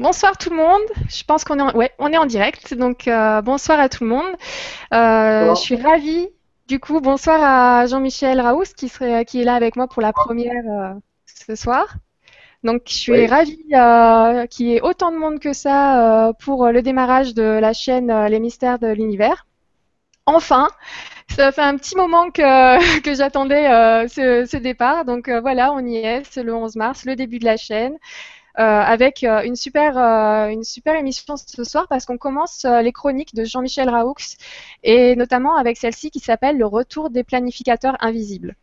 Bonsoir tout le monde. Je pense qu'on est en, ouais, on est en direct. Donc euh, bonsoir à tout le monde. Euh, je suis ravie. Du coup, bonsoir à Jean-Michel Raoust qui serait qui est là avec moi pour la première euh, ce soir. Donc je suis ravie qu'il y ait autant de monde que ça pour le démarrage de la chaîne Les Mystères de l'Univers. Enfin, ça fait un petit moment que, que j'attendais ce, ce, départ. Donc voilà, on y est. C'est le 11 mars, le début de la chaîne. Euh, avec euh, une super, euh, une super émission ce soir parce qu'on commence les chroniques de Jean-Michel Raoux et notamment avec celle-ci qui s'appelle Le retour des planificateurs invisibles.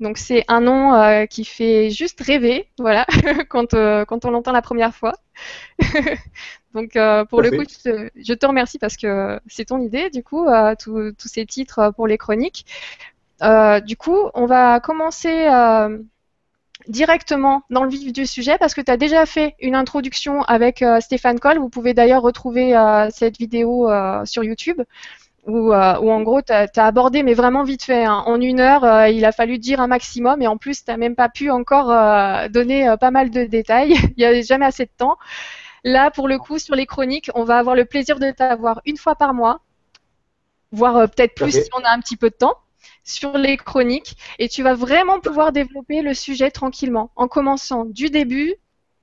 Donc c'est un nom qui fait juste rêver, voilà, quand, quand on l'entend la première fois. Donc pour le coup, je te, remercie parce que c'est ton idée, du coup, tous ces titres pour les chroniques. du coup, on va commencer directement dans le vif du sujet parce que tu as déjà fait une introduction avec euh, Stéphane Coll. Vous pouvez d'ailleurs retrouver euh, cette vidéo euh, sur YouTube où, en gros tu as, abordé, mais vraiment vite fait. Hein. En une heure, il a fallu dire un maximum et en plus tu n'as même pas pu encore donner pas mal de détails. il n'y avait jamais assez de temps. Là, pour le coup, sur les chroniques, on va avoir le plaisir de t'avoir une fois par mois, voire peut-être plus si on a un petit peu de temps sur les chroniques et tu vas vraiment pouvoir développer le sujet tranquillement en commençant du début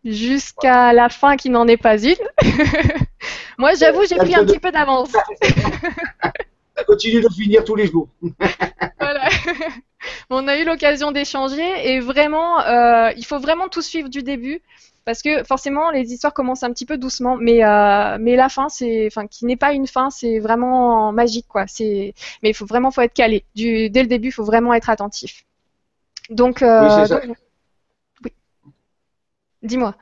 jusqu'à la fin qui n'en est pas une. Moi, j'avoue, j'ai pris un petit peu d'avance. Ça continue de finir tous les jours. voilà. On a eu l'occasion d'échanger et vraiment, euh, il faut vraiment tout suivre du début parce que forcément les histoires commencent un petit peu doucement, mais euh, mais la fin c'est, enfin qui n'est pas une fin, c'est vraiment magique quoi. C'est, mais il faut vraiment faut être calé. Du, dès le début, il faut vraiment être attentif. Donc, euh, oui. Dis-moi.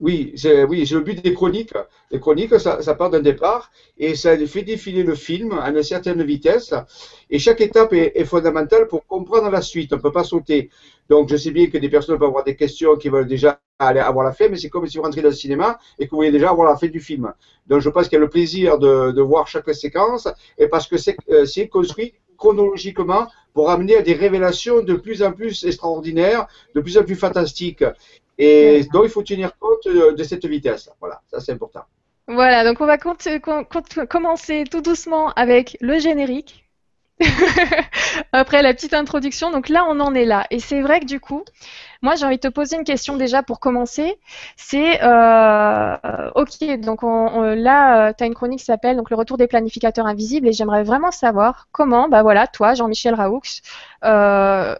Oui, c'est oui, le but des chroniques. Les chroniques, ça, ça part d'un départ et ça fait défiler le film à une certaine vitesse. Et chaque étape est, est fondamentale pour comprendre la suite. On ne peut pas sauter. Donc, je sais bien que des personnes peuvent avoir des questions qui veulent déjà aller avoir la fin, mais c'est comme si vous rentrez dans le cinéma et que vous voulez déjà avoir la fin du film. Donc, je pense qu'il y a le plaisir de, de voir chaque séquence et parce que c'est euh, construit chronologiquement pour amener à des révélations de plus en plus extraordinaires, de plus en plus fantastiques. Et donc, il faut tenir compte de cette vitesse. Voilà, ça c'est important. Voilà, donc on va commencer tout doucement avec le générique. Après la petite introduction, donc là on en est là. Et c'est vrai que du coup, moi j'ai envie de te poser une question déjà pour commencer. C'est, euh, ok, donc là tu as une chronique qui s'appelle donc le retour des planificateurs invisibles et j'aimerais vraiment savoir comment, bah voilà, toi Jean-Michel Raoux, euh,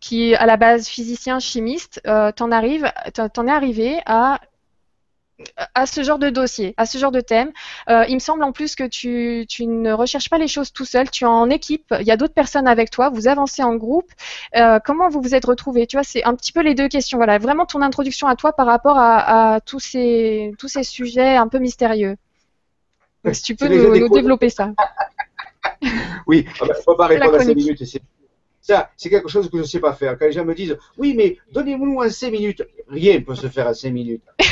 qui est à la base physicien chimiste, euh, t'en arrives, t'en es arrivé à à ce genre de dossier, à ce genre de thème. Euh, il me semble en plus que tu, tu, ne recherches pas les choses tout seul, tu es en équipe, il y a d'autres personnes avec toi, vous avancez en groupe. Euh, comment vous vous êtes retrouvés? Tu vois, c'est un petit peu les deux questions. Voilà, vraiment ton introduction à toi par rapport à, à tous, ces, tous ces sujets un peu mystérieux. Donc, si tu peux nous, nous développer ça? oui, on ne peut pas répondre à ces minutes. Ça, c'est quelque chose que je ne sais pas faire. Quand les gens me disent Oui, mais donnez-nous en 5 minutes, rien ne peut se faire en 5 minutes.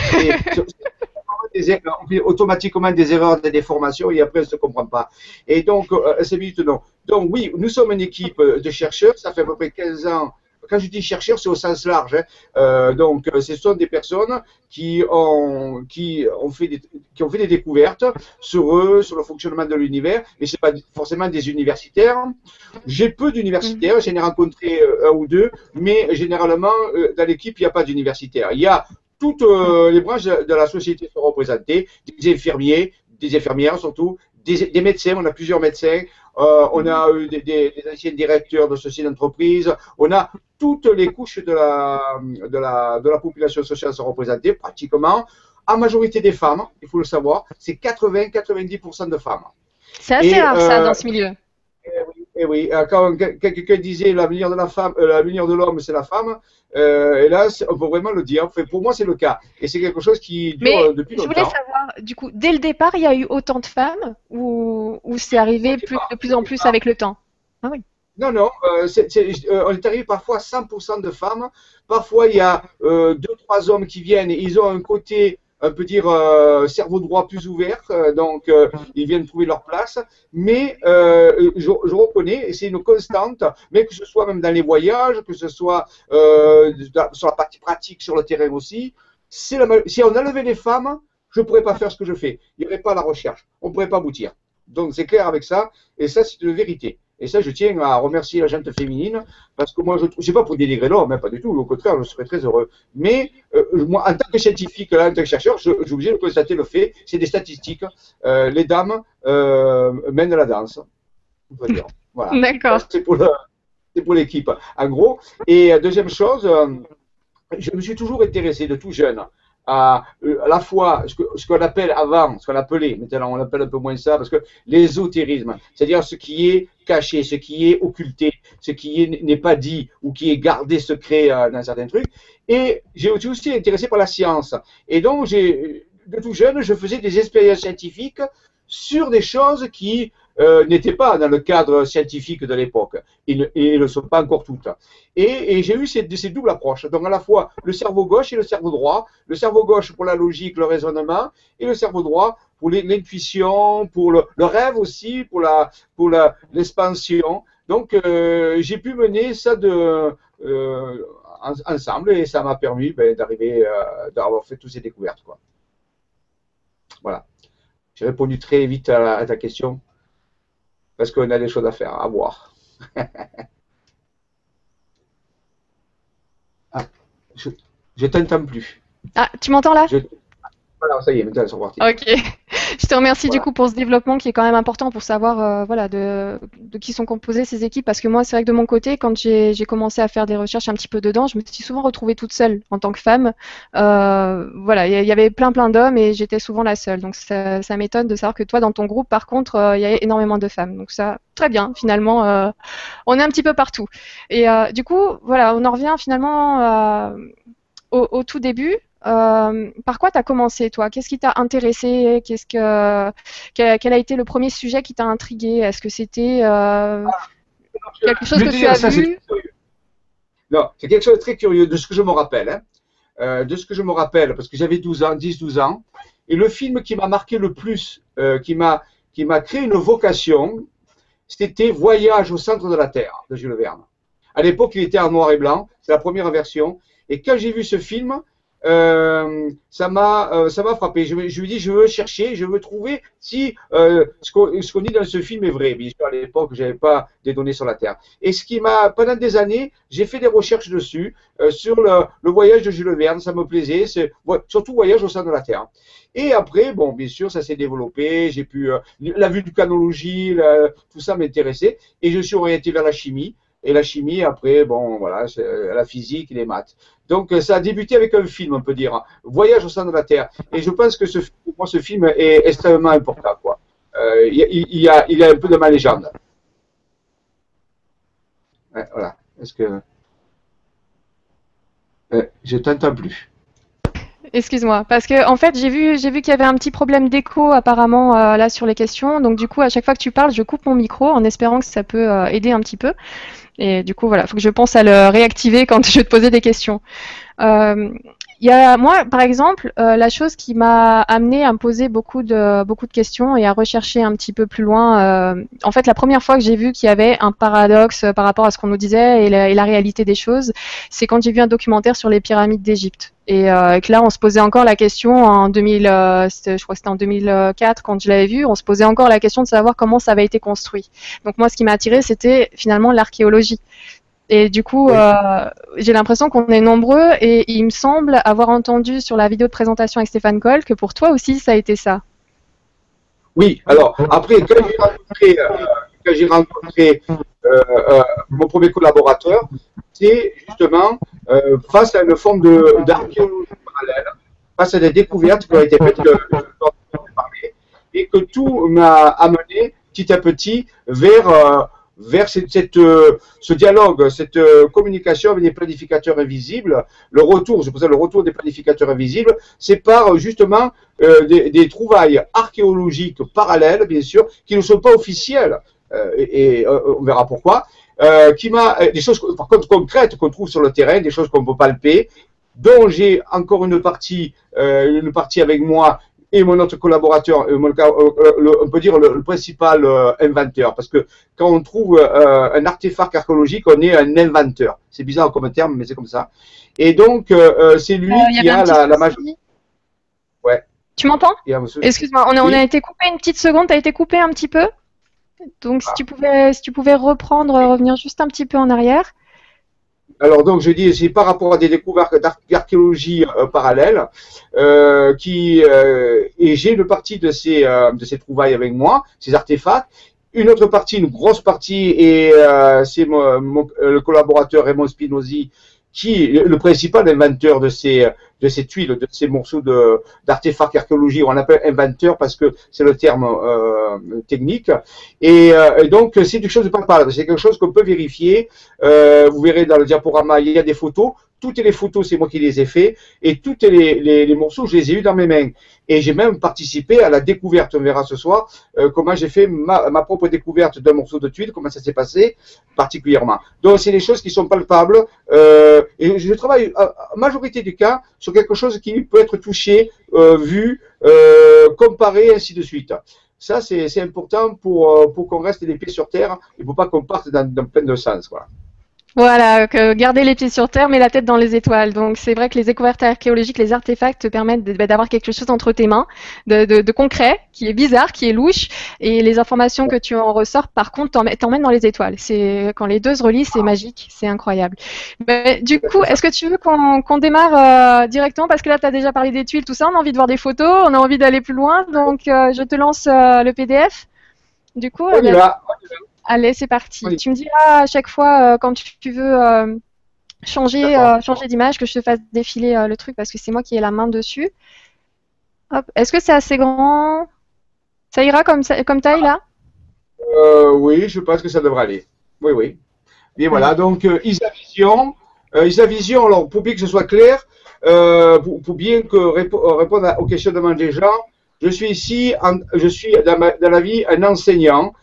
on fait automatiquement des erreurs de déformation et après on ne se comprend pas. Et donc, euh, 5 minutes, non. Donc, oui, nous sommes une équipe de chercheurs, ça fait à peu près 15 ans quand je dis chercheurs, c'est au sens large. Hein. Euh, donc, euh, ce sont des personnes qui ont, fait des, découvertes sur eux, sur le fonctionnement de l'univers, mais ce pas forcément des universitaires. J'ai peu d'universitaires, j'en ai rencontré euh, un ou deux, mais généralement, dans l'équipe, il n'y a pas d'universitaires. Il y a toutes les branches de la société sont représentées, des infirmiers, des infirmières surtout, des, médecins, on a plusieurs médecins, euh, on a eu des, des, anciens directeurs de sociétés d'entreprise, on a toutes les couches de la, de la, de la population sociale sont représentées pratiquement, en majorité des femmes, il faut le savoir, c'est 80-90% de femmes. C'est assez rare ça euh, dans ce milieu. Et oui, euh, quand quelqu'un disait l'avenir de la femme, euh, l'avenir de l'homme, c'est la femme, euh, et là, on peut vraiment le dire. pour moi, c'est le cas. Et c'est quelque chose qui dure depuis longtemps. Je voulais savoir, du coup, dès le départ, il y a eu autant de femmes ou, ou c'est arrivé plus, de plus en plus avec le temps? Ah, oui. Non, non, on est arrivé parfois à 100% de femmes. Parfois, il y a deux, trois hommes qui viennent et ils ont un côté on peut dire euh, cerveau droit plus ouvert, euh, donc euh, ils viennent trouver leur place. Mais je, je, reconnais, et c'est une constante, mais que ce soit même dans les voyages, que ce soit sur la partie pratique sur le terrain aussi, si, on enlevait les femmes, je ne pourrais pas faire ce que je fais. Il n'y aurait pas la recherche. On ne pourrait pas aboutir. Donc c'est clair avec ça. Et ça, c'est une vérité. Et ça, je tiens à remercier la gente féminine, parce que moi, je ne sais pas pour dénigrer l'homme, hein, pas du tout, au contraire, je serais très heureux. Mais euh, moi, en tant que scientifique, là, en tant que chercheur, je, je vous ai constaté le fait, c'est des statistiques, euh, les dames euh, mènent la danse. On peut dire. Voilà. D'accord. C'est pour l'équipe, en gros. Et deuxième chose, je me suis toujours intéressé de tout jeune à, à la fois ce qu'on appelle avant, ce qu'on appelait, maintenant on appelle un peu moins ça, parce que l'ésotérisme, c'est-à-dire ce qui est caché, ce qui est occulté, ce qui n'est pas dit ou qui est gardé secret euh, dans certains trucs. Et j'ai aussi intéressé par la science. Et donc, de tout jeune, je faisais des expériences scientifiques sur des choses qui euh, n'étaient pas dans le cadre scientifique de l'époque. Et ne le sont pas encore toutes. Et, j'ai eu ces, ces doubles approches. Donc à la fois le cerveau gauche et le cerveau droit. Le cerveau gauche pour la logique, le raisonnement, et le cerveau droit pour l'intuition, pour le, rêve aussi, pour l'expansion. Donc euh, j'ai pu mener ça de euh, ensemble et ça m'a permis ben, d'arriver d'avoir fait toutes ces découvertes quoi. Voilà. J'ai répondu très vite à ta question parce qu'on a des choses à faire, à voir. ah, je ne t'entends plus. Ah, tu m'entends là? Voilà, ça y est, maintenant elles sont parties. Ok. Je te remercie du coup pour ce développement qui est quand même important pour savoir euh, voilà, de, qui sont composées ces équipes. Parce que moi, c'est vrai que de mon côté, quand j'ai commencé à faire des recherches un petit peu dedans, je me suis souvent retrouvée toute seule en tant que femme. Euh, voilà, il y, avait plein plein d'hommes et j'étais souvent la seule. Donc ça, m'étonne de savoir que toi, dans ton groupe, par contre, euh, il y a énormément de femmes. Donc ça, très bien, finalement, on est un petit peu partout. Et du coup, voilà, on en revient finalement au, tout début. Euh, par quoi tu as commencé, toi? Qu'est-ce qui t'a intéressé? Qu'est-ce que, quel, a été le premier sujet qui t'a intrigué? Est-ce que c'était euh, quelque chose que tu as vu? Non, c'est quelque chose de très curieux, de ce que je me rappelle. Hein. Euh, de ce que je me rappelle, parce que j'avais 12 ans, 10-12 ans. Et le film qui m'a marqué le plus, qui m'a qui m'a créé une vocation, c'était Voyage au centre de la Terre de Jules Verne. À l'époque, il était en noir et blanc, c'est la première version. Et quand j'ai vu ce film, euh, ça m'a euh, ça m'a frappé. Je, je lui dis je veux chercher, je veux trouver si euh, ce qu'on dit dans ce film est vrai. Bien sûr à l'époque j'avais pas des données sur la Terre. Et ce qui m'a pendant des années j'ai fait des recherches dessus euh, sur le, le, voyage de Jules Verne. Ça me plaisait, surtout voyage au sein de la Terre. Et après bon bien sûr ça s'est développé. J'ai pu la vue du canologie, tout ça m'intéressait et je suis orienté vers la chimie et la chimie, après, bon, voilà, la physique, les maths. Donc, euh, ça a débuté avec un film, on peut dire, Voyage au sein de la Terre. Et je pense que ce, moi, ce film est extrêmement important, quoi. Euh, il, y a, il y a un peu de ma légende. voilà. Est-ce que. Euh, je t'entends plus. Excuse-moi, parce que en fait j'ai vu j'ai vu qu'il y avait un petit problème d'écho apparemment là sur les questions, donc du coup à chaque fois que tu parles, je coupe mon micro en espérant que ça peut aider un petit peu. Et du coup, voilà, il faut que je pense à le réactiver quand je vais te poser des questions. Euh, moi, par exemple, euh, la chose qui m'a amené à me poser beaucoup de, beaucoup de questions et à rechercher un petit peu plus loin. Euh, en fait, la première fois que j'ai vu qu'il y avait un paradoxe par rapport à ce qu'on nous disait et la, réalité des choses, c'est quand j'ai vu un documentaire sur les pyramides d'Égypte. Et euh, que là, on se posait encore la question en 2000, euh, je crois que c'était en 2004 quand je l'avais vu, on se posait encore la question de savoir comment ça avait été construit. Donc moi, ce qui m'a attiré, c'était finalement l'archéologie. Et du coup, euh, j'ai l'impression qu'on est nombreux et il me semble avoir entendu sur la vidéo de présentation avec Stéphane Coll que pour toi aussi, ça a été ça. Oui, alors après, quand j'ai rencontré, euh, euh, mon premier collaborateur, c'est justement face à une forme d'archéologie parallèle, face à des découvertes qui ont été faites, et que tout m'a amené petit à petit vers vers euh, ce dialogue, cette euh, communication avec des planificateurs invisibles, le retour, c'est pour ça le retour des planificateurs invisibles, c'est par justement euh, des, des, trouvailles archéologiques parallèles, bien sûr, qui ne sont pas officielles, et, on verra pourquoi, des choses concrètes qu'on trouve sur le terrain, des choses qu'on peut palper, dont j'ai encore une partie avec moi et mon autre collaborateur, on peut dire le, principal inventeur, parce que quand on trouve un artefact archéologique, on est un inventeur. C'est bizarre comme terme, mais c'est comme ça. Et donc, c'est lui qui a la, la majorité. Ouais. Tu m'entends Excuse-moi, on, a, été coupé une petite seconde, tu as été coupé un petit peu donc, si, ah. tu pouvais, si tu pouvais reprendre, revenir juste un petit peu en arrière. Alors, donc, je dis, c'est par rapport à des découvertes d'archéologie euh, parallèle, euh, qui, euh, et j'ai une partie de ces, de ces trouvailles avec moi, ces artefacts. Une autre partie, une grosse partie, et c'est le collaborateur Raymond Spinozzi qui le principal inventeur de ces de ces tuiles, de ces morceaux d'artefacts archéologiques, on appelle inventeur parce que c'est le terme euh, technique. Et, euh, donc c'est quelque chose de pas c'est quelque chose qu'on peut vérifier. Euh, vous verrez dans le diaporama, il y a des photos toutes les photos, c'est moi qui les ai fait, et tous les, morceaux, je les ai eus dans mes mains. Et j'ai même participé à la découverte, on verra ce soir, euh, comment j'ai fait ma, propre découverte d'un morceau de tuile, comment ça s'est passé particulièrement. Donc c'est des choses qui sont palpables, euh, et je travaille, en majorité du cas, sur quelque chose qui peut être touché, euh, vu, comparé, ainsi de suite. Ça, c'est important pour, pour qu'on reste les pieds sur terre et pour pas qu'on parte dans, dans plein de sens. Voilà. Voilà, que garder les pieds sur terre mais la tête dans les étoiles. Donc c'est vrai que les découvertes archéologiques, les artefacts te permettent bah, d'avoir quelque chose entre tes mains, de, de, de, concret, qui est bizarre, qui est louche, et les informations que tu en ressors, par contre, t'emmènent dans les étoiles. C'est quand les deux se relient, c'est magique, c'est incroyable. Mais, du coup, est-ce que tu veux qu'on démarre euh, directement? Parce que là tu as déjà parlé des tuiles, tout ça, on a envie de voir des photos, on a envie d'aller plus loin, donc euh, je te lance euh, le PDF. Du coup, on y va. Allez, c'est parti. Tu me diras à chaque fois euh, quand tu, veux euh, changer, euh, changer d'image que je te fasse défiler le truc parce que c'est moi qui ai la main dessus. Est-ce que c'est assez grand? Ça ira comme, comme taille là? Oui, je pense que ça devrait aller. Oui, oui. Et voilà, donc Isavision. Isavision, alors pour bien que ce soit clair, pour, bien que répondre aux questions des gens, je suis ici, je suis dans la vie un enseignant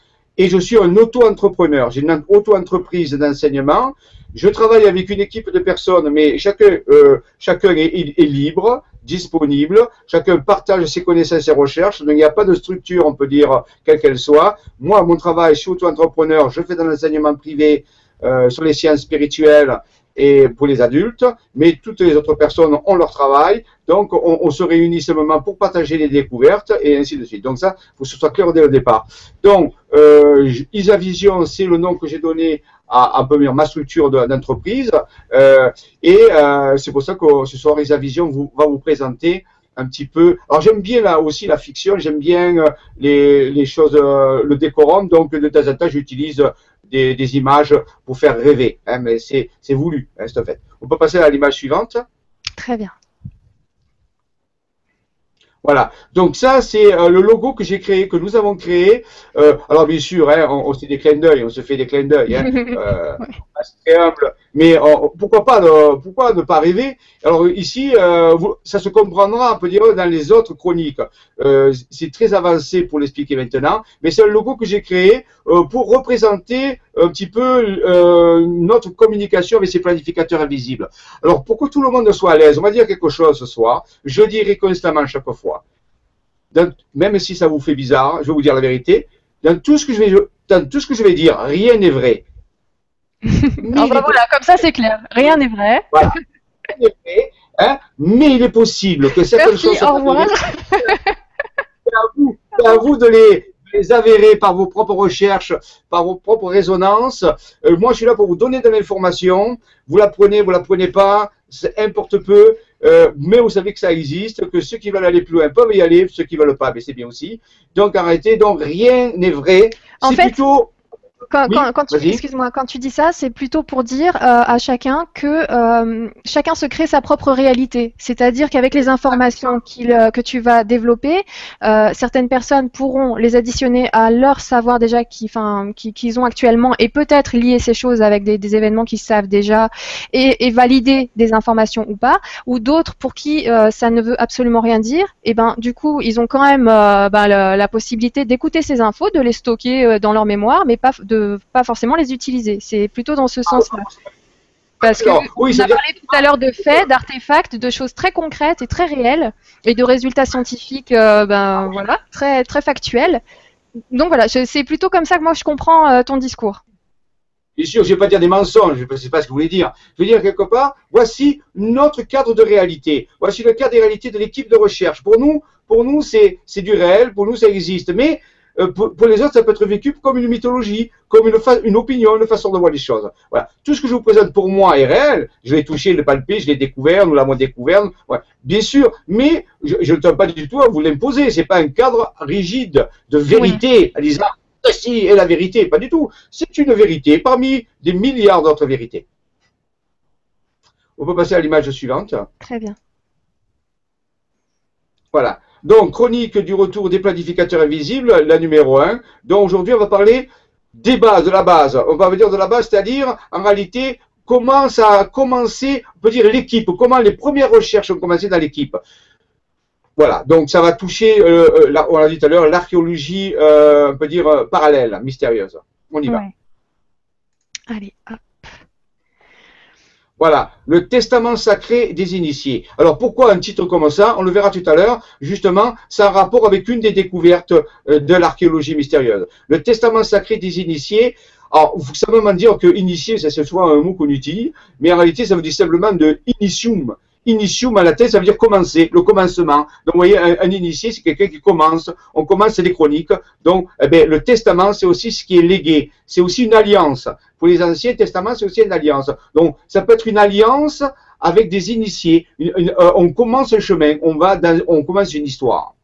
et je suis un auto-entrepreneur. J'ai une auto-entreprise d'enseignement. Je travaille avec une équipe de personnes, mais chacun, euh, chacun est, est, libre, disponible. Chacun partage ses connaissances et ses recherches. Donc, il n'y a pas de structure, on peut dire, quelle qu'elle soit. Moi, mon travail, je suis auto-entrepreneur. Je fais de l'enseignement privé euh, sur les sciences spirituelles et pour les adultes, mais toutes les autres personnes ont leur travail, donc on, se réunit ce moment pour partager les découvertes et ainsi de suite. Donc ça, il faut que ce soit clair dès le départ. Donc, euh, Isavision, c'est le nom que j'ai donné à, à ma structure d'entreprise, euh, et euh, c'est pour ça que ce soir, Isavision vous, va vous présenter un petit peu. Alors j'aime bien là aussi la fiction, j'aime bien euh, les, les choses, le décorum, donc de temps en temps j'utilise des, images pour faire rêver. Hein, mais c'est voulu, hein, c'est fait. On peut passer à l'image suivante. Très bien. Voilà. Donc ça, c'est euh, le logo que j'ai créé, que nous avons créé. Euh, alors bien sûr, hein, on, on, se fait des clins d'œil, on se fait des clins d'œil. Hein, euh, humble. Mais pourquoi pas, pourquoi ne pas rêver? Alors ici, ça se comprendra, on peut dire, dans les autres chroniques. c'est très avancé pour l'expliquer maintenant, mais c'est un logo que j'ai créé pour représenter un petit peu notre communication avec ces planificateurs invisibles. Alors pour que tout le monde soit à l'aise, on va dire quelque chose ce soir. Je dirai constamment chaque fois même si ça vous fait bizarre, je vais vous dire la vérité, dans tout ce que je vais, dans tout ce que je vais dire, rien n'est vrai. Ah bah voilà, comme ça c'est clair, rien n'est vrai. Voilà. Rien n'est vrai, hein, mais il est possible que certaines Merci, choses. Au revoir. C'est à vous, à vous de les, les avérer par vos propres recherches, par vos propres résonances. Euh, moi, je suis là pour vous donner de l'information. Vous la prenez, vous la prenez pas, c'est importe peu. Euh, mais vous savez que ça existe, que ceux qui veulent aller plus loin peuvent y aller, ceux qui veulent pas, mais c'est bien aussi. Donc arrêtez. Donc rien n'est vrai. C'est plutôt quand, quand, tu, excuse-moi, quand tu dis ça, c'est plutôt pour dire euh, à chacun que euh, chacun se crée sa propre réalité. C'est-à-dire qu'avec les informations qu'il, euh, que tu vas développer, certaines personnes pourront les additionner à leur savoir déjà qu'ils, qu'ils ont actuellement et peut-être lier ces choses avec des, des événements qu'ils savent déjà et, et, valider des informations ou pas. Ou d'autres pour qui ça ne veut absolument rien dire. Et ben du coup, ils ont quand même ben, la, la, possibilité d'écouter ces infos, de les stocker dans leur mémoire, mais pas de pas forcément les utiliser. C'est plutôt dans ce sens-là. Parce que oui, on a parlé tout à l'heure de faits, d'artefacts, de choses très concrètes et très réelles, et de résultats scientifiques, euh, ben voilà, très très factuels. Donc voilà, c'est plutôt comme ça que moi je comprends euh, ton discours. Bien sûr, je ne vais pas dire des mensonges, je ne sais pas ce que vous voulez dire. Je veux dire quelque part, voici notre cadre de réalité. Voici le cadre de réalité de l'équipe de recherche. Pour nous, pour nous, c'est du réel, pour nous, ça existe. Mais euh, pour, les autres, ça peut être vécu comme une mythologie, comme une, une opinion, une façon de voir les choses. Voilà. Tout ce que je vous présente pour moi est réel. Je l'ai touché, je l'ai palpé, je l'ai découvert, nous l'avons découvert. Bien sûr, mais je, ne tiens pas du tout à vous l'imposer. C'est pas un cadre rigide de vérité, à disant ceci est la vérité. Pas du tout. C'est une vérité parmi des milliards d'autres vérités. On peut passer à l'image suivante. Très bien. Voilà. Donc, chronique du retour des planificateurs invisibles, la numéro 1. Donc, aujourd'hui, on va parler des bases, de la base. On va dire de la base, c'est-à-dire, en réalité, comment ça a commencé, on peut dire l'équipe, comment les premières recherches ont commencé dans l'équipe. Voilà, donc ça va toucher, euh, euh on l'a dit tout à l'heure, l'archéologie, euh, on peut dire, parallèle, mystérieuse. On y va. Allez, hop. Voilà, le testament sacré des initiés. Alors pourquoi un titre comme ça On le verra tout à l'heure. Justement, a un rapport avec une des découvertes euh, de l'archéologie mystérieuse. Le testament sacré des initiés. Alors, vous savez même dire que initié, ça c'est souvent un mot qu'on utilise, mais en réalité, ça veut dire simplement de initium. Initium à la ça veut dire commencer, le commencement. Donc, vous voyez, un, initié, c'est quelqu'un qui commence. On commence les chroniques. Donc, eh bien, le testament, c'est aussi ce qui est légué. C'est aussi une alliance. Pour les anciens testaments, c'est aussi une alliance. Donc, ça peut être une alliance avec des initiés. Euh, on commence un chemin. On va dans, on commence une histoire.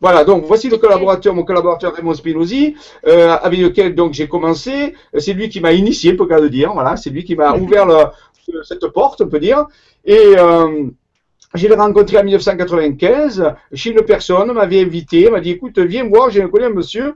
Voilà, donc voici le collaborateur, mon collaborateur Raymond Spinozzi, euh, avec lequel donc j'ai commencé. C'est lui qui m'a initié, on peut le dire. Voilà, c'est lui qui m'a ouvert cette porte, on peut dire. Et euh, je l'ai rencontré en 1995 chez une personne, m'avait invité, m'a dit écoute, viens voir, j'ai un monsieur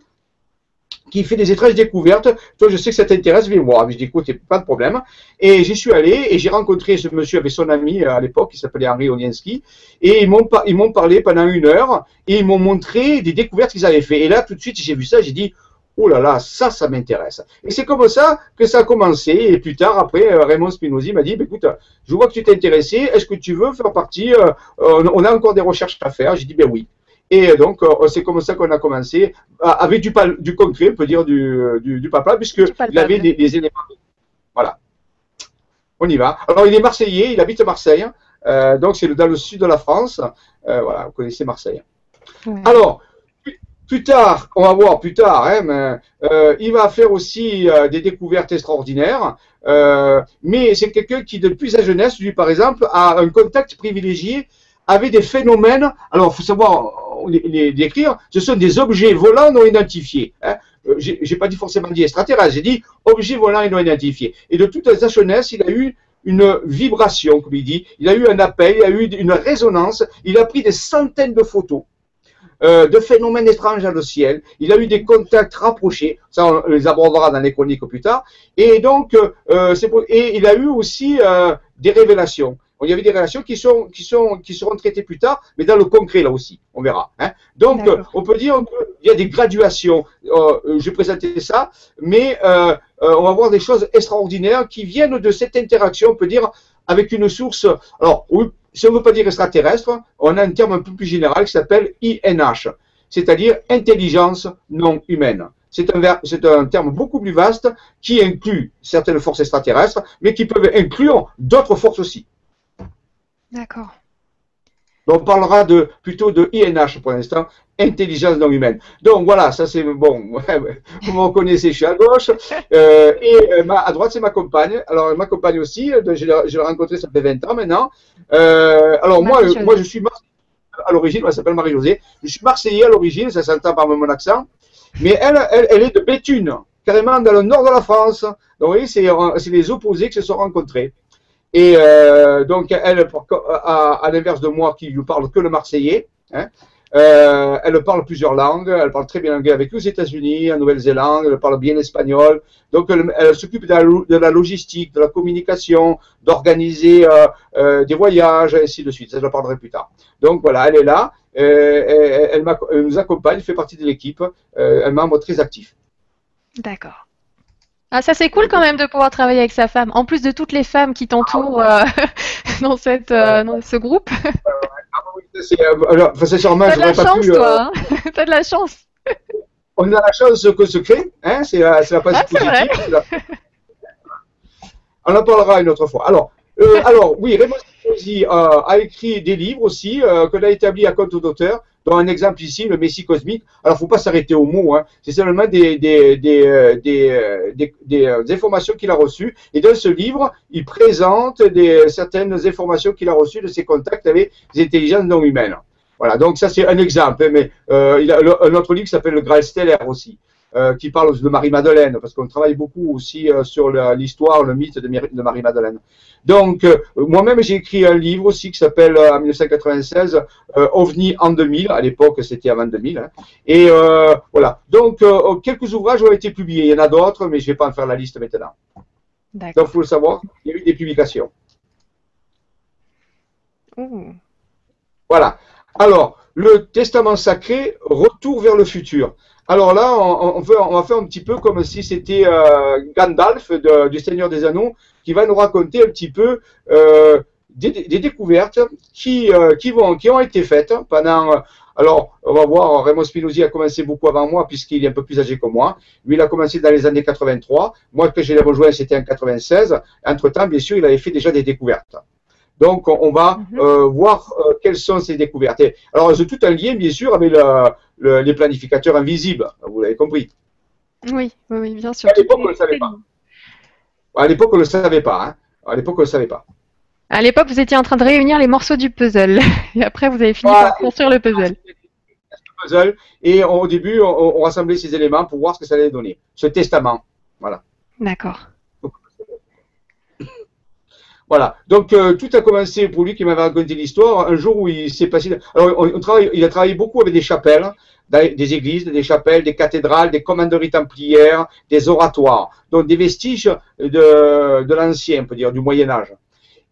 qui fait des étranges découvertes. Toi, je sais que ça t'intéresse, viens voir. Je dis, écoute, pas de problème. Et j'y suis allé et j'ai rencontré ce monsieur avec son ami euh, à l'époque, qui s'appelait Henri Onienski. Et ils m'ont, parlé pendant une heure et ils m'ont montré des découvertes qu'ils avaient fait. Et là, tout de suite, j'ai vu ça, j'ai dit, oh là là, ça, ça m'intéresse. Et c'est comme ça que ça a commencé. Et plus tard, après, euh, Raymond Spinozzi m'a dit, bah, écoute, je vois que tu t'es intéressé. Est-ce que tu veux faire partie euh, On a encore des recherches à faire. J'ai dit, ben oui. Et donc, euh, c'est comme ça qu'on a commencé, euh, avec du, du concret, on peut dire du, du, du papa, puisqu'il avait des, éléments. Voilà. On y va. Alors, il est marseillais, il habite Marseille, euh, donc c'est dans le sud de la France. voilà, vous connaissez Marseille. Alors, plus tard, on va voir plus tard, hein, mais, il va faire aussi des découvertes extraordinaires, mais c'est quelqu'un qui, depuis sa jeunesse, lui par exemple, a un contact privilégié avec des phénomènes. Alors, il faut savoir, les, décrire, ce sont des objets volants non identifiés. Hein. Euh, j'ai pas dit forcément dit extraterrestres, j'ai dit objets volants non identifiés. Et de toute sa jeunesse, il a eu une vibration, comme il dit, il a eu un appel, il a eu une résonance, il a pris des centaines de photos. Euh, de phénomènes étranges dans le ciel. Il a eu des contacts rapprochés, ça on les abordera dans les chroniques plus tard. Et donc, euh, et il a eu aussi des révélations il y avait des relations qui, sont, qui, sont, qui seront traitées plus tard, mais dans le concret là aussi, on verra. Hein. Donc, on peut dire qu'il y a des graduations. Euh, je vais présenter ça, mais euh, euh, on va voir des choses extraordinaires qui viennent de cette interaction, on peut dire, avec une source. Alors, si on ne veut pas dire extraterrestre, on a un terme un peu plus général qui s'appelle INH, c'est-à-dire intelligence non humaine. C'est un, un, terme beaucoup plus vaste qui inclut certaines forces extraterrestres, mais qui peuvent inclure d'autres forces aussi. D'accord. On parlera de, plutôt de INH pour l'instant, intelligence non humaine. Donc voilà, ça c'est bon. Vous me reconnaissez, je suis à gauche. Euh, et euh, à droite, c'est ma compagne. Alors ma compagne aussi, euh, je l'ai rencontrée, ça fait 20 ans maintenant. alors moi, moi, je suis à l'origine, elle s'appelle Marie-Josée. Je suis marseillais à l'origine, ça s'entend par mon accent. Mais elle, elle, elle, est de Béthune, carrément dans le nord de la France. Donc vous voyez, c'est les opposés qui se sont rencontrés. Et euh, donc, elle, à, l'inverse de moi qui ne parle que le marseillais, hein, euh, elle parle plusieurs langues, elle parle très bien anglais avec les États-Unis, en Nouvelle-Zélande, elle parle bien espagnol. Donc, elle, s'occupe de, la, logistique, de la communication, d'organiser euh, euh, des voyages, et ainsi de suite. Ça, je la parlerai plus tard. Donc, voilà, elle est là, euh, elle, nous accompagne, fait partie de l'équipe, un membre très actif. D'accord. Ah, ça c'est cool quand même de pouvoir travailler avec sa femme. En plus de toutes les femmes qui t'entourent euh, dans, cette, euh, dans ce groupe. C'est, euh, alors, enfin, T'as de la pas chance, pu. toi. hein. T'as de la chance. on a la chance que se crée, hein, c'est la, c'est la partie Ah, c'est vrai. positive. la- On en parlera une autre fois. Alors, euh, alors oui, Raymond euh, a écrit des livres aussi, qu'on a établis à compte d'auteur, dont un exemple ici, le Messie cosmique. Alors, faut pas s'arrêter au mot, hein. c'est seulement des, des, des, euh, des, euh, euh, des informations qu'il a reçues. Et dans ce livre, il présente des, certaines informations qu'il a reçues de ses contacts avec les intelligences non humaines. Voilà, donc ça c'est un exemple, hein, mais euh, il a un autre livre s'appelle Le Graal stellaire aussi, qui parle de Marie-Madeleine, parce qu'on travaille beaucoup aussi sur l'histoire, le mythe de Marie-Madeleine. Donc, euh, moi-même j'ai écrit un livre aussi qui s'appelle euh, en 1996 euh, OVNI en 2000, à l'époque c'était avant 2000, hein. et voilà. Donc, euh, quelques ouvrages ont été publiés, il y en a d'autres, mais je vais pas en faire la liste maintenant. D'accord. Donc, il faut le savoir, il y a eu des publications. Voilà. Alors, le testament sacré, retour vers le futur. Alors là, on, va faire un petit peu comme si c'était euh, Gandalf du Seigneur des Anneaux qui va nous raconter un petit peu euh, des, découvertes qui, euh, qui, ont été faites pendant. alors, on va voir, Raymond Spinozzi a commencé beaucoup avant moi puisqu'il est un peu plus âgé que moi. Lui, il a commencé dans les années 83. Moi, quand je l'ai rejoint, c'était en 96. Entre-temps, bien sûr, il avait fait déjà des découvertes. Donc, on, va Mhm. euh, voir euh, quelles sont ces découvertes. Et, alors, c'est tout un lien, bien sûr, avec le- le- les planificateurs invisibles. Vous l'avez compris. Oui, oui, oui, bien sûr. À l'époque, on ne le savait pas. À l'époque, on ne le savait pas. Hein. À l'époque, on le savait pas. À l'époque, vous étiez en train de réunir les morceaux du puzzle. Et après, vous avez fini Voilà. par construire le puzzle. Puzzle. Et on- au début, on, on rassemblait ces éléments pour voir ce que ça allait donner. Ce testament. D'accord. Voilà. Donc euh, tout a commencé pour lui qui m'avait raconté l'histoire un jour où il s'est passé. Alors il a travaillé beaucoup avec des chapelles, des églises, des chapelles, des cathédrales, des commanderies templières, des oratoires, donc des vestiges de, l'ancien, on peut dire, du Moyen Âge.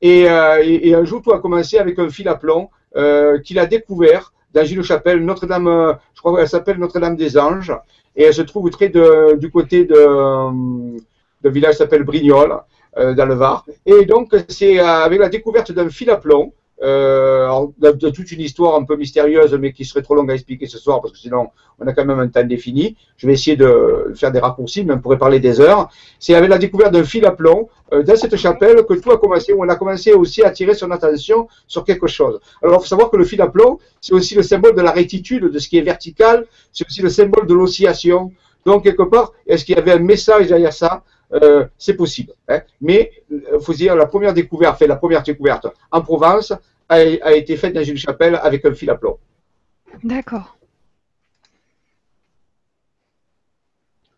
Et, euh, et, un jour tout a commencé avec un fil à plomb euh, qu'il a découvert dans une chapelle Notre-Dame, je crois qu'elle s'appelle Notre-Dame des Anges, et elle se trouve très de, du côté de, de village qui s'appelle Brignoles dans le Var. Et donc, c'est euh, avec la découverte d'un fil à plomb, euh, de, toute une histoire un peu mystérieuse, mais qui serait trop longue à expliquer ce soir, parce que sinon, on a quand même un temps défini. Je vais essayer de faire des raccourcis, mais on pourrait parler des heures. C'est avec la découverte d'un fil à plomb euh, dans cette chapelle que tout a commencé, où on a commencé aussi à attirer son attention sur quelque chose. Alors, il faut savoir que le fil à plomb, c'est aussi le symbole de la rectitude, de ce qui est vertical, c'est aussi le symbole de l'oscillation. Donc, quelque part, est-ce qu'il y avait un message derrière ça? Euh, c'est possible. Hein. Mais il faut dire, la première découverte, fait la première découverte en Provence a, a, été faite dans une chapelle avec un fil à plomb. D'accord.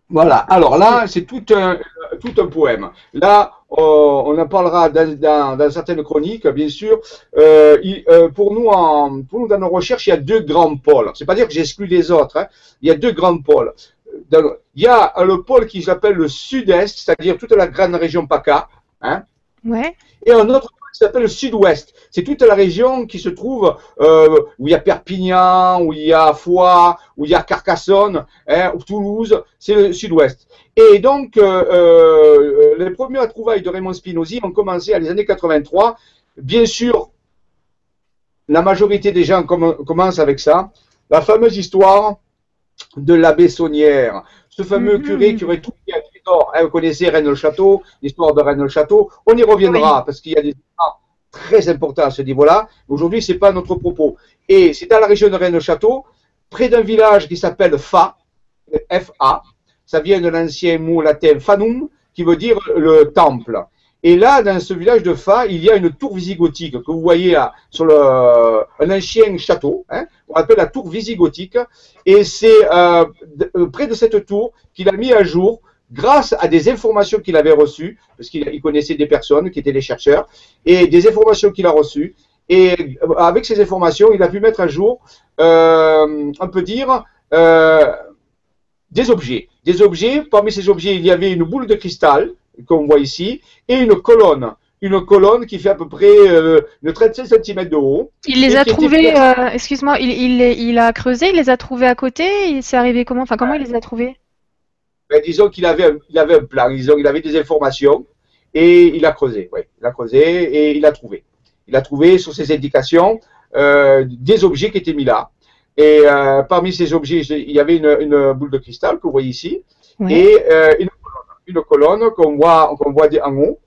Voilà. Alors là, c'est tout un, tout un poème. Là, on, on en parlera dans, dans, dans, certaines chroniques, bien sûr. Euh, il, euh, pour, nous, en, pour nous, dans nos recherches, il y a deux grands pôles. C'est pas dire que j'exclus les autres. Hein. Il y a deux grands pôles. Dans, il y a le pôle qui s'appelle le sud-est, c'est-à-dire toute la grande région PACA. Hein, ouais. Et un autre pôle qui s'appelle le sud-ouest. C'est toute la région qui se trouve euh, où il y a Perpignan, où il y a Foix, où il y a Carcassonne, hein, Toulouse, c'est le sud-ouest. Et donc, euh, euh, les premières trouvailles de Raymond Spinozzi ont commencé à les années 83. Bien sûr, la majorité des gens com commencent avec ça. La fameuse histoire de l'abbé Saunière, ce fameux mmh. curé qui aurait tout mis à. Hein, vous connaissez Rennes-le-Château, l'histoire de Rennes-le-Château. On y reviendra oui. parce qu'il y a des histoires très importants à ce niveau-là. Aujourd'hui, c'est pas notre propos. Et c'est dans la région de Rennes-le-Château, près d'un village qui s'appelle Fa, F-A. Ça vient de l'ancien mot latin fanum, qui veut dire le temple. Et là, dans ce village de Fa, il y a une tour visigothique que vous voyez là, sur le, un ancien château, hein, on appelle la tour visigothique. Et c'est euh, près de cette tour qu'il a mis à jour, grâce à des informations qu'il avait reçues, parce qu'il connaissait des personnes qui étaient des chercheurs, et des informations qu'il a reçues. Et avec ces informations, il a pu mettre à jour, euh, on peut dire, euh, des objets. Des objets, parmi ces objets, il y avait une boule de cristal, qu'on voit ici, et une colonne. Une colonne qui fait à peu près euh, une 35 cm de haut. Il les a trouvés, euh, excuse-moi, il, il, il, a creusé, il les a trouvés à côté, il s'est arrivé comment Enfin, comment il les a trouvés? Ben, disons qu'il avait, un- il avait un plan, disons il avait des informations et il a creusé. Oui, il a creusé et il a trouvé. Il a trouvé sur ses indications euh, des objets qui étaient mis là. Et euh, parmi ces objets, il y avait une, une boule de cristal que vous voyez ici et euh, une une colonne qu'on voit, qu'on voit en haut.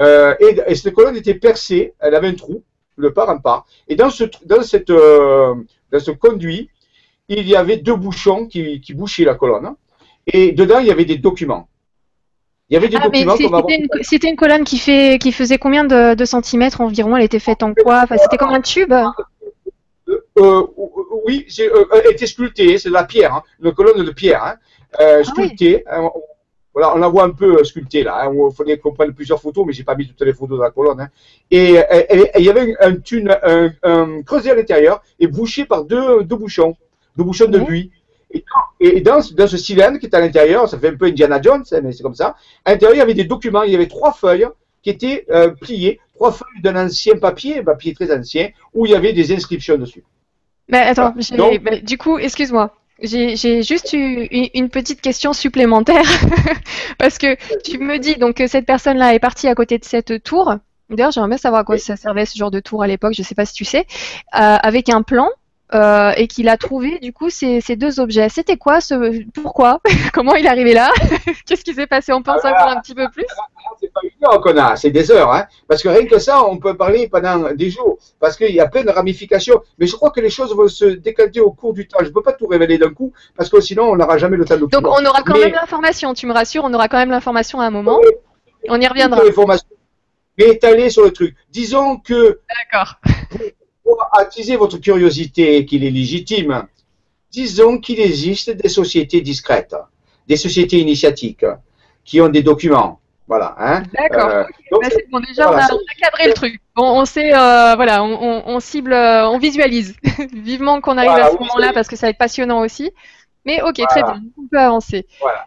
Euh, et, et cette colonne était percée, elle avait un trou, de part en part. Et dans ce, dans cette, euh, dans ce conduit, il y avait deux bouchons qui, qui bouchaient la colonne. Et dedans, il y avait des documents. Il y avait des Ah, documents c'était une, colonne qui, fait, qui faisait combien de, de centimètres environ? Elle était faite en quoi? Enfin, C'était comme un tube? Euh, oui, elle était sculptée, c'est de la pierre, hein, une colonne de pierre, hein, oui. sculptée. hein, voilà, on la voit un peu euh, sculptée là. hein, Il faudrait qu'on prenne plusieurs photos, mais j'ai pas mis toutes les photos de la colonne. hein. Et il y avait un, tune, un, un creuset à l'intérieur et bouché par deux, deux bouchons, deux bouchons de Oui. buis. Et, et dans, ce- dans ce cylindre qui est à l'intérieur, ça fait un peu Indiana Jones, hein, mais c'est comme ça. À l'intérieur, il y avait des documents, il y avait trois feuilles qui étaient euh, pliées, trois feuilles d'un ancien papier, un papier très ancien, où il y avait des inscriptions dessus. Mais attends, Voilà. j'ai- Donc- du coup, excuse-moi. J'ai juste eu une, petite question supplémentaire parce que tu me dis donc que cette personne-là est partie à côté de cette tour. D'ailleurs, j'aimerais bien savoir à quoi ça servait ce genre de tour à l'époque. Je sais pas si tu sais, euh, avec un plan euh, et qu'il a trouvé du coup ces, ces deux objets. C'était quoi ce Pourquoi? Comment il est arrivé là? Qu'est-ce qui s'est passé? On pense Ah, encore un petit peu plus. c'est pas une heure qu'on a, c'est des heures. Hein, parce que rien que ça, on peut parler pendant des jours. Parce qu'il y a plein de ramifications. Mais je crois que les choses vont se décanter au cours du temps. Je ne peux pas tout révéler d'un coup, parce que sinon, on n'aura jamais le temps de Donc on aura quand Mais- même l'information. Tu me rassures, on aura quand même l'information à un moment. On y reviendra. Est étalée sur le truc. Disons que D'accord. Pour attiser votre curiosité, qu'il est légitime, disons qu'il existe des sociétés discrètes, des sociétés initiatiques, qui ont des documents. Voilà. Hein. D'accord. Euh, Bah, bon, déjà, voilà, on, a, on a cadré le truc. On, on sait, euh, voilà, on, on- on cible, euh, on visualise. Vivement qu'on arrive Voilà, à ce moment-là parce que ça va être passionnant aussi. Mais ok, très bien, on peut avancer. Voilà.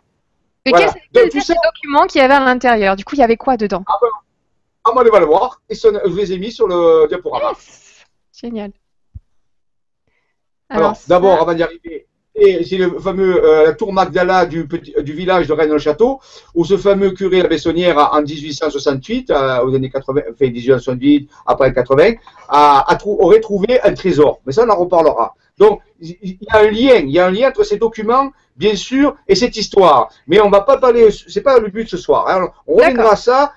Voilà. quels étaient ça- documents qu'il y avait à l'intérieur? Du coup, il y avait quoi dedans? Ah, moi, on va le voir. Et je vous les ai mis sur le diaporama. Yes Génial. Alors, ça- d'abord, avant d'y arriver, c'est le fameux euh, la tour Magdala du, petit, du village de Rennes-le-Château, où ce fameux curé la Bessonnière, en 1868, euh, aux années 80, enfin 1868, après 80, a, a trou- aurait trouvé un trésor. Mais ça, on en reparlera. Donc, il y a un lien, il y a un lien entre ces documents, bien sûr, et cette histoire. Mais on va pas parler, c'est pas le but ce soir. hein. On reviendra à ça,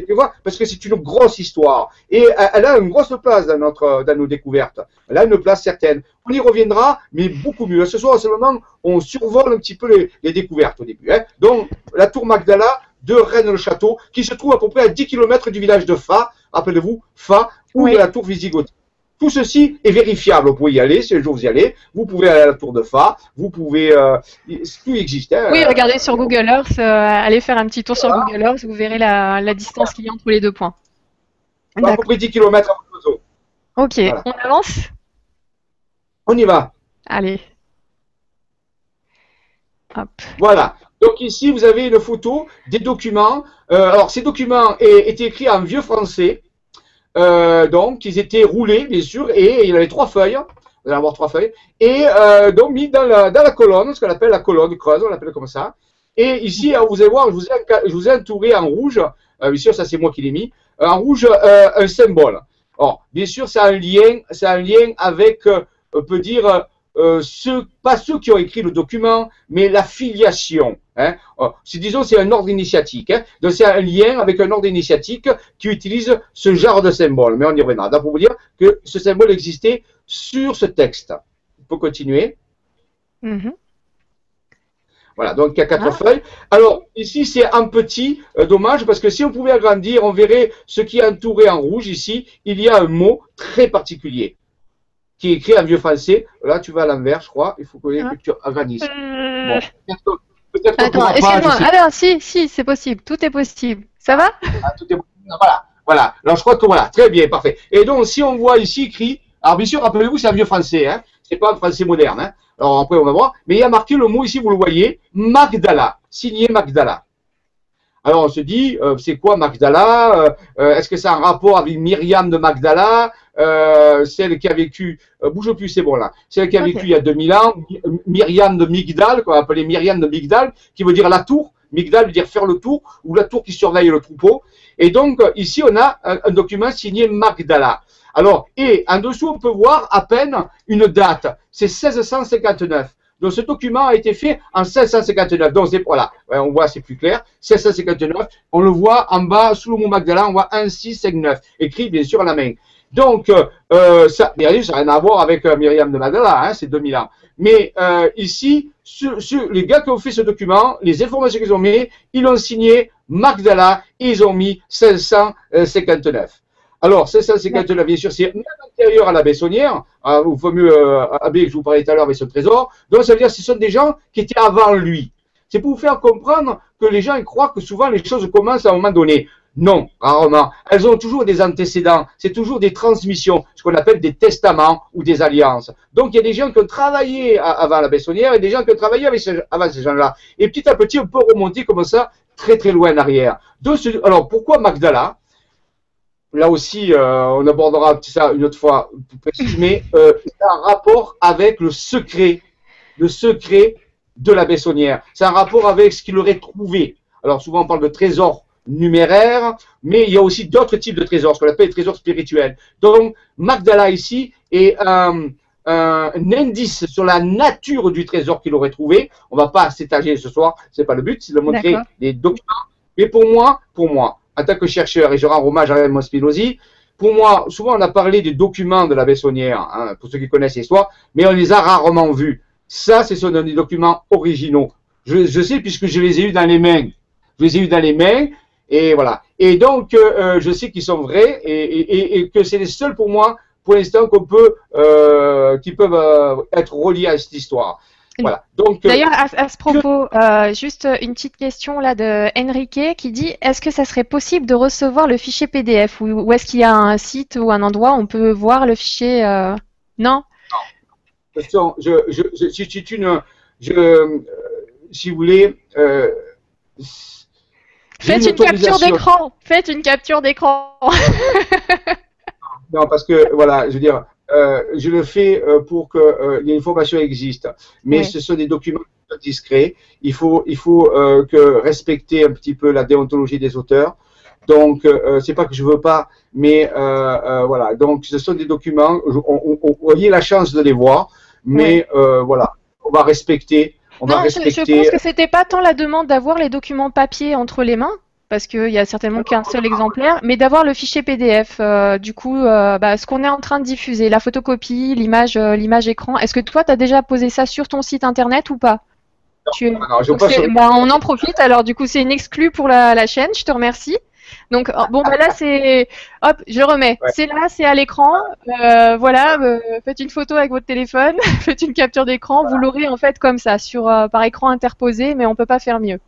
tu vois, parce que c'est une grosse histoire. Et elle elle a une grosse place dans, notre, dans nos découvertes. Elle a une place certaine. On y reviendra, mais beaucoup mieux. Ce soir, à ce moment, on survole un petit peu les, les découvertes au début. Hein. Donc, la tour Magdala de Rennes-le-Château, qui se trouve à peu près à 10 km du village de Fa, rappelez-vous, Fa, où Oui. il y a la tour Visigoth. Tout ceci est vérifiable. Vous pouvez y aller, si un jour vous y allez. Vous pouvez aller à la tour de Fa. Vous pouvez. Euh, tout existe. Hein. Oui, regardez sur Google Earth, euh, allez faire un petit tour sur. Google Earth, vous verrez la, la distance qu'il y a entre les deux points. à peu près 10 km votre zone. Ok, Voilà. on avance? On y va. Allez. Hop. Voilà. Donc ici, vous avez une photo des documents. Euh, alors, ces documents étaient écrits en vieux français. Euh, donc, ils étaient roulés, bien sûr, et il avait trois feuilles. Vous allez avoir trois feuilles. Et euh, donc, mis dans la, dans la colonne, ce qu'on appelle la colonne creuse, on l'appelle comme ça. Et ici, euh, vous allez voir, je vous ai, je vous ai entouré en rouge. Euh, bien sûr, ça c'est moi qui l'ai mis. En rouge, euh, un symbole. Or, bien sûr, ça a un lien, ça a un lien avec, euh, on peut dire, euh, ceux, pas ceux qui ont écrit le document, mais la filiation. Hein. C'est, disons, c'est un ordre initiatique. Hein. Donc, c'est un lien avec un ordre initiatique qui utilise ce genre de symbole. Mais on y reviendra. Donc, pour vous dire que ce symbole existait sur ce texte. Il faut continuer. Mhm. Voilà, donc il y a quatre Ah. feuilles. Alors, ici, c'est en petit, euh, dommage, parce que si on pouvait agrandir, on verrait ce qui est entouré en rouge ici. Il y a un mot très particulier qui est écrit en vieux français. Là, tu vas à l'envers, je crois. Il faut que, Ah. que tu agrandisses. Euh, Bon, Attends, excuse-moi. je sais Alors, si, si, c'est possible. Tout est possible. Ça va? Pas, tout est- Voilà, voilà. Alors, je crois que voilà, très bien, parfait. Et donc, si on voit ici écrit, alors bien sûr, rappelez-vous, c'est un vieux français, hein. C'est pas un français moderne, hein. Alors après, on va voir. Mais il y a marqué le mot ici, vous le voyez, Magdala, signé Magdala. Alors on se dit, euh, c'est quoi Magdala? Euh, euh, Est-ce que c'est un rapport avec Myriam de Magdala? Euh, celle qui a vécu, euh, bouge plus, c'est bon là, celle qui a vécu il y a 2000 ans, Myriam de Migdal, qu'on appelait Myriam de Migdal, qui veut dire la tour. Migdal veut dire faire le tour, ou la tour qui surveille le troupeau. Et donc, ici, on a un, document signé Magdala. Alors, et en dessous, on peut voir à peine une date. C'est 1659. Donc, ce document a été fait en 1659. Donc, c'est, voilà, on voit, c'est plus clair. 1659. On le voit en bas, sous le mot Magdala, on voit 1659. Écrit, bien sûr, à la main. Donc, euh, euh ça, ça n'a rien à voir avec euh, Myriam de Magdala, hein, c'est 2000 ans. Mais euh, ici, les gars qui ont fait ce document, les informations qu'ils ont mis, ils l'ont signé Magdala et ils ont mis 1659. Alors, 1659, bien sûr, c'est même antérieur à la Bessonnière, hein, au fameux euh, abbé que je vous parlais tout à l'heure avec ce trésor. Donc, ça veut dire que ce sont des gens qui étaient avant lui. C'est pour vous faire comprendre que les gens ils croient que souvent les choses commencent à un moment donné. Non, rarement. Elles ont toujours des antécédents. C'est toujours des transmissions, ce qu'on appelle des testaments ou des alliances. Donc, il y a des gens qui ont travaillé avant la Bessonnière et des gens qui ont travaillé avec avant ces gens-là. Et petit à petit, on peut remonter comme ça très très loin en arrière. alors, pourquoi Magdala? Là aussi, euh, on abordera ça une autre fois, mais euh, c'est un rapport avec le secret, le secret de la Bessonnière. C'est un rapport avec ce qu'il aurait trouvé. Alors, souvent, on parle de trésors numéraire, mais il y a aussi d'autres types de trésors, ce qu'on appelle les trésors spirituels. Donc, Magdala ici est un, indice sur la nature du trésor qu'il aurait trouvé. On va pas s'étager ce soir, c'est pas le but, c'est de montrer les documents. Mais pour moi, pour moi, en tant que chercheur, et je rends hommage à Raymond Spinozzi, pour moi, souvent on a parlé des documents de la Bessonnière, hein, pour ceux qui connaissent l'histoire, mais on les a rarement vus. Ça, ce sont des documents originaux. Je, je sais puisque je les ai eus dans les mains. Je les ai eus dans les mains et voilà. Et donc, euh, euh, je sais qu'ils sont vrais et, que c'est les seuls pour moi, pour l'instant, qu'on peut, euh, qui peuvent être reliés à cette histoire. Voilà. Donc, D'ailleurs, à, ce propos, juste une petite question là de Enrique qui dit est-ce que ça serait possible de recevoir le fichier PDF ou, est-ce qu'il y a un site ou un endroit où on peut voir le fichier Non? Non. Je, je, je, une, je, si vous voulez, Faites une, capture d'écran. Faites une capture d'écran. non, parce que voilà, je veux dire, euh, je le fais euh, pour que euh, l'information existe, mais ce sont des documents discrets. Il faut, il faut que respecter un petit peu la déontologie des auteurs. Donc, c'est pas que je veux pas, mais voilà. Donc, ce sont des documents. On, on, on, la chance de les voir, mais voilà, on va respecter non, je, pense que c'était pas tant la demande d'avoir les documents papier entre les mains, parce qu'il y a certainement qu'un seul exemplaire, mais d'avoir le fichier PDF. Euh, du coup, euh, bah, ce qu'on est en train de diffuser, la photocopie, l'image, euh, l'image écran. Est-ce que toi, tu as déjà posé ça sur ton site internet ou pas? Bah, on en profite. Alors, du coup, c'est une exclue pour la, la chaîne. Je te remercie. Donc oh, bon, bah là c'est, hop, je remets. C'est là, c'est à l'écran. Euh, voilà, euh, faites une photo avec votre téléphone, faites une capture d'écran. Vous l'aurez en fait comme ça, sur euh, par écran interposé, mais on peut pas faire mieux.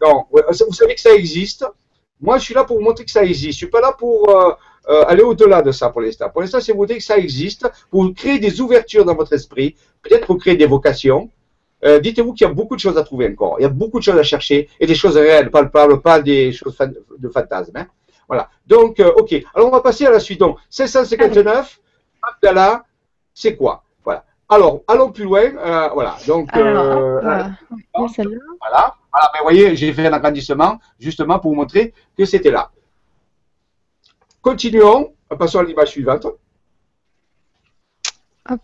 Non, vous savez que ça existe. Moi, je suis là pour vous montrer que ça existe. Je suis pas là pour aller au-delà de ça pour l'instant. Pour l'instant, c'est vous montrer que ça existe, pour créer des ouvertures dans votre esprit, peut-être pour créer des vocations. Euh, dites-vous qu'il y a beaucoup de choses à trouver encore. Il y a beaucoup de choses à chercher et des choses réelles, pas, pas, pas des choses de fantasmes. Hein. Voilà. Donc, euh, ok. Alors, on va passer à la suite. Donc, 1659, Abdallah, c'est quoi? Voilà. Alors, allons plus loin. Euh, voilà. Donc, voilà. Voilà. Voilà. Mais voyez, j'ai fait un agrandissement justement pour vous montrer que c'était là. Continuons. Passons à l'image suivante. Hop.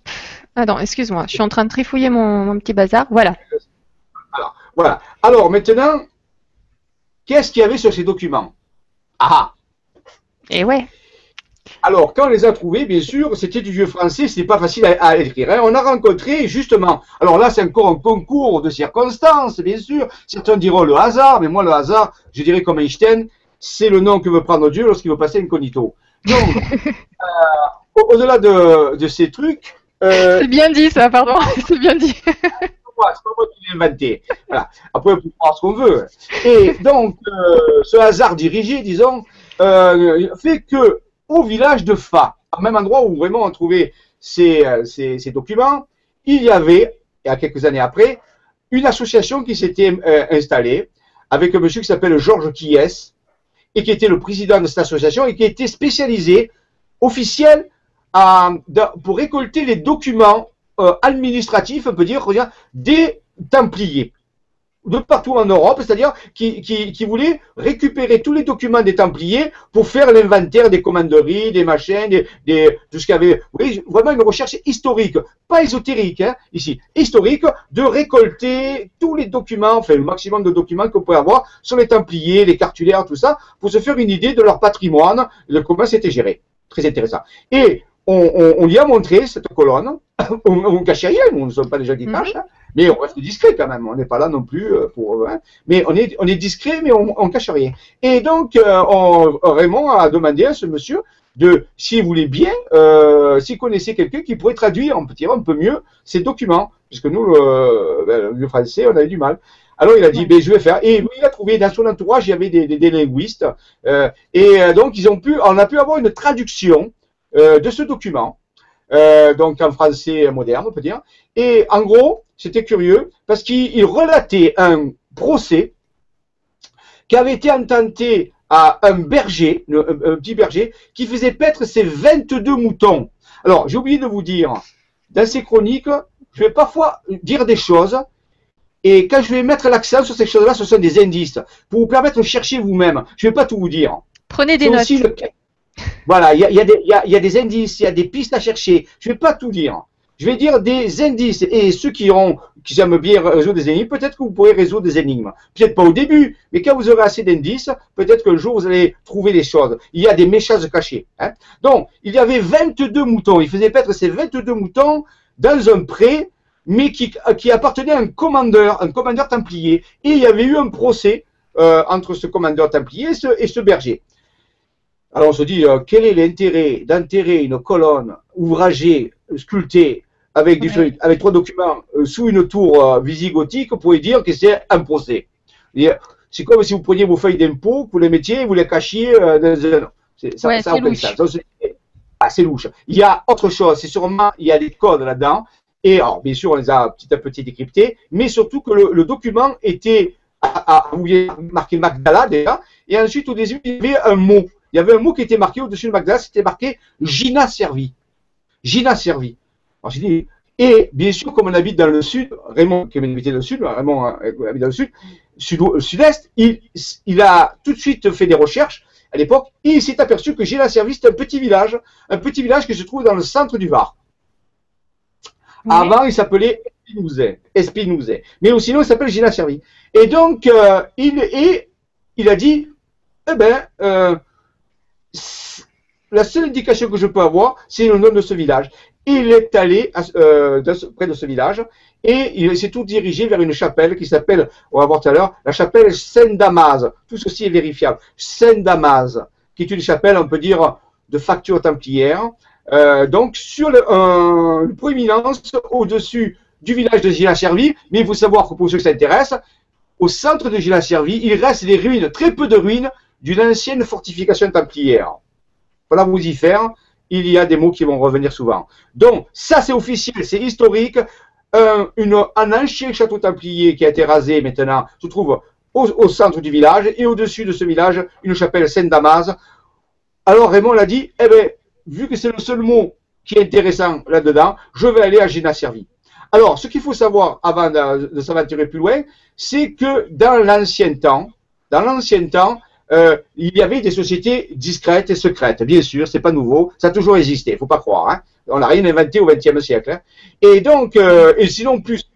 Attends, excuse-moi, je suis en train de trifouiller mon, petit bazar. Voilà. Alors, voilà. Alors maintenant, qu'est-ce qu'il y avait sur ces documents? Ah Et eh ouais. Alors, quand on les a trouvés, bien sûr, c'était du vieux français, c'est pas facile à, écrire. Hein. On a rencontré, justement, alors là, c'est encore un concours de circonstances, bien sûr. Certains diront le hasard, mais moi, le hasard, je dirais comme Einstein, c'est le nom que veut prendre Dieu lorsqu'il veut passer incognito. Donc, euh, au-delà de, ces trucs, euh, c'est bien dit ça, pardon. c'est bien dit. c'est pas moi qui l'ai inventé. Voilà. Après, on peut croire ce qu'on veut. Et donc, euh, ce hasard dirigé, disons, euh, fait que au village de Fa, au même endroit où vraiment on trouvait ces, ces, ces documents, il y avait, il y a quelques années après, une association qui s'était installée avec un monsieur qui s'appelle Georges Kies et qui était le président de cette association et qui était spécialisé pour récolter les documents administratifs, on peut dire, des Templiers de partout en Europe, c'est-à-dire qui, qui, voulait récupérer tous les documents des Templiers pour faire l'inventaire des commanderies, des machins, des, tout ce qu'il y avait. Oui, vraiment une recherche historique, pas ésotérique, hein, ici, historique, de récolter tous les documents, enfin le maximum de documents qu'on pouvait avoir sur les Templiers, les cartulaires, tout ça, pour se faire une idée de leur patrimoine, de comment c'était géré. Très intéressant. Et on, on, on lui a montré cette colonne, on ne cachait rien, nous ne sommes pas des gens qui cachent, hein. mais on reste discret quand même, on n'est pas là non plus euh, pour... Hein, mais on est, on est discret, mais on ne cache rien. Et donc, euh, on, Raymond a demandé à ce monsieur de, s'il voulait bien, euh, s'il connaissait quelqu'un qui pourrait traduire un petit un peu mieux ces documents, puisque nous, le, ben, le français, on avait du mal. Alors il a dit, ben, je vais faire. Et il a trouvé dans son entourage, il y avait des, des, linguistes. Euh, et donc ils ont pu, on a pu avoir une traduction de ce document. Euh, donc en français moderne, on peut dire. Et en gros, c'était curieux parce qu'il relatait un procès qui avait été intenté à un berger, un, petit berger, qui faisait paître ses 22 moutons. Alors, j'ai oublié de vous dire, dans ces chroniques, je vais parfois dire des choses, et quand je vais mettre l'accent sur ces choses-là, ce sont des indices, pour vous permettre de chercher vous-même. Je ne vais pas tout vous dire. Prenez des notes. Voilà, il y a, des indices, il y a des pistes à chercher. Je ne vais pas tout dire. Je vais dire des indices. Et ceux qui, ont, qui aiment bien résoudre des énigmes, peut-être que vous pourrez résoudre des énigmes. Peut-être pas au début, mais quand vous aurez assez d'indices, peut-être qu'un jour vous allez trouver les choses. Il y a des méchages cachés. Hein. Donc, il y avait 22 moutons. Il faisait paître ces 22 moutons dans un pré, mais qui, appartenait à un commandeur, un commandeur templier. Et il y avait eu un procès euh, entre ce commandeur templier et ce berger. Alors on se dit, euh, quel est l'intérêt d'enterrer une colonne ouvragée, sculptée, avec, avec trois documents euh, sous une tour euh, visigothique pour dire que c'est un procès? C'est comme si vous preniez vos feuilles d'impôt, vous les mettiez, vous les cachiez dans un... Ça, ouais, ça louche. Ah, c'est louche. Il y a autre chose, c'est sûrement, il y a des codes là-dedans, et alors, bien sûr, on les a petit à petit décryptés, mais surtout que le, document était, à, vous voyez marqué Magdala déjà, et ensuite au début, il y avait un mot il y avait un mot qui était marqué au-dessus de Magdala, c'était marqué Gina servi. Gina servi. Alors j'ai dit, et bien sûr, comme on habite dans le sud, Raymond qui habite dans le sud, Raymond hein, habite dans le sud, sud-est, il, il, a tout de suite fait des recherches à l'époque, et il s'est aperçu que Gina servi, c'est un petit village, un petit village qui se trouve dans le centre du Var. Avant, il s'appelait Espinouzet, Espinouzet. Mais sinon, il s'appelle Gina servi. Et donc, euh, il, et, il a dit, eh ben, euh, la seule indication que je peux avoir, c'est le nom de ce village. Il est allé euh, près de ce village et il s'est tout dirigé vers une chapelle qui s'appelle, on va voir tout à l'heure, la chapelle Saint-Damas. Tout ceci est vérifiable. Saint-Damas, qui est une chapelle, on peut dire, de facture templière. Euh, donc, sur une proéminence au-dessus du village de Gila-Servi, mais il faut savoir que pour ceux qui s'intéressent, au centre de Gila-Servi, il reste des ruines, très peu de ruines, d'une ancienne fortification templière. Voilà vous y faire, il y a des mots qui vont revenir souvent. Donc, ça c'est officiel, c'est historique. Un, ancien château templier qui a été rasé maintenant se trouve au, centre du village et au-dessus de ce village, une chapelle Saint-Damas. Alors Raymond l'a dit, eh bien, vu que c'est le seul mot qui est intéressant là-dedans, je vais aller à Gina Servi. Alors, ce qu'il faut savoir avant de, de s'aventurer plus loin, c'est que dans l'ancien temps, dans l'ancien temps, euh, il y avait des sociétés discrètes et secrètes. Bien sûr, c'est pas nouveau, ça a toujours existé, faut pas croire. Hein. On n'a rien inventé au XXe siècle. Hein. Et donc, euh, et sinon plus.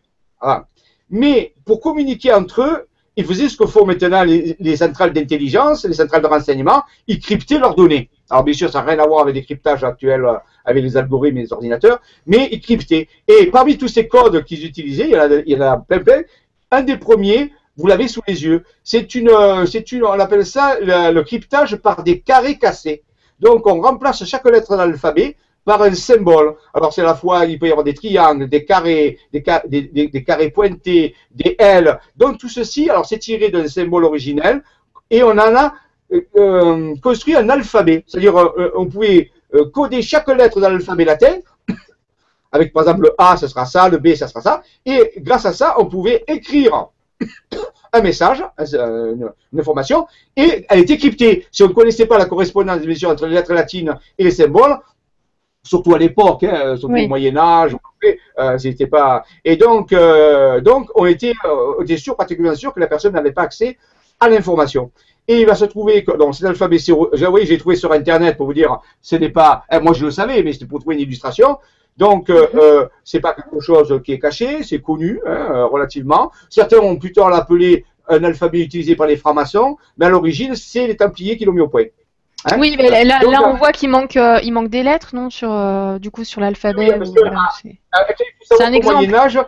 Mais pour communiquer entre eux, ils faisaient ce que font maintenant les, centrales d'intelligence, les centrales de renseignement, ils cryptaient leurs données. Alors bien sûr, ça n'a rien à voir avec les cryptages actuels, euh, avec les algorithmes et les ordinateurs, mais ils cryptaient. Et parmi tous ces codes qu'ils utilisaient, il y en a, il y en a plein plein, un des premiers, vous l'avez sous les yeux. C'est une, euh, c'est une, on appelle ça le, cryptage par des carrés cassés. Donc, on remplace chaque lettre dans l'alphabet par un symbole. Alors, c'est à la fois, il peut y avoir des triangles, des carrés, des, des, carrés pointés, des L. Donc, tout ceci, alors, c'est tiré d'un symbole originel et on en a euh, euh, construit un alphabet. C'est-à-dire, on pouvait coder chaque lettre dans l'alphabet latin avec par exemple le A, ce sera ça, le B, ça sera ça, et grâce à ça, on pouvait écrire un message, une, information, et elle était cryptée. Si on ne connaissait pas la correspondance bien entre les lettres latines et les symboles, surtout à l'époque, hein, surtout au Moyen Âge, euh, c'était pas. Et donc, euh, donc on était, euh, on était sûr, particulièrement sûr que la personne n'avait pas accès à l'information. Et il va se trouver que, donc cet alphabet, oui, j'ai trouvé sur Internet pour vous dire, ce n'est pas, eh, moi je le savais, mais c'était pour trouver une illustration. Donc, euh, mhm. euh, c'est pas quelque chose qui est caché, c'est connu hein, euh, relativement. Certains ont plutôt l'appelé un alphabet utilisé par les francs-maçons, mais à l'origine, c'est les Templiers qui l'ont mis au point. Hein oui, mais là, là, on voit qu'il manque, il manque des lettres, non, sur, du coup, sur l'alphabet. c'est un exemple. Moyen Âge,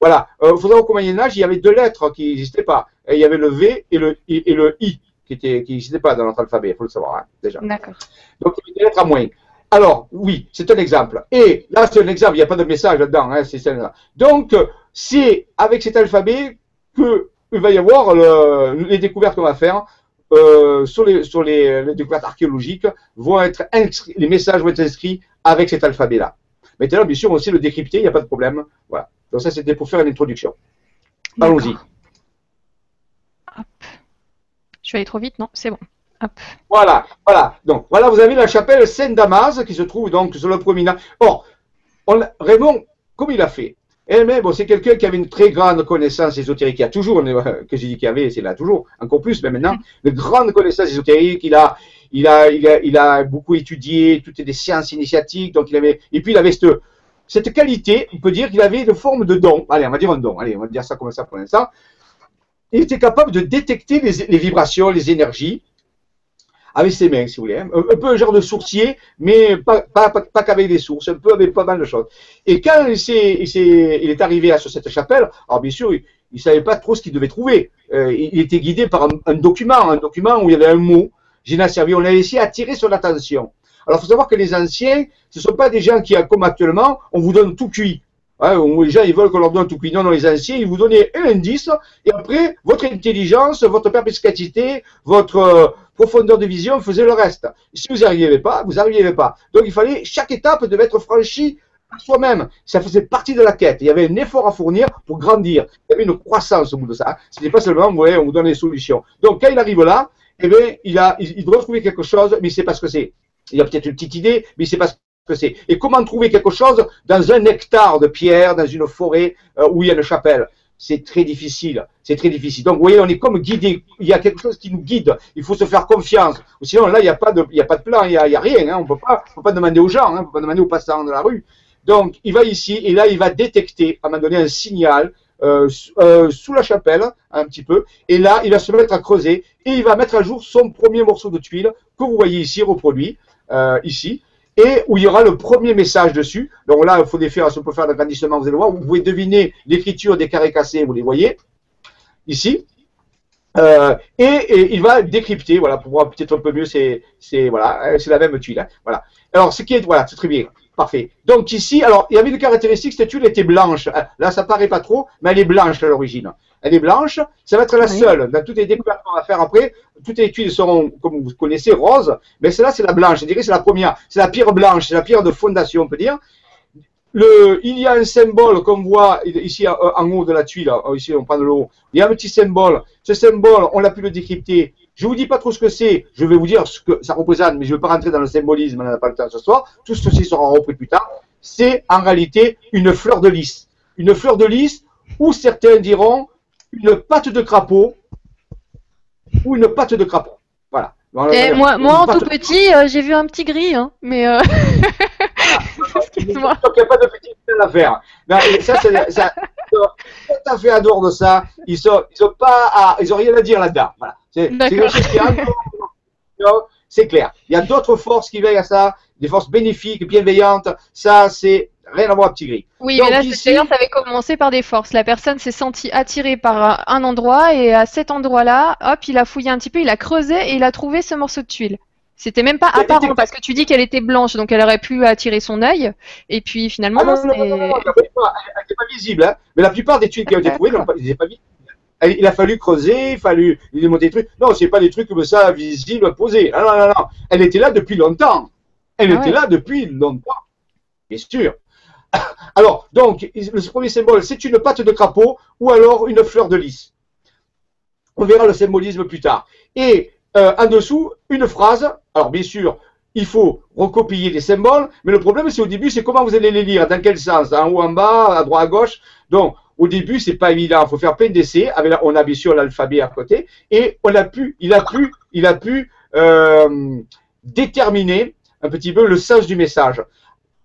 voilà, il faut savoir qu'au Moyen Âge, il y avait deux lettres qui n'existaient pas. il y avait le V et le, et le I qui n'existaient qui pas dans notre alphabet, il faut le savoir hein, déjà. D'accord. Donc il y avait des lettres à moins. Alors, oui, c'est un exemple. Et là, c'est un exemple, il n'y a pas de message là-dedans. Hein, c'est Donc, c'est avec cet alphabet qu'il va y avoir les découvertes qu'on va faire euh, sur, les, découvertes archéologiques, vont être les messages vont être inscrits avec cet alphabet-là. Maintenant, bien sûr, on sait le décrypter, il n'y a pas de problème. Voilà. Donc ça, c'était pour faire une introduction. Allons-y. Je vais aller trop vite, non C'est bon. Voilà, voilà. Donc, voilà, vous avez la chapelle Saint-Damas qui se trouve donc sur le promenade. Or, Raymond, comme il a fait elle-même, bon, c'est quelqu'un qui avait une très grande connaissance ésotérique. Il y a toujours, que j'ai dit qu'il y avait, c'est là toujours, encore plus, mais maintenant, de grandes connaissances ésotériques. Il a, il a, il a, il a beaucoup étudié toutes les sciences initiatiques. Donc, il avait, et puis il avait cette, cette qualité, on peut dire qu'il avait une forme de don. Allez, on va dire un don. Allez, on va dire ça comme ça pour l'instant. Il était capable de détecter les, les vibrations, les énergies avec ses mains, si vous voulez. Hein. Un, peu un genre de sourcier, mais pas, qu'avec des sources, un peu avec pas mal de choses. Et quand il, est, arrivé à, sur cette chapelle, alors bien sûr, il ne savait pas trop ce qu'il devait trouver. Euh, il était guidé par un, document, un document où il y avait un mot. J'ai servi, on a essayé d'attirer son attention. Alors, il faut savoir que les anciens, ce ne sont pas des gens qui, comme actuellement, on vous donne tout cuit. Hein, les gens, ils veulent qu'on leur donne tout cuit. Non, non, les anciens, ils vous donnaient un indice, et après, votre intelligence, votre perspicacité, votre, euh, profondeur de vision faisait le reste. Si vous n'y arrivez pas, vous n'arrivez pas. Donc il fallait, chaque étape devait être franchie par soi-même. Ça faisait partie de la quête. Il y avait un effort à fournir pour grandir. Il y avait une croissance au bout de ça. Ce n'était pas seulement, vous voyez, on vous donne des solutions. Donc quand il arrive là, eh bien, il, a, il, doit trouver quelque chose, mais il ne que c'est. Il a peut-être une petite idée, mais il ne sait Et comment trouver quelque chose dans un hectare de pierre, dans une forêt euh, où il y a une chapelle? C'est très difficile. C'est très difficile. Donc, vous voyez, on est comme guidé. Il y a quelque chose qui nous guide. Il faut se faire confiance. Sinon, là, il n'y a, pas de, a pas de plan, il n'y a, rien. Hein. On ne peut pas demander aux gens, hein. on ne peut pas demander aux passants de la rue. Donc, il va ici, et là, il va détecter, à un moment donné, un signal euh, euh, sous la chapelle, un petit peu. Et là, il va se mettre à creuser, et il va mettre à jour son premier morceau de tuile, que vous voyez ici, reproduit, ici et où il y aura le premier message dessus. Donc là, il faut des faire, on peut faire l'agrandissement, vous allez voir, vous pouvez deviner l'écriture des carrés cassés, vous les voyez, ici. Euh, et, il va décrypter, voilà, pour voir peut-être un peu mieux, c'est, voilà, c'est la même tuile, hein, voilà. Alors, ce qui est, voilà, c'est très bien, parfait. Donc ici, alors, il y avait une caractéristique, cette tuile était blanche. Là, ça paraît pas trop, mais elle est blanche à l'origine elle est blanche, ça va être la seule. Dans toutes les découvertes qu'on va faire après, toutes les tuiles seront, comme vous connaissez, roses, mais celle-là, c'est la blanche. Je dirais c'est la première. C'est la pierre blanche, c'est la pierre de fondation, on peut dire. Le, il y a un symbole qu'on voit ici en haut de la tuile, ici on prend de l'eau, il y a un petit symbole. Ce symbole, on l'a pu le décrypter. Je vous dis pas trop ce que c'est, je vais vous dire ce que ça représente, mais je ne vais pas rentrer dans le symbolisme, on n'a pas le temps ce soir. Tout ceci sera repris plus tard. C'est en réalité une fleur de lys. Une fleur de lys où certains diront une patte de crapaud ou une patte de crapaud. Voilà. Et moi, moi en tout petit, euh, j'ai vu un petit gris, hein, mais. Euh... Excuse-moi. il n'y a pas de petit à faire. ça, c'est, ça, tout à fait à dehors de ça. Ils sont, ils ont pas, ils ont rien à dire là-dedans. Voilà. C'est, c'est clair. Il y a d'autres forces qui veillent à ça, des forces bénéfiques, bienveillantes. Ça, c'est Rien à voir, petit gris. Oui, mais là, ici... ça avait commencé par des forces. La personne s'est sentie attirée par un endroit et à cet endroit-là, hop, il a fouillé un petit peu, il a creusé et il a trouvé ce morceau de tuile. C'était même pas apparent parce que tu dis qu'elle était blanche, donc elle aurait pu attirer son œil. Et puis finalement, ah non, non, non, elle n'était pas visible. Hein. Mais la plupart des tuiles qui ont été trouvées, pas, pas visibles. Il a fallu creuser, il a fallu démonter des trucs. Non, c'est pas des trucs comme ça visibles, posés. Non, non, non, non. Elle était là depuis longtemps. Elle ah était là depuis longtemps. Bien sûr. Alors, donc, le premier symbole, c'est une patte de crapaud ou alors une fleur de lys. On verra le symbolisme plus tard. Et euh, en dessous, une phrase. Alors bien sûr, il faut recopier les symboles, mais le problème c'est au début, c'est comment vous allez les lire, dans quel sens, en haut, en bas, à droite, à gauche? Donc au début, c'est pas évident. Il faut faire plein d'essais. On a bien sûr l'alphabet à côté, et on a pu, il a pu, il a pu euh, déterminer un petit peu le sens du message.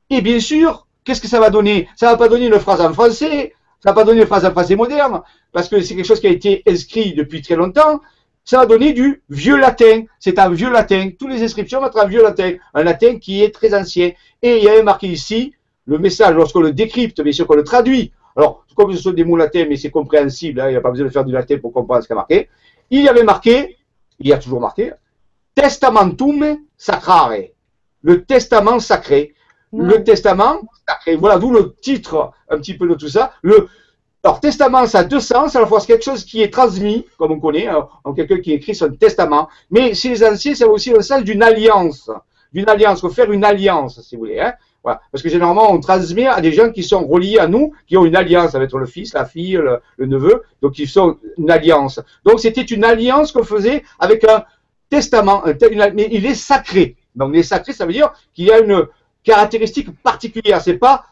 Et bien sûr, qu'est-ce que ça va donner? Ça va pas donner une phrase en français, ça va pas donner une phrase en français moderne, parce que c'est quelque chose qui a été inscrit depuis très longtemps. Ça va donner du vieux latin. C'est un vieux latin. Toutes les inscriptions vont être en vieux latin. Un latin qui est très ancien. Et il y avait marqué ici, le message, lorsqu'on le décrypte, bien sûr qu'on le traduit. Alors, comme ce sont des mots latins, mais c'est compréhensible, hein, il n'y a pas besoin de faire du latin pour comprendre ce qu'il y a marqué. Il y avait marqué, il y a toujours marqué, Testamentum Sacrare. Le testament sacré. Le testament sacré. Voilà, d'où le titre un petit peu de tout ça. Le, alors, testament, ça a deux sens. À la fois, c'est quelque chose qui est transmis, comme on connaît, hein, en quelqu'un qui écrit son testament. Mais chez les anciens, ça a aussi le sens d'une alliance. D'une alliance, faut faire une alliance, si vous voulez. Hein. Parce que généralement, on transmet à des gens qui sont reliés à nous, qui ont une alliance avec le fils, la fille, le, neveu. Donc, ils sont une alliance. Donc, c'était une alliance qu'on faisait avec un, testament, mais il est sacré. Donc, il est sacré, ça veut dire qu'il y a une caractéristique particulière. C'est pas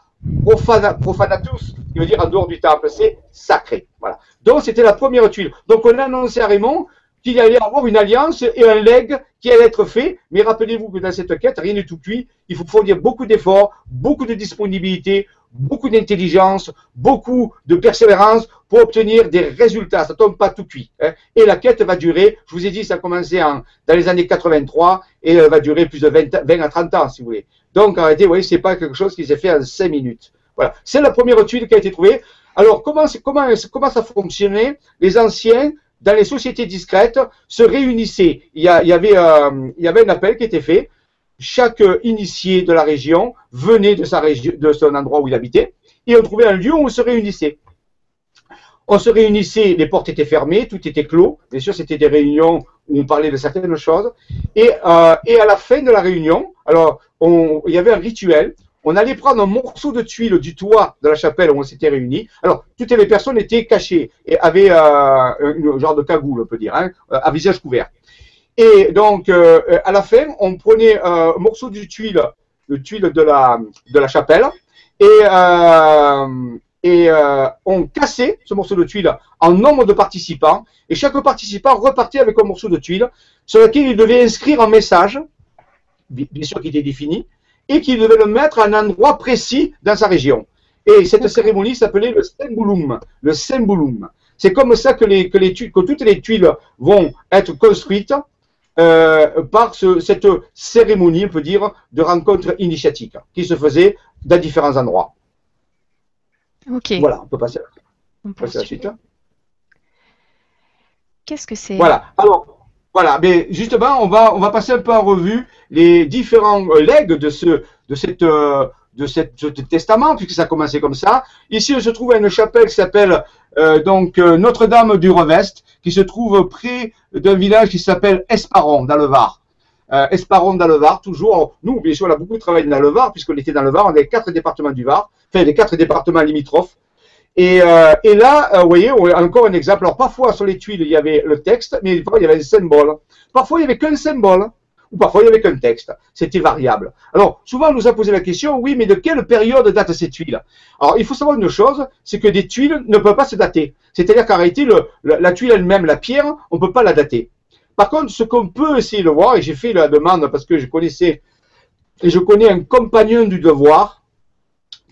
profanatus, qui veut dire en dehors du temple, c'est sacré. Voilà. Donc, c'était la première tuile. Donc, on a annoncé à Raymond qu'il allait avoir une alliance et un leg qui allait être fait. Mais rappelez-vous que dans cette quête, rien n'est tout cuit. Il faut fournir beaucoup d'efforts, beaucoup de disponibilité, beaucoup d'intelligence, beaucoup de persévérance pour obtenir des résultats. Ça tombe pas tout cuit. Hein. Et la quête va durer, je vous ai dit, ça a commencé en, dans les années 83 et elle va durer plus de 20, 20 à 30 ans, si vous voulez. Donc, en réalité, vous voyez, c'est pas quelque chose qui s'est fait en 5 minutes. Voilà. C'est la première tuile qui a été trouvée. Alors, comment ça fonctionnait? Les anciens, dans les sociétés discrètes, se réunissaient. Il y, il y, avait, euh, il y avait un appel qui était fait chaque initié de la région venait de, son endroit où il habitait et on trouvait un lieu où on se réunissait. On se réunissait, les portes étaient fermées, tout était clos. Bien sûr, c'était des réunions où on parlait de certaines choses. Et, euh, à la fin de la réunion, alors, il y avait un rituel. On allait prendre un morceau de tuile du toit de la chapelle où on s'était réunis. Alors, toutes les personnes étaient cachées et avaient euh, un genre de cagoule, on peut dire, hein, à visage couvert. Et donc, euh, à la fin, on prenait un morceau de tuile, de tuile de la, chapelle, et, euh, et euh, on cassait ce morceau de tuile en nombre de participants, et chaque participant repartait avec un morceau de tuile sur lequel il devait inscrire un message, bien sûr qui était défini, et qu'il devait le mettre à un endroit précis dans sa région. Et cette cérémonie s'appelait le Sembulum. Le Sembulum. C'est comme ça que, les, que, les, que toutes les tuiles vont être construites euh, par ce, cette cérémonie, on peut dire, de rencontre initiatique qui se faisait dans différents endroits. Ok. Voilà, on peut passer, on peut passer à la suite. Qu'est-ce que c'est? Voilà. Alors, voilà. Mais justement, on va, passer un peu en revue les différents legs de euh, ce testament, puisque ça a commencé comme ça. Ici, on se trouve à une chapelle qui s'appelle euh, donc euh, Notre-Dame du Revest, qui se trouve près d'un village qui s'appelle Esparon, dans le Var. Euh, Esparon dans le Var, toujours. Nous, bien sûr, on a beaucoup travaillé dans le Var, puisqu'on était dans le Var, on avait quatre départements du Var, enfin les quatre départements limitrophes. Et, euh, et là, euh, vous voyez, encore un exemple. Alors parfois sur les tuiles, il y avait le texte, mais parfois il y avait un symbole. Parfois il y avait qu'un symbole ou parfois il y avait qu'un texte. C'était variable. Alors, souvent, on nous a posé la question, oui, mais de quelle période date ces tuiles? Alors, il faut savoir une chose, c'est que des tuiles ne peuvent pas se dater. C'est-à-dire qu'en réalité, le, la, tuile elle-même, la pierre, on ne peut pas la dater. Par contre, ce qu'on peut essayer de voir, et j'ai fait la demande parce que je connaissais, et je connais un compagnon du devoir,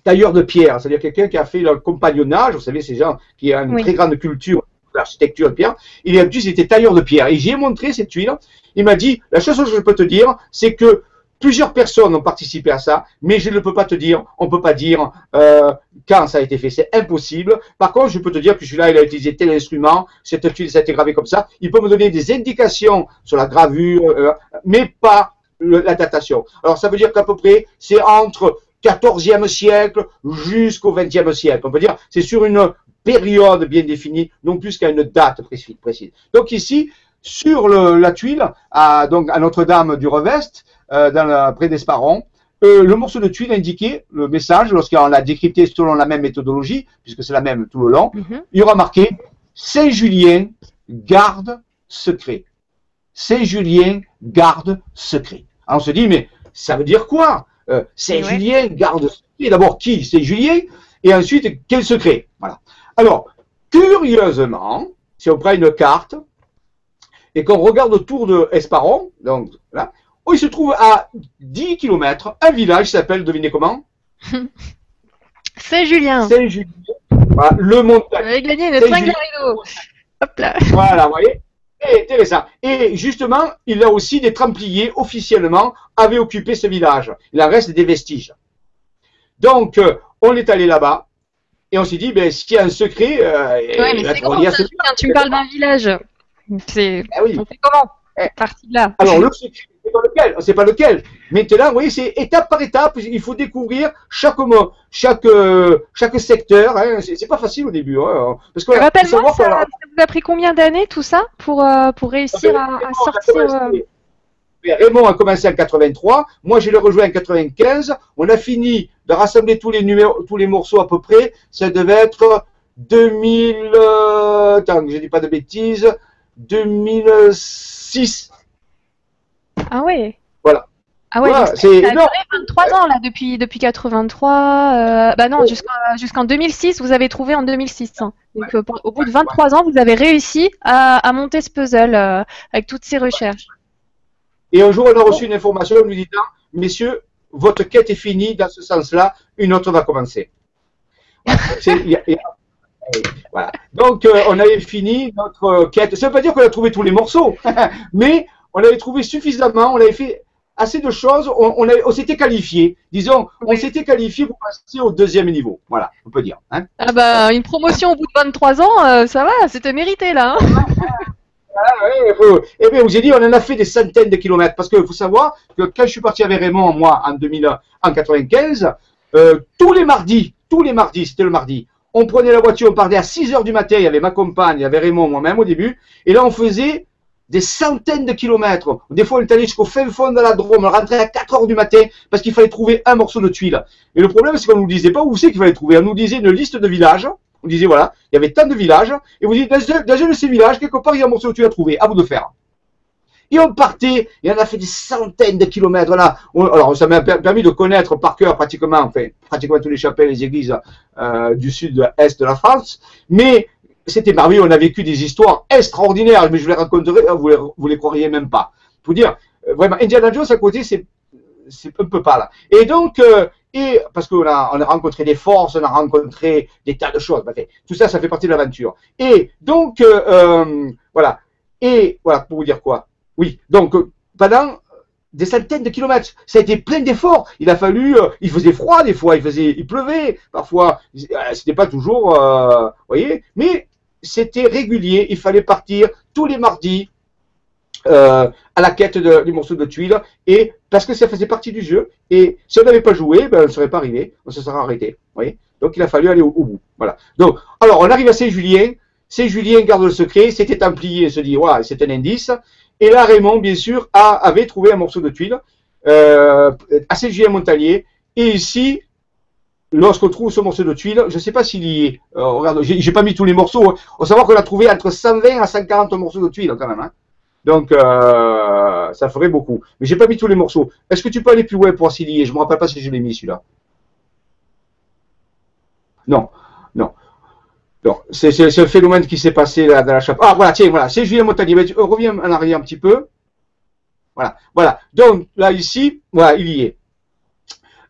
tailleur de pierre, c'est-à-dire quelqu'un qui a fait le compagnonnage, vous savez, ces gens qui ont une très grande culture l'architecture de pierre. Il a dit, il était tailleur de pierre. Et j'ai montré cette tuile. Il m'a dit, la seule chose que je peux te dire, c'est que plusieurs personnes ont participé à ça, mais je ne peux pas te dire, on ne peut pas dire euh, quand ça a été fait, c'est impossible. Par contre, je peux te dire que celui-là, il a utilisé tel instrument, cette tuile, ça a été gravé comme ça. Il peut me donner des indications sur la gravure, euh, mais pas la datation. Alors, ça veut dire qu'à peu près, c'est entre 14e siècle jusqu'au 20e siècle. On peut dire, c'est sur une période bien définie, non plus qu'à une date précise. Donc ici, sur la tuile, à, donc à Notre-Dame du Revest, euh, dans la, près d'Esparon, euh, le morceau de tuile indiquait le message, lorsqu'on l'a décrypté selon la même méthodologie, puisque c'est la même tout le long, mhm. il y aura marqué Saint-Julien garde secret. Saint-Julien garde secret. Alors on se dit, mais ça veut dire quoi? Euh, Saint-Julien garde secret. D'abord, qui Saint-Julien Et ensuite, quel secret? Voilà. Alors, curieusement, si on prend une carte et qu'on regarde autour de Esparon, donc là, où il se trouve à 10 km un village qui s'appelle, devinez comment? Saint-Julien. Saint-Julien. Voilà, le montagne. Vous avez gagné tringle Hop là. Voilà, vous voyez? Intéressant. Et justement, il a aussi des Templiers officiellement avaient occupé ce village. Il en reste des vestiges. Donc, euh, on est allé là-bas et on s'est dit, ben, s'il y a un secret, euh, ouais, mais c'est grand, ça, tu me parles d'un village. C'est ah oui. on fait comment eh. Parti de là. Alors, le secret, pas lequel, on sait pas lequel. Maintenant, vous voyez, c'est étape par étape. Il faut découvrir chaque mot, chaque euh, chaque secteur. Hein. C'est pas facile au début. Hein. Parce que rappelle-moi, ça, ça, vous a pris combien d'années tout ça pour euh, pour réussir à, à, sortir. Euh, Raymond a commencé en 83, moi je l'ai rejoint en 95. On a fini de rassembler tous les numéros, tous les morceaux à peu près. Ça devait être 2000. Euh, attends, je dis pas de bêtises. 2006. Ah ouais. Voilà. Ah ouais, voilà, c'est ça a duré 23 ans là depuis depuis 83. Euh, bah non, jusqu'en 2006, vous avez trouvé en 2006. Hein. Donc euh, au bout de 23 ans, vous avez réussi à, à monter ce puzzle euh, avec toutes ces recherches. Et un jour, on a reçu une information nous disant, messieurs, votre quête est finie dans ce sens-là, une autre va commencer. Voilà. Donc, euh, on avait fini notre quête. Ça ne veut pas dire qu'on a trouvé tous les morceaux, mais on avait trouvé suffisamment, on avait fait assez de choses, on, on, s'était qualifié. Disons, on s'était qualifié pour passer au deuxième niveau. Voilà, on peut dire. Hein. ah bah, une promotion au bout de 23 ans, euh, ça va, c'était mérité là. Hein. Ah, eh bien, vous ai dit, on en a fait des centaines de kilomètres. Parce qu'il faut savoir que quand je suis parti avec Raymond, moi, en 1995, euh, tous les mardis, tous les mardis, c'était le mardi, on prenait la voiture, on partait à 6 heures du matin, il y avait ma compagne, il y avait Raymond, moi-même au début, et là, on faisait des centaines de kilomètres. Des fois, on est allé jusqu'au fin fond de la Drôme, on rentrait à 4 heures du matin parce qu'il fallait trouver un morceau de tuile. Et le problème, c'est qu'on nous disait pas où c'est qu'il fallait trouver. On nous disait une liste de villages on disait, voilà, il y avait tant de villages, et vous dites, dans un, de ces villages, quelque part, il y a un morceau que tu as trouvé, à vous de faire. Et on partait, et on a fait des centaines de kilomètres là. alors, ça m'a permis de connaître par cœur pratiquement, enfin, pratiquement tous les chapelles, les églises euh, du sud-est de la France. Mais c'était merveilleux, on a vécu des histoires extraordinaires, mais je vous les raconterai, vous les, vous les croiriez même pas. Pour dire, euh, vraiment, Indiana Jones à côté, c'est un peu pas là. Et donc, euh, et parce qu'on a, on a rencontré des forces, on a rencontré des tas de choses. tout ça, ça fait partie de l'aventure. Et donc, euh, voilà. Et voilà, pour vous dire quoi Oui, donc, pendant des centaines de kilomètres. Ça a été plein d'efforts. Il a fallu, il faisait froid des fois, il faisait, il pleuvait parfois. C'était pas toujours, vous voyez, mais c'était régulier. Il fallait partir tous les mardis euh, à la quête du morceau de tuiles, et parce que ça faisait partie du jeu, et si on n'avait pas joué, ben, on ne serait pas arrivé, on se serait arrêté. Donc il a fallu aller au, bout. Voilà. Donc, alors on arrive à Saint-Julien, Saint-Julien garde le secret, c'était Templier, se dit, ouais, c'est un indice, et là Raymond, bien sûr, avait trouvé un morceau de tuile euh, à Saint-Julien Montalier, et ici, lorsqu'on trouve ce morceau de tuile, je ne sais pas s'il y est. Euh, regarde, j'ai pas mis tous les morceaux. Hein. On savoir qu'on a trouvé entre 120 à 140 morceaux de tuile quand même. Hein. Donc, euh, ça ferait beaucoup. Mais j'ai pas mis tous les morceaux. Est-ce que tu peux aller plus loin pour s'y Je me rappelle pas si je l'ai mis celui-là. Non, non. Non, c'est ce phénomène qui s'est passé dans la chape. Ah voilà, tiens, voilà, c'est Julien Montagnier. Euh, reviens en arrière un petit peu. Voilà, voilà. Donc là ici, voilà, il y est.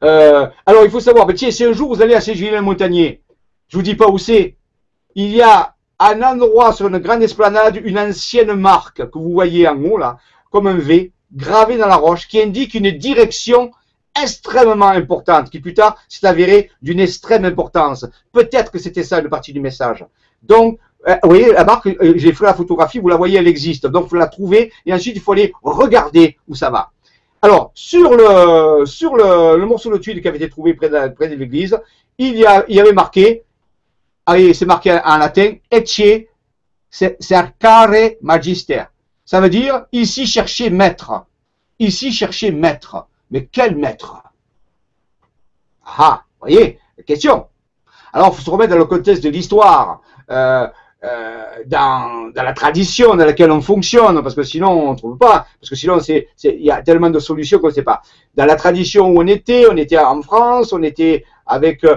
Euh, alors il faut savoir, tiens, si un jour vous allez à Saint-Julien Montagnier, je vous dis pas où c'est. Il y a un endroit sur une grande esplanade, une ancienne marque que vous voyez en haut là, comme un V, gravé dans la roche, qui indique une direction extrêmement importante, qui plus tard s'est avérée d'une extrême importance. Peut-être que c'était ça une partie du message. Donc, euh, vous voyez, la marque, euh, j'ai fait la photographie, vous la voyez, elle existe. Donc, il faut la trouver et ensuite, il faut aller regarder où ça va. Alors, sur le, morceau de tuile qui avait été trouvé près de, l'église, il y, a, il y avait marqué allez, c'est marqué en latin, ecce cercare magister. Ça veut dire ici chercher maître. Ici chercher maître. Mais quel maître? Ah, vous voyez, question. Alors, il faut se remettre dans le contexte de l'histoire. Euh, dans, dans, la tradition dans laquelle on fonctionne, parce que sinon on ne trouve pas, parce que sinon il y a tellement de solutions qu'on ne sait pas. Dans la tradition où on était, on était en France, on était avec euh,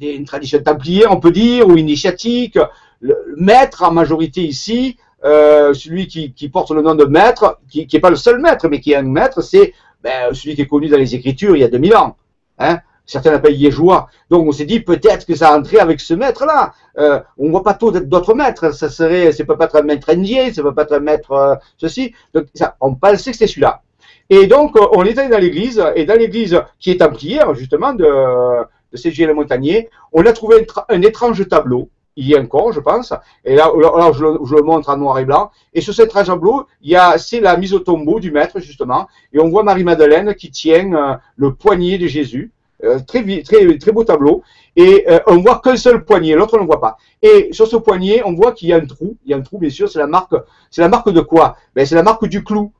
une tradition templière, on peut dire, ou initiatique. Le maître en majorité ici, euh, celui qui, qui, porte le nom de maître, qui n'est pas le seul maître, mais qui est un maître, c'est ben, celui qui est connu dans les Écritures il y a 2000 ans. Hein certains l'appellent Yéjoua. Donc on s'est dit peut-être que ça a entré avec ce maître-là. Euh, on voit pas trop d'autres maîtres. Ça serait, ça peut pas être un maître indien, ça peut pas être un maître euh, ceci. Donc ça, on pensait que c'était celui-là. Et donc on est allé dans l'église, et dans l'église qui est en prière justement de, de CG le Montagnier, on a trouvé un, étrange tableau. Il y a encore, je pense. Et là, le, je, le, montre en noir et blanc. Et sur cet étrange tableau, il y a, c'est la mise au tombeau du maître justement. Et on voit Marie Madeleine qui tient euh, le poignet de Jésus. Euh, très, beau tableau. Et euh, on voit qu'un seul poignet, l'autre on ne voit pas. Et sur ce poignet, on voit qu'il y a un trou. Il y a un trou, bien sûr, c'est la marque. C'est la marque de quoi? Ben, C'est la marque du clou.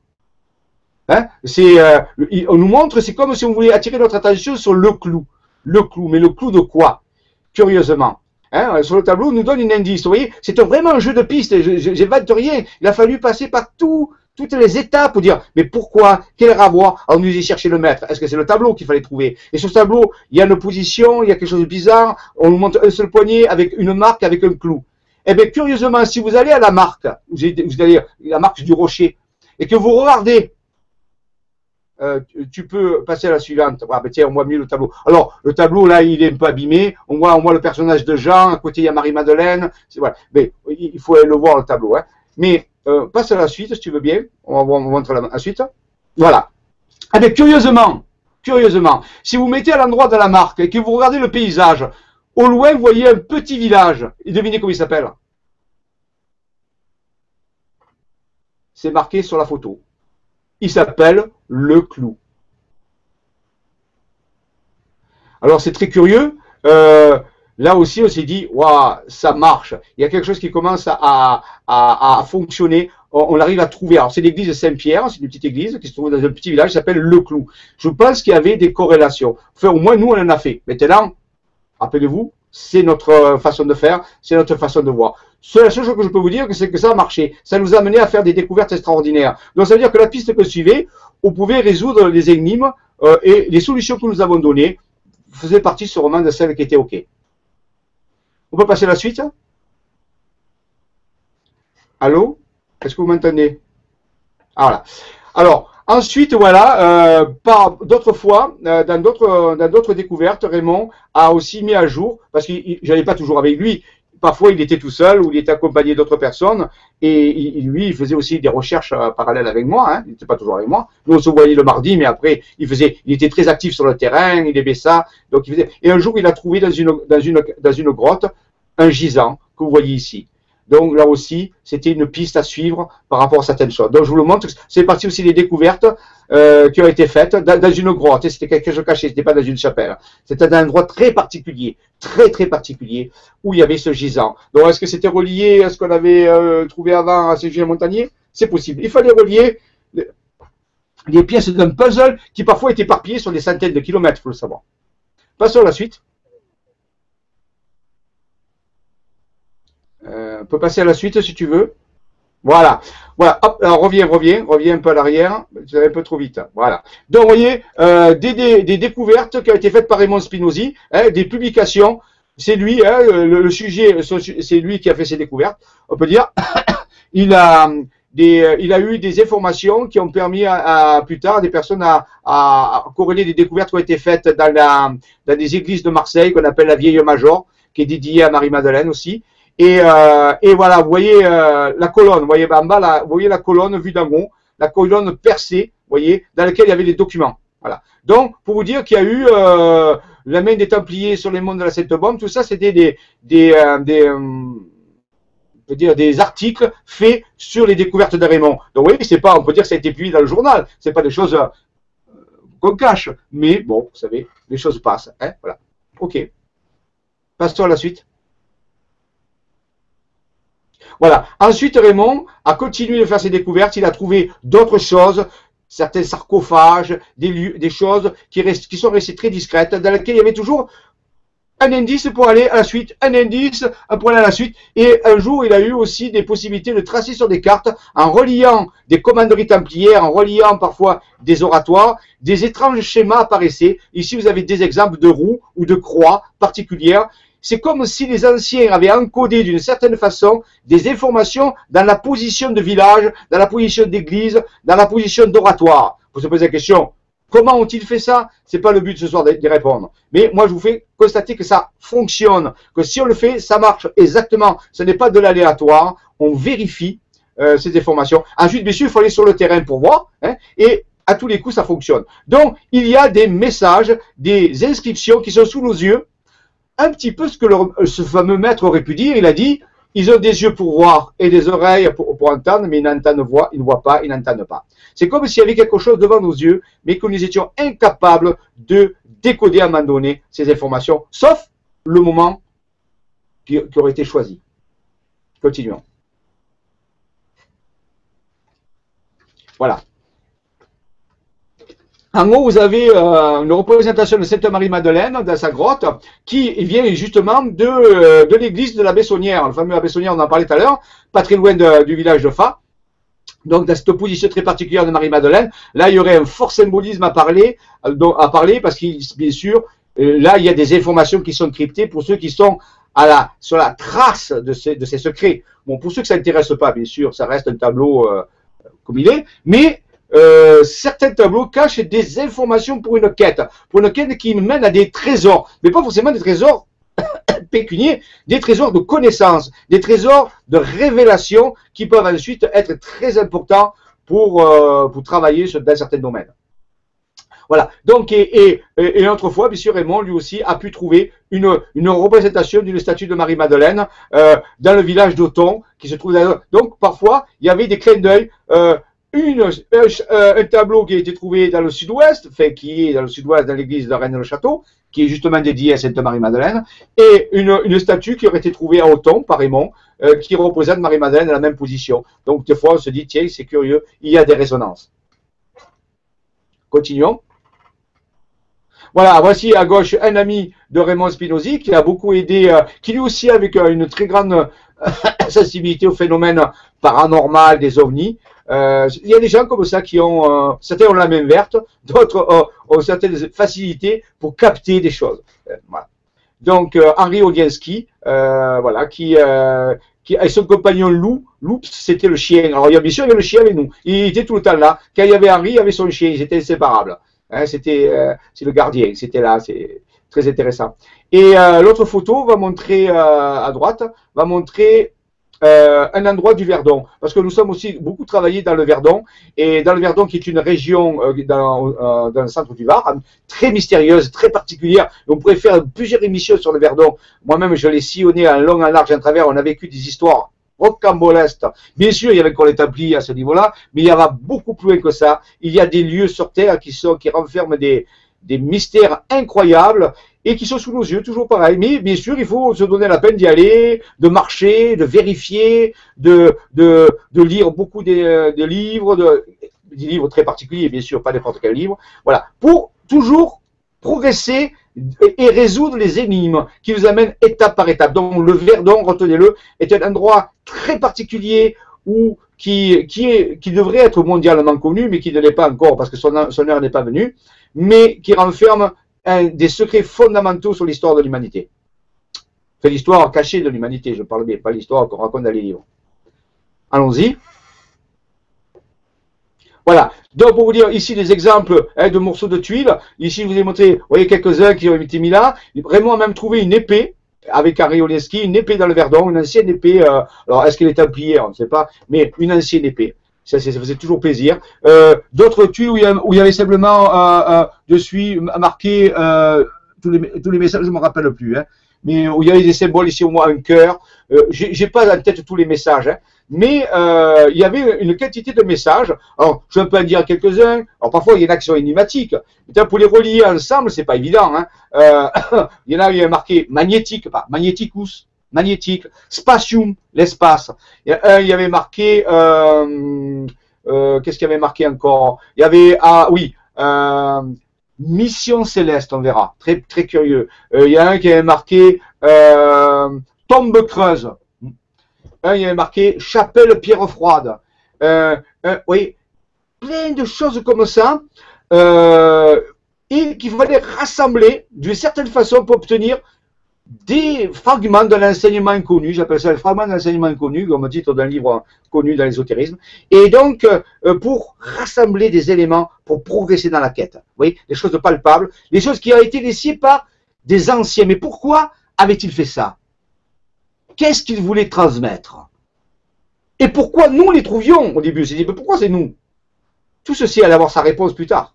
Hein? C'est, euh, on nous montre, c'est comme si on voulait attirer notre attention sur le clou. Le clou, mais le clou de quoi? Curieusement. Hein, sur le tableau, on nous donne une indice. Vous voyez, c'est vraiment un jeu de pistes. J'invente rien. Il a fallu passer par tout, toutes les étapes pour dire mais pourquoi Quel rapport On nous y chercher le maître? Est-ce que c'est le tableau qu'il fallait trouver? Et sur ce tableau, il y a une position, il y a quelque chose de bizarre. On nous montre un seul poignet avec une marque, avec un clou. Eh bien, curieusement, si vous allez à la marque, vous allez la marque du rocher, et que vous regardez, euh, tu peux passer à la suivante. Ah, ben tiens, on voit mieux le tableau. Alors, le tableau, là, il est un peu abîmé. On voit, on voit le personnage de Jean. À côté, il y a Marie-Madeleine. Voilà. Mais il faut le voir, le tableau. Hein. Mais euh, passe à la suite, si tu veux bien. On va vous montrer la, suite. Voilà. Ah ben, curieusement, curieusement, si vous mettez à l'endroit de la marque et que vous regardez le paysage, au loin, vous voyez un petit village. Et devinez comment il s'appelle C'est marqué sur la photo. Il s'appelle Le Clou. Alors, c'est très curieux. Euh, là aussi, on s'est dit, waouh, ça marche. Il y a quelque chose qui commence à, fonctionner. On, arrive à trouver. Alors, c'est l'église Saint-Pierre, c'est une petite église qui se trouve dans un petit village qui s'appelle Le Clou. Je pense qu'il y avait des corrélations. Enfin, au moins, nous, on en a fait. Maintenant, rappelez-vous, c'est notre façon de faire, c'est notre façon de voir. La seule chose que je peux vous dire, c'est que ça a marché. Ça nous a amené à faire des découvertes extraordinaires. Donc, ça veut dire que la piste que suivait, on pouvait résoudre les énigmes euh, et les solutions que nous avons données faisaient partie sûrement de celles qui étaient OK. On peut passer à la suite Allô? Est-ce que vous m'entendez? Alors, ensuite, voilà, euh, d'autres fois, euh, dans d'autres découvertes, Raymond a aussi mis à jour, parce que j'allais pas toujours avec lui, parfois il était tout seul ou il était accompagné d'autres personnes et lui il faisait aussi des recherches euh, parallèles avec moi hein, il n'était pas toujours avec moi. Nous on se voyait le mardi mais après il faisait il était très actif sur le terrain il aimait ça. Donc et un jour il a trouvé dans une grotte un gisant que vous voyez ici donc là aussi, c'était une piste à suivre par rapport à certaines choses. Donc je vous le montre, c'est parti aussi des découvertes euh, qui ont été faites dans, une grotte. C'était quelque chose caché, c'était pas dans une chapelle. C'était un endroit très particulier, très très particulier, où il y avait ce gisant. Donc est-ce que c'était relié à ce qu'on avait euh, trouvé avant à Saint-Julien-Montagnier C'est possible. Il fallait relier les pièces d'un puzzle qui parfois est éparpillé sur des centaines de kilomètres, il faut le savoir. Passons à la suite. On peut passer à la suite si tu veux. Voilà. Voilà. Alors reviens, reviens, reviens un peu à l'arrière. Tu un peu trop vite. Voilà. Donc, vous voyez, euh, des, découvertes qui ont été faites par Raymond Spinozzi, hein, des publications. C'est lui, hein, le, sujet, c'est lui qui a fait ces découvertes. On peut dire, il a, des, il a eu des informations qui ont permis plus tard des personnes à, corréler des découvertes qui ont été faites dans des églises de Marseille qu'on appelle la Vieille Major, qui est dédiée à Marie-Madeleine aussi. Et, euh, et voilà, vous voyez euh, la colonne, vous voyez en bas, là, vous voyez la colonne vue d'en haut, la colonne percée, vous voyez, dans laquelle il y avait les documents. Voilà. Donc, pour vous dire qu'il y a eu euh, la main des Templiers sur les mondes de la Sainte Bombe, tout ça, c'était des, des, des dire des articles faits sur les découvertes de Raymond. Donc, oui, c'est pas, on peut dire que ça a été publié dans le journal. C'est pas des choses qu'on cache, mais bon, vous savez, les choses passent. Hein, voilà. Ok. Passons à la suite. Voilà. Ensuite, Raymond a continué de faire ses découvertes. Il a trouvé d'autres choses, certains sarcophages, des, choses qui, qui sont restées très discrètes, dans lesquelles il y avait toujours un indice pour aller à la suite, un indice pour aller à la suite. Et un jour, il a eu aussi des possibilités de tracer sur des cartes en reliant des commanderies templières, en reliant parfois des oratoires, des étranges schémas apparaissaient. Ici, vous avez des exemples de roues ou de croix particulières. C'est comme si les anciens avaient encodé d'une certaine façon des informations dans la position de village, dans la position d'église, dans la position d'oratoire. Vous se posez la question, Comment ont-ils fait ça? C'est pas le but ce soir d'y répondre. Mais moi, je vous fais constater que ça fonctionne, que si on le fait, ça marche exactement. Ce n'est pas de l'aléatoire. On vérifie euh, ces informations. Ensuite, bien sûr, il faut aller sur le terrain pour voir. Hein, et à tous les coups, ça fonctionne. Donc, il y a des messages, des inscriptions qui sont sous nos yeux. Un petit peu ce que ce fameux maître aurait pu dire. Il a dit, ils ont des yeux pour voir et des oreilles pour, entendre, mais ils n'entendent voient, ils ne voient pas, ils n'entendent pas. C'est comme s'il y avait quelque chose devant nos yeux, mais que nous étions incapables de décoder à un moment donné ces informations, sauf le moment qui aurait été choisi. Continuons. Voilà. En haut, vous avez euh, une représentation de Sainte Marie-Madeleine dans sa grotte qui vient justement de, euh, de l'église de la Bessonnière. Le fameux Bessonnière, on en parlait tout à l'heure, pas très loin du village de Fa. Donc, dans cette position très particulière de Marie-Madeleine, là, il y aurait un fort symbolisme à parler, euh, à parler parce que, bien sûr, là, il y a des informations qui sont cryptées pour ceux qui sont à la, sur la trace de ces, secrets. Bon, pour ceux que ça n'intéresse pas, bien sûr, ça reste un tableau comme il est, mais euh, certains tableaux cachent des informations pour une quête, pour une quête qui mène à des trésors, mais pas forcément des trésors pécuniers, des trésors de connaissances, des trésors de révélation qui peuvent ensuite être très importants pour, euh, pour travailler dans certains domaines. Voilà. Donc, et, et, et autrefois, bien sûr, Raymond, lui aussi, a pu trouver une, une représentation d'une statue de Marie-Madeleine euh, dans le village d'Auton, qui se trouve dans... Donc, parfois, il y avait des clins d'œil. Euh, une, un, tableau qui a été trouvé dans le sud-ouest, fait qui est dans le sud-ouest dans l'église de Rennes-le-Château, qui est justement dédié à Sainte Marie-Madeleine, et une, statue qui aurait été trouvée à Auton, par Raymond, euh, qui représente Marie-Madeleine dans la même position. Donc des fois on se dit, tiens, c'est curieux, il y a des résonances. Continuons. Voilà, voici à gauche un ami de Raymond Spinozzi qui a beaucoup aidé, euh, qui lui aussi avec euh, une très grande sensibilité au phénomène paranormal des ovnis. Euh, il y a des gens comme ça qui ont, euh, certains ont la main verte, d'autres ont, certaines facilités pour capter des choses. Euh. Donc Henri Odienski, voilà, qui, qui avec son compagnon Lou, Lou c'était le chien. Alors bien sûr il y avait le chien avec nous, il était tout le temps là. Quand il y avait Henri, il y avait son chien, ils étaient inséparables. Hein, c'était c'est le gardien, c'était là, c'est très intéressant. Et l'autre photo va montrer à droite, va montrer euh, un endroit du Verdon, parce que nous sommes aussi beaucoup travaillé dans le Verdon, et dans le Verdon qui est une région euh, dans, euh, dans, le centre du Var, très mystérieuse, très particulière. On pourrait faire plusieurs émissions sur le Verdon. Moi-même, je l'ai sillonné en long, en large, en travers. On a vécu des histoires rocambolesques. Bien sûr, il y avait les Templiers à ce niveau-là, mais il y a beaucoup plus loin que ça. Il y a des lieux sur Terre qui sont qui renferment des, des mystères incroyables et qui sont sous nos yeux, toujours pareil. Mais bien sûr, il faut se donner la peine d'y aller, de marcher, de vérifier, de, de, de lire beaucoup de, de livres, de, des livres très particuliers, bien sûr, pas n'importe quel livre. Voilà, pour toujours progresser et résoudre les énigmes qui nous amènent étape par étape. Donc le Verdon, retenez-le, est un endroit très particulier où qui, qui, est, qui devrait être mondialement connu, mais qui ne l'est pas encore parce que son, son heure n'est pas venue, mais qui renferme des secrets fondamentaux sur l'histoire de l'humanité. C'est l'histoire cachée de l'humanité, je parle bien, pas l'histoire qu'on raconte dans les livres. Allons-y. Voilà. Donc, pour vous dire ici des exemples hein, de morceaux de tuiles. Ici, je vous ai montré, vous voyez quelques-uns qui ont été mis là. Vraiment, a même trouvé une épée avec Arioleski, une épée dans le Verdon, une ancienne épée. Euh, alors, est-ce qu'elle est templière On ne sait pas, mais une ancienne épée. Ça, ça faisait toujours plaisir. Euh, D'autres tuiles où il, y où il y avait simplement euh, euh, dessus marqué tous, les, tous les messages, je ne me rappelle plus. Hein, mais où il y avait des symboles ici au moins un cœur. Euh, J'ai pas en tête tous les messages, hein, mais euh, il y avait une quantité de messages. Alors, je peux en dire quelques-uns. Alors, parfois, il y en a qui sont énigmatiques. Pour les relier ensemble, c'est pas évident. Hein. Euh, il y en a qui marqué magnétique, pas magnéticus, magnétique, spatium, l'espace. Il y avait marqué, euh, euh, qu'est-ce qu'il y avait marqué encore? Il y avait, ah oui, euh, mission céleste, on verra. Très, très curieux. Il y a un qui avait marqué tombe creuse. Un, il y avait marqué chapelle pierre froide. oui, plein de choses comme ça. et qu'il fallait rassembler d'une certaine façon pour obtenir des fragments de l'enseignement inconnu, j'appelle ça le fragment de l'enseignement inconnu, comme titre d'un livre connu dans l'ésotérisme, et donc euh, pour rassembler des éléments pour progresser dans la quête. Vous voyez, des choses palpables, des choses qui ont été laissées par des anciens. Mais pourquoi avait-il fait ça? Qu'est-ce qu'il voulait transmettre? Et pourquoi nous les trouvions au début? C'est dit, pourquoi c'est nous? Tout ceci allait avoir sa réponse plus tard.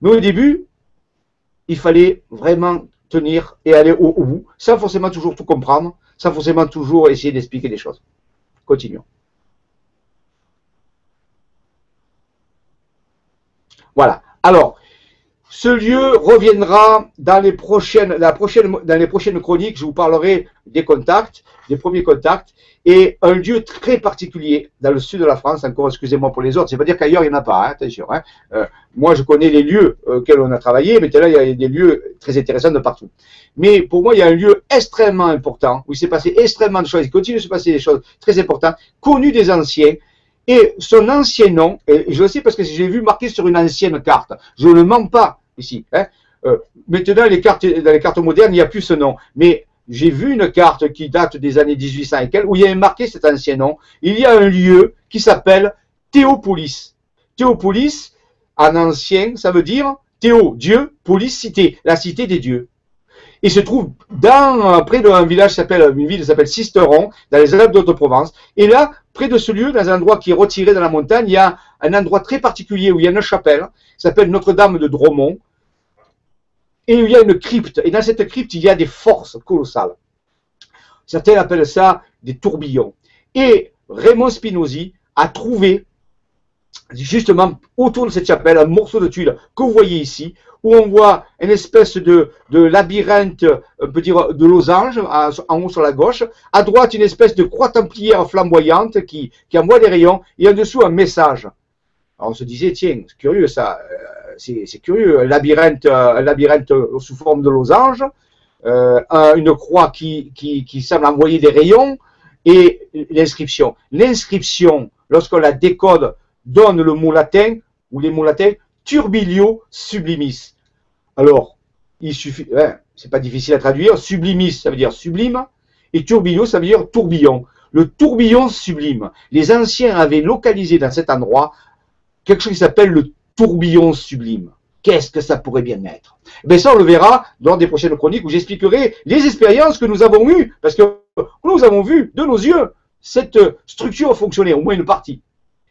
Mais au début, il fallait vraiment tenir et aller au, bout, sans forcément toujours tout comprendre, sans forcément toujours essayer d'expliquer des choses. Continuons. Voilà. Alors, ce lieu reviendra dans les prochaines, la prochaine, dans les prochaines chroniques. Je vous parlerai des contacts, des premiers contacts, et un lieu très particulier dans le sud de la France. Encore, excusez-moi pour les autres. C'est pas dire qu'ailleurs il n'y en a pas. Hein, attention. Hein. Euh, moi, je connais les lieux auxquels on a travaillé, mais là, il y a des lieux très intéressants de partout. Mais pour moi, il y a un lieu extrêmement important où il s'est passé extrêmement de choses. Il continue de se passer des choses très importantes, connu des anciens. Et son ancien nom, et je le sais parce que j'ai vu marqué sur une ancienne carte. Je ne mens pas ici. Hein. Euh, maintenant, les cartes, dans les cartes modernes, il n'y a plus ce nom. Mais j'ai vu une carte qui date des années 1800 et quelques, où il y a marqué cet ancien nom. Il y a un lieu qui s'appelle Théopolis. Théopolis, en ancien, ça veut dire Théo, Dieu, Polis, cité, la cité des dieux. Il se trouve dans, près d'un village s'appelle, une ville qui s'appelle Sisteron, dans les Alpes d'Haute-Provence. Et là, près de ce lieu, dans un endroit qui est retiré dans la montagne, il y a un endroit très particulier où il y a une chapelle, qui s'appelle Notre-Dame de Dromont et il y a une crypte. Et dans cette crypte, il y a des forces colossales. Certains appellent ça des tourbillons. Et Raymond Spinozzi a trouvé justement autour de cette chapelle un morceau de tuile que vous voyez ici, où on voit une espèce de, labyrinthe, on peut dire de losange, en haut sur la gauche, à droite une espèce de croix templière flamboyante qui, envoie des rayons, et en dessous un message. On se disait, tiens, c'est curieux ça, c'est curieux, un labyrinthe, sous forme de losange, euh, une croix qui, qui, semble envoyer des rayons, et l'inscription. L'inscription, lorsqu'on la décode, donne le mot latin, ou les mots latins, turbilio sublimis. Alors, il suffit, hein, c'est pas difficile à traduire, sublimis, ça veut dire sublime, et turbilio, ça veut dire tourbillon. Le tourbillon sublime. Les anciens avaient localisé dans cet endroit quelque chose qui s'appelle le tourbillon sublime. Qu'est-ce que ça pourrait bien être? Ben ça, on le verra dans des prochaines chroniques où j'expliquerai les expériences que nous avons eues, parce que nous avons vu de nos yeux cette structure fonctionner, au moins une partie.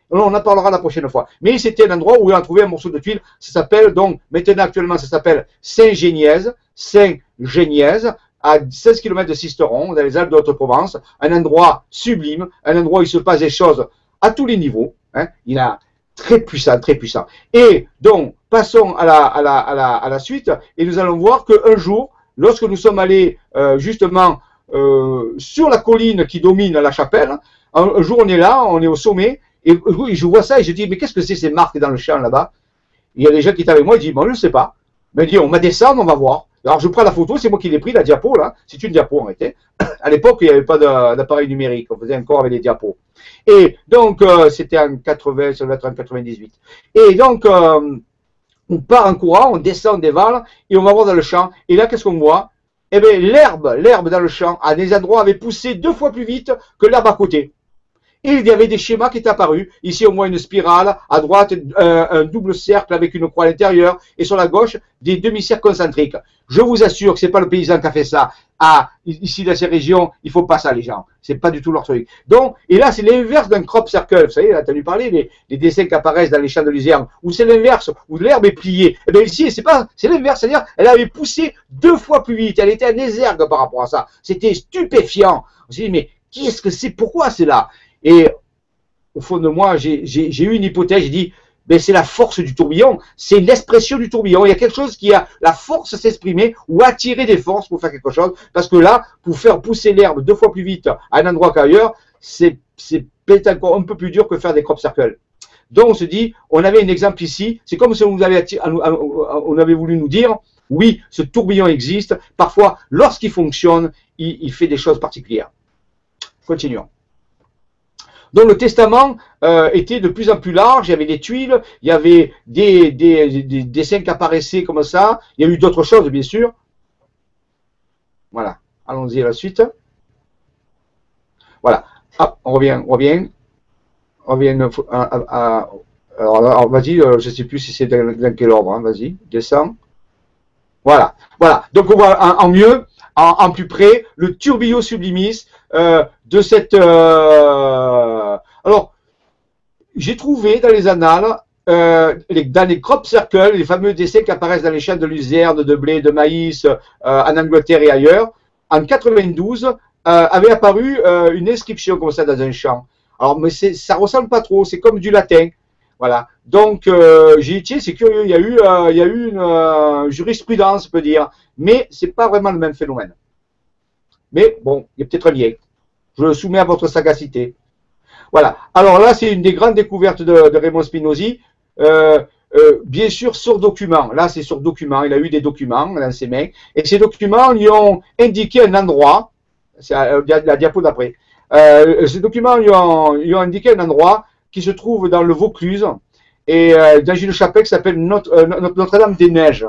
On en parlera la prochaine fois. Mais c'était un endroit où on a trouvé un morceau de tuile. Ça s'appelle donc, maintenant actuellement, ça s'appelle Saint-Génièse, Saint-Génièse, à 16 km de Sisteron, dans les Alpes de Haute-Provence. Un endroit sublime, un endroit où il se passe des choses à tous les niveaux. Hein. Il a Très puissant, très puissant. Et donc, passons à la suite, et nous allons voir qu'un jour, lorsque nous sommes allés euh, justement euh, sur la colline qui domine la chapelle, un, jour on est là, on est au sommet, et, je vois ça et je dis, mais qu'est-ce que c'est ces marques dans le champ là-bas? Il y a des gens qui étaient avec moi, ils disent, bon, je ne sais pas. Mais dit, on va descendre, on va voir. Alors je prends la photo, c'est moi qui l'ai pris, la diapo là, c'est une diapo en réalité. À l'époque, il n'y avait pas d'appareil numérique, on faisait encore avec des diapos. Et donc, euh, c'était en 80, ça doit être en 98. Et donc, euh, on part en courant, on descend des vals et on va voir dans le champ. Et là, qu'est-ce qu'on voit? Eh bien, l'herbe, l'herbe dans le champ, à des endroits, avait poussé deux fois plus vite que l'herbe à côté. Et il y avait des schémas qui étaient apparus. Ici, au moins une spirale. À droite, un, double cercle avec une croix à l'intérieur. Et sur la gauche, des demi-cercles concentriques. Je vous assure que c'est pas le paysan qui a fait ça. Ah, ici, dans ces régions, il faut pas ça, les gens. C'est pas du tout leur truc. Donc, et là, c'est l'inverse d'un crop circle. Vous savez, tu as vu parler des, des, dessins qui apparaissent dans les champs de luzerne. Où c'est l'inverse, où l'herbe est pliée. Eh bien, ici, c'est pas, c'est l'inverse. C'est-à-dire, elle avait poussé deux fois plus vite. Elle était un exergue par rapport à ça. C'était stupéfiant. On s'est dit, mais qu'est-ce que c'est? Pourquoi c'est là? Et au fond de moi, j'ai eu une hypothèse, j'ai dit, ben, c'est la force du tourbillon, c'est l'expression du tourbillon. Il y a quelque chose qui a la force à s'exprimer ou attirer des forces pour faire quelque chose. Parce que là, pour faire pousser l'herbe deux fois plus vite à un endroit qu'ailleurs, c'est peut-être encore un peu plus dur que faire des crop circles. Donc on se dit, on avait un exemple ici, c'est comme si on, avait, on avait voulu nous dire, oui, ce tourbillon existe, parfois lorsqu'il fonctionne, il, fait des choses particulières. Continuons. Donc le testament euh, était de plus en plus large, il y avait des tuiles, il y avait des, des, des dessins qui apparaissaient comme ça, il y a eu d'autres choses bien sûr. Voilà, allons-y à la suite. Voilà, on revient, on revient, on revient à, alors, vas-y, euh, je ne sais plus si c'est dans, quel ordre, hein, vas-y, descends. Voilà, voilà. Donc on voit en, mieux, en, plus près, le tourbillon sublimis euh, de cette. Alors, j'ai trouvé dans les annales, dans les crop circles, les fameux décès qui apparaissent dans les champs de luzerne, de blé, de maïs, en Angleterre et ailleurs, en 92, avait apparu une inscription comme ça dans un champ. Alors, mais ça ressemble pas trop, c'est comme du latin. Voilà. Donc, euh, j'ai dit, c'est curieux, il y a eu, euh, il y a eu une euh, jurisprudence, on peut dire, mais c'est pas vraiment le même phénomène. Mais bon, il y a peut-être un lien. Je le soumets à votre sagacité. Voilà. Alors là, c'est une des grandes découvertes de, Raymond Spinozzi. bien sûr, sur document. Là, c'est sur document. Il a eu des documents dans ses mains. Et ces documents lui ont indiqué un endroit. C'est la diapo d'après. ces documents lui ont, indiqué un endroit qui se trouve dans le Vaucluse et euh, dans une chapelle qui s'appelle euh, Notre-Dame des Neiges.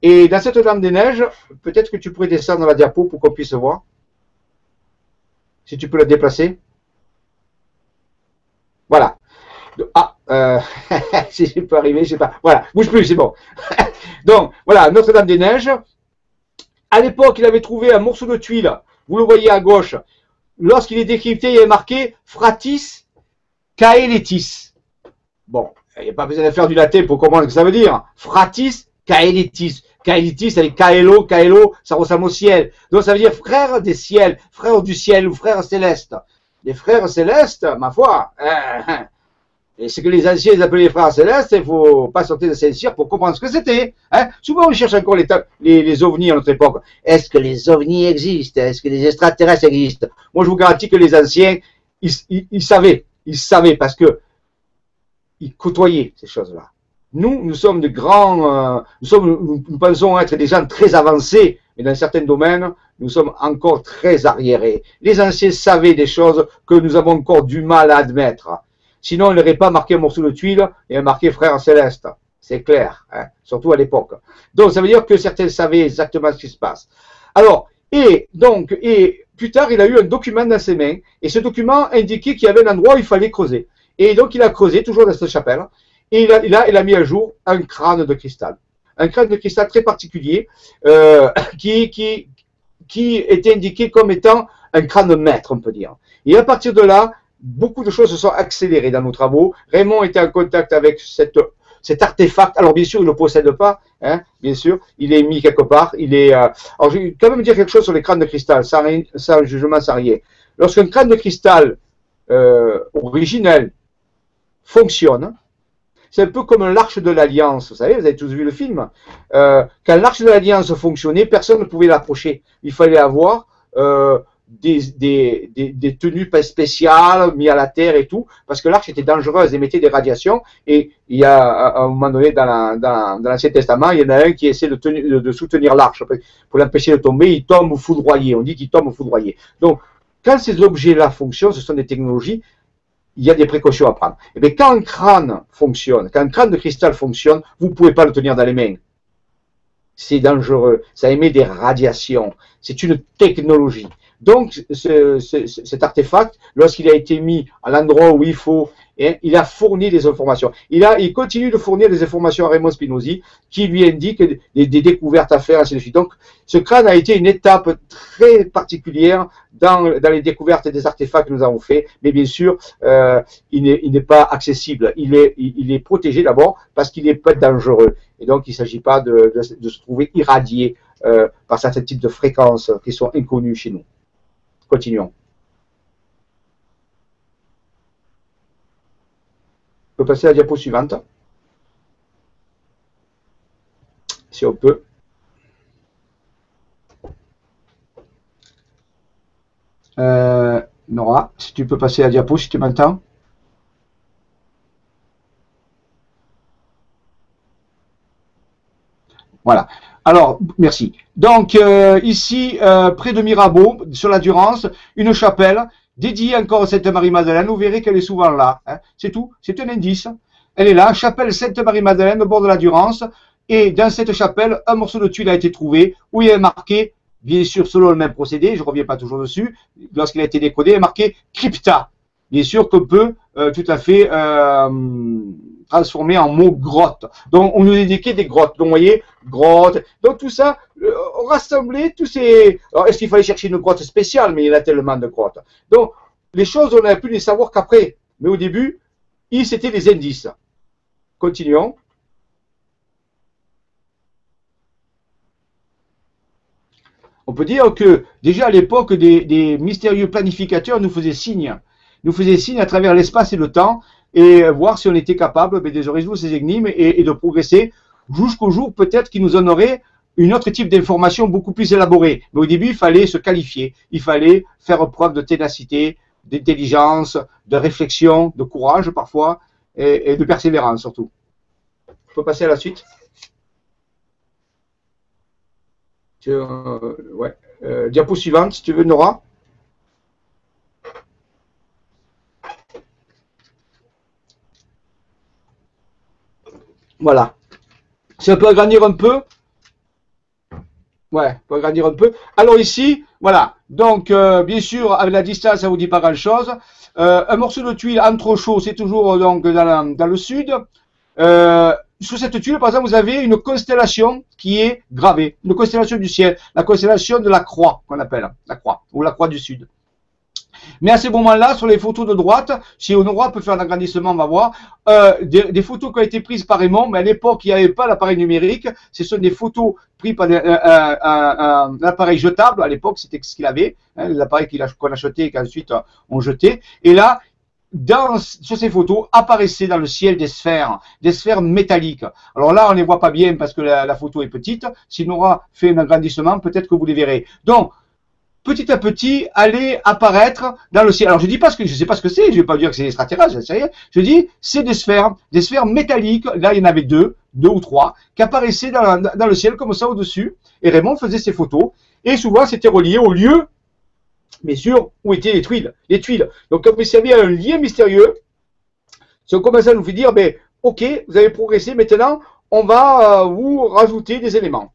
Et dans cette Dame des Neiges, peut-être que tu pourrais descendre la diapo pour qu'on puisse voir. Si tu peux la déplacer. Voilà. Ah, euh, si je peux arriver, je sais pas. Voilà, bouge plus, c'est bon. Donc, voilà, Notre-Dame des Neiges. À l'époque, il avait trouvé un morceau de tuile. Vous le voyez à gauche. Lorsqu'il est décrypté, il est marqué Fratis Caelitis. Bon, il n'y a pas besoin de faire du latin pour comprendre ce que ça veut dire. Fratis Caelitis. Caelitis, avec Caelo, Caelo, ça ressemble au ciel. Donc ça veut dire frère des ciels, frère du ciel ou frère céleste. Les frères célestes, ma foi, hein, ce que les anciens appelaient les frères célestes, il ne faut pas sortir de Saint-Cyr pour comprendre ce que c'était. Hein. Souvent, on cherche encore les, les, ovnis à notre époque. Est-ce que les ovnis existent? Est-ce que les extraterrestres existent? Moi, je vous garantis que les anciens, ils savaient ils savaient parce que ils côtoyaient ces choses-là. Nous, nous sommes de grands, euh, nous, sommes, nous, pensons être des gens très avancés, mais dans certains domaines, nous sommes encore très arriérés. Les anciens savaient des choses que nous avons encore du mal à admettre. Sinon, ils n'auraient pas marqué un morceau de tuile et marqué frère céleste. C'est clair, hein, surtout à l'époque. Donc, ça veut dire que certains savaient exactement ce qui se passe. Alors, et donc, et plus tard, il a eu un document dans ses mains, et ce document indiquait qu'il y avait un endroit où il fallait creuser. Et donc, il a creusé, toujours dans cette chapelle, et il il a mis à jour un crâne de cristal. Un crâne de cristal très particulier, euh, qui, était indiqué comme étant un crâne maître, on peut dire. Et à partir de là, beaucoup de choses se sont accélérées dans nos travaux. Raymond était en contact avec cet artefact, alors bien sûr, il ne le possède pas, hein, bien sûr, il est mis quelque part. Euh, alors, je vais quand même dire quelque chose sur les crânes de cristal, sans, sans jugement, sans. Lorsqu'un crâne de cristal euh, originel fonctionne, c'est un peu comme l'arche de l'Alliance. Vous savez, vous avez tous vu le film. Euh, quand l'arche de l'Alliance fonctionnait, personne ne pouvait l'approcher. Il fallait avoir euh, des, tenues spéciales mis à la terre et tout, parce que l'arche était dangereuse, émettait des radiations. Et il y a à un moment donné dans l'Ancien Testament, il y en a un qui essaie de soutenir l'arche pour l'empêcher de tomber. Il tombe foudroyé. On dit qu'il tombe foudroyé. Donc, quand ces objets-là fonctionnent, ce sont des technologies, il y a des précautions à prendre. Et eh bien, quand un crâne fonctionne, quand un crâne de cristal fonctionne, vous ne pouvez pas le tenir dans les mains. C'est dangereux. Ça émet des radiations. C'est une technologie. Donc, cet artefact, lorsqu'il a été mis à l'endroit où il faut, il a fourni des informations. Il, a, il continue de fournir des informations à Raymond Spinozzi, qui lui indique des, découvertes à faire, ainsi de suite. Donc, ce crâne a été une étape très particulière dans, les découvertes des artefacts que nous avons fait, mais bien sûr, euh, il n'est pas accessible. Il est, il, est protégé d'abord parce qu'il n'est pas dangereux. Et donc, il ne s'agit pas de, se trouver irradié euh, par certains types de fréquences qui sont inconnues chez nous. Continuons. On peut passer à la diapo suivante. Si on peut. Euh, Nora, si tu peux passer à la diapo, si tu m'entends. Voilà. Alors, merci. Donc, euh, ici, euh, près de Mirabeau, sur la Durance, une chapelle dédiée encore à Sainte Marie-Madeleine. Vous verrez qu'elle est souvent là. Hein. C'est tout. C'est un indice. Elle est là, chapelle Sainte Marie-Madeleine, au bord de la Durance. Et dans cette chapelle, un morceau de tuile a été trouvé où il est marqué, bien sûr, selon le même procédé, je ne reviens pas toujours dessus, lorsqu'il a été décodé, il est marqué crypta. Bien sûr qu'on peut euh, tout à fait transformé en mot grotte. Donc, on nous indiquait des grottes. Donc, vous voyez, grotte. Donc, tout ça, euh, rassembler tous ces... Alors, est-ce qu'il fallait chercher une grotte spéciale? Mais il y a tellement de grottes. Donc, les choses, on a pu les savoir qu'après. Mais au début, c'était des indices. Continuons. On peut dire que déjà à l'époque, des, des, mystérieux planificateurs nous faisaient signe, nous faisaient signe à travers l'espace et le temps, et voir si on était capable ben, de résoudre ces énigmes et, de progresser jusqu'au jour peut-être qui nous en aurait une autre type d'information beaucoup plus élaborée. Mais au début, il fallait se qualifier, il fallait faire preuve de ténacité, d'intelligence, de réflexion, de courage parfois, et, de persévérance surtout. On peut passer à la suite euh, ouais. Euh, diapo suivante, si tu veux, Nora. Voilà. Si on peut agrandir un peu. Ouais, on peut agrandir un peu. Alors ici, voilà. Donc, euh, bien sûr, avec la distance, ça vous dit pas grand-chose. Euh, un morceau de tuile entre chaud, c'est toujours donc dans, le sud. Euh, sous cette tuile, par exemple, vous avez une constellation qui est gravée, une constellation du ciel, la constellation de la croix, qu'on appelle, la croix, ou la croix du sud. Mais à ce moment-là, sur les photos de droite, si Honora peut faire un agrandissement, on va voir, euh, des, photos qui ont été prises par Raymond, mais à l'époque, il n'y avait pas l'appareil numérique. Ce sont des photos prises par un, appareil jetable. À l'époque, c'était ce qu'il avait, hein, l'appareil qu'on achetait et qu'ensuite euh, on jetait. Et là, sur ces photos apparaissaient dans le ciel des sphères, des sphères métalliques. Alors là, on ne les voit pas bien parce que la, la photo est petite. Si Nora fait un agrandissement, peut-être que vous les verrez. Donc, petit à petit aller apparaître dans le ciel. Alors je dis pas ce que je sais pas ce que c'est, je vais pas dire que c'est extraterrestre, sais Je dis c'est des sphères, des sphères métalliques. Là il y en avait deux, deux ou trois, qui apparaissaient dans, le ciel comme ça au-dessus. Et Raymond faisait ses photos. Et souvent c'était relié au lieu, bien sûr, où étaient les tuiles. Les tuiles. Donc quand vous savez un lien mystérieux, si on commence à nous dire, ben ok, vous avez progressé, maintenant on va euh, vous rajouter des éléments.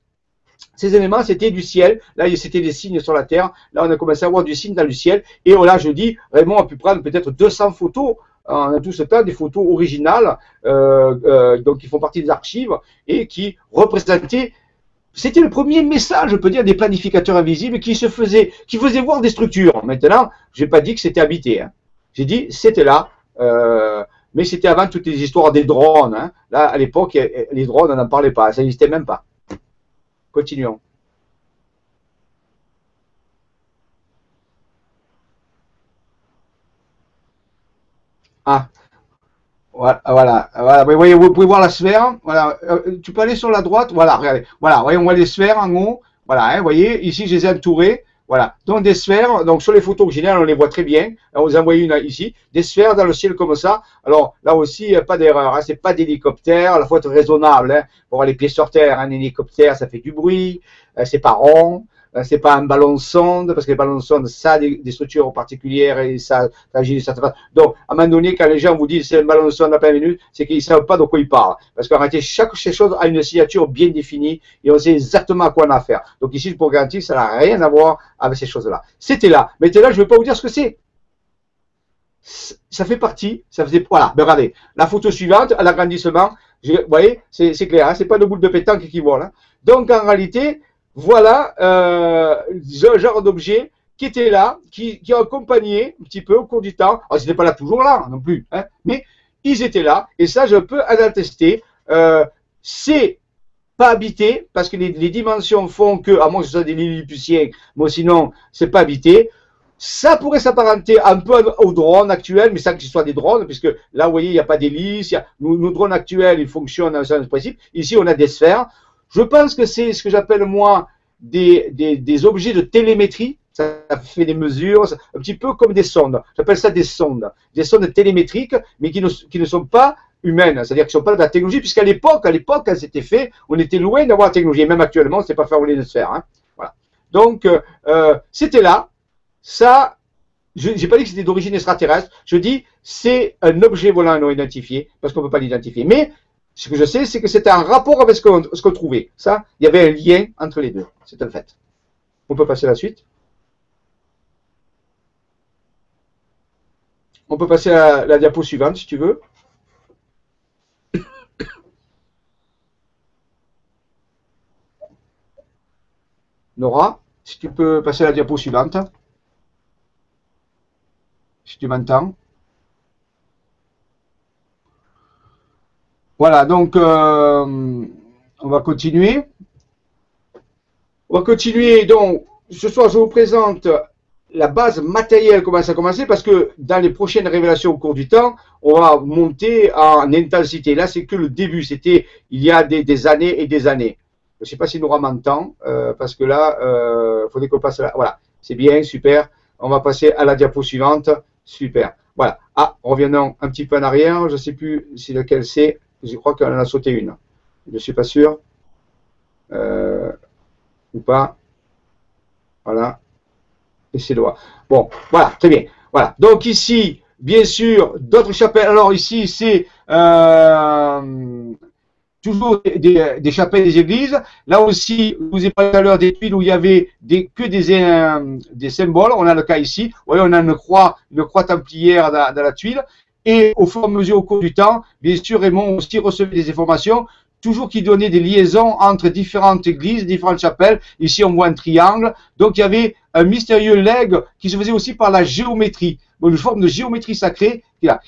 Ces éléments, c'était du ciel. Là, c'était des signes sur la terre. Là, on a commencé à voir du signe dans le ciel. Et là, je dis, Raymond a pu prendre peut-être 200 photos en a tout ce temps des photos originales, euh, euh, donc qui font partie des archives et qui représentaient. C'était le premier message, je peux dire, des planificateurs invisibles qui se faisaient, qui faisaient voir des structures. Maintenant, je n'ai pas dit que c'était habité. Hein. J'ai dit c'était là, euh, mais c'était avant toutes les histoires des drones. Hein. Là, à l'époque, les drones, on n'en parlait pas, ça n'existait même pas. Continuons. Ah, voilà, voilà, Vous, voyez, vous pouvez voir la sphère. Voilà, euh, tu peux aller sur la droite. Voilà, regardez. Voilà, voyez, on voit les sphères en haut. Voilà, hein, vous voyez, ici, je les ai entourées. Voilà, donc des sphères, donc sur les photos originales, on les voit très bien. On vous envoie une ici, des sphères dans le ciel comme ça. Alors là aussi, pas d'erreur, hein, c'est pas d'hélicoptère, la faut être raisonnable. Hein, pour les pieds sur terre, un hélicoptère, ça fait du bruit, euh, c'est pas rond. Euh, c'est pas un ballon sonde, parce que les ballons sonde, ça a des, structures particulières et ça, agit de certaine façon. Donc, à un moment donné, quand les gens vous disent c'est un ballon sonde à plein minute, c'est qu'ils savent pas de quoi ils parlent. Parce qu'en réalité, chaque chose a une signature bien définie et on sait exactement à quoi on a affaire. Donc ici, pour garantir, ça n'a rien à voir avec ces choses-là. C'était là. Mais là, je ne vais pas vous dire ce que c'est. Ça fait partie, ça faisait, voilà, ben regardez, la photo suivante, à l'agrandissement, vous voyez, c'est clair, hein, c'est pas de boule de pétanque qui vole. Hein. Donc en réalité, voilà euh, genre d'objet qui était là, qui, qui a accompagné un petit peu au cours du temps. Alors, ils n'étaient pas là toujours là non plus, hein, mais ils étaient là, et ça, je peux en attester. Euh, c'est pas habité, parce que les, dimensions font que, à moins que ce soit des Lilliputiens, moi sinon, c'est pas habité. Ça pourrait s'apparenter un peu aux drones actuels, mais sans que ce soit des drones, puisque là, vous voyez, il n'y a pas d'hélice. Nos, nos drones actuels, ils fonctionnent dans certain principe. Ici, on a des sphères. Je pense que c'est ce que j'appelle moi des, des, objets de télémétrie. Ça fait des mesures, un petit peu comme des sondes. J'appelle ça des sondes. Des sondes télémétriques, mais qui ne, qui ne sont pas humaines, c'est-à-dire qui ne sont pas de la technologie, puisqu'à l'époque, à l'époque, quand c'était fait, on était loin d'avoir la technologie. Et même actuellement, c'est pas fabriqué de se faire. Hein. Voilà. Donc, euh, c'était là. Ça, je n'ai pas dit que c'était d'origine extraterrestre. Je dis c'est un objet volant non identifié parce qu'on ne peut pas l'identifier. Mais ce que je sais, c'est que c'était un rapport avec ce qu'on trouvait. Ça, il y avait un lien entre les deux. C'est un fait. On peut passer à la suite. On peut passer à la diapo suivante si tu veux. Nora, si tu peux passer à la diapo suivante. Si tu m'entends. Voilà, donc euh, on va continuer. On va continuer. Donc, ce soir, je vous présente la base matérielle commence à commencer parce que dans les prochaines révélations au cours du temps, on va monter en intensité. Là, c'est que le début. C'était il y a des, années et des années. Je ne sais pas si Nora m'entend euh, parce que là, il euh, faudrait qu'on passe là. Voilà, c'est bien, super. On va passer à la diapo suivante. Super. Voilà. Ah, revenons un petit peu en arrière. Je ne sais plus si lequel c'est. Je crois qu'on en a sauté une. Je ne suis pas sûr. Euh, ou pas. Voilà. Et c'est droit. Bon, voilà, très bien. Voilà. Donc ici, bien sûr, d'autres chapelles. Alors ici, c'est euh, toujours des, chapelles des églises. Là aussi, je vous ai parlé tout à l'heure des tuiles où il y avait que des, euh, des symboles. On a le cas ici. Vous voyez, on a une croix, une croix templière dans la tuile. Et au fur et à mesure, au cours du temps, bien sûr, Raymond aussi recevait des informations, toujours qui donnaient des liaisons entre différentes églises, différentes chapelles. Ici, on voit un triangle. Donc, il y avait un mystérieux legs qui se faisait aussi par la géométrie, une forme de géométrie sacrée.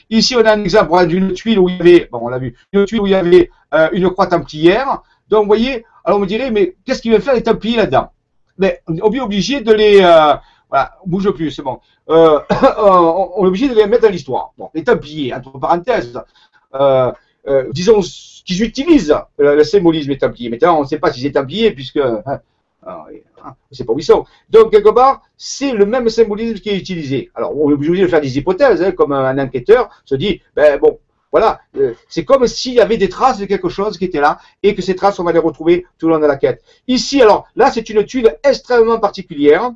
Ici, on a un exemple d'une tuile où il y avait, bon, on l'a vu, une tuile où il y avait euh, une croix templière. Donc, vous voyez, alors on me dirait, mais qu'est-ce qu'il veut faire les templiers là-dedans? Mais on est obligé de les, euh, voilà, bouge plus, c'est bon. Euh, on est obligé de les mettre dans l'histoire. Bon, les Templiers, entre parenthèses, euh, euh, disons qu'ils utilisent le, symbolisme des Templiers. Maintenant, on ne sait pas si c'est Templiers, puisque hein, hein, on ne pas où ils sont. Donc, quelque part, c'est le même symbolisme qui est utilisé. Alors, on est obligé de faire des hypothèses, hein, comme un enquêteur se dit, ben bon, voilà, c'est comme s'il y avait des traces de quelque chose qui était là et que ces traces, on va les retrouver tout le long de la quête. Ici, alors, là, c'est une tuile extrêmement particulière.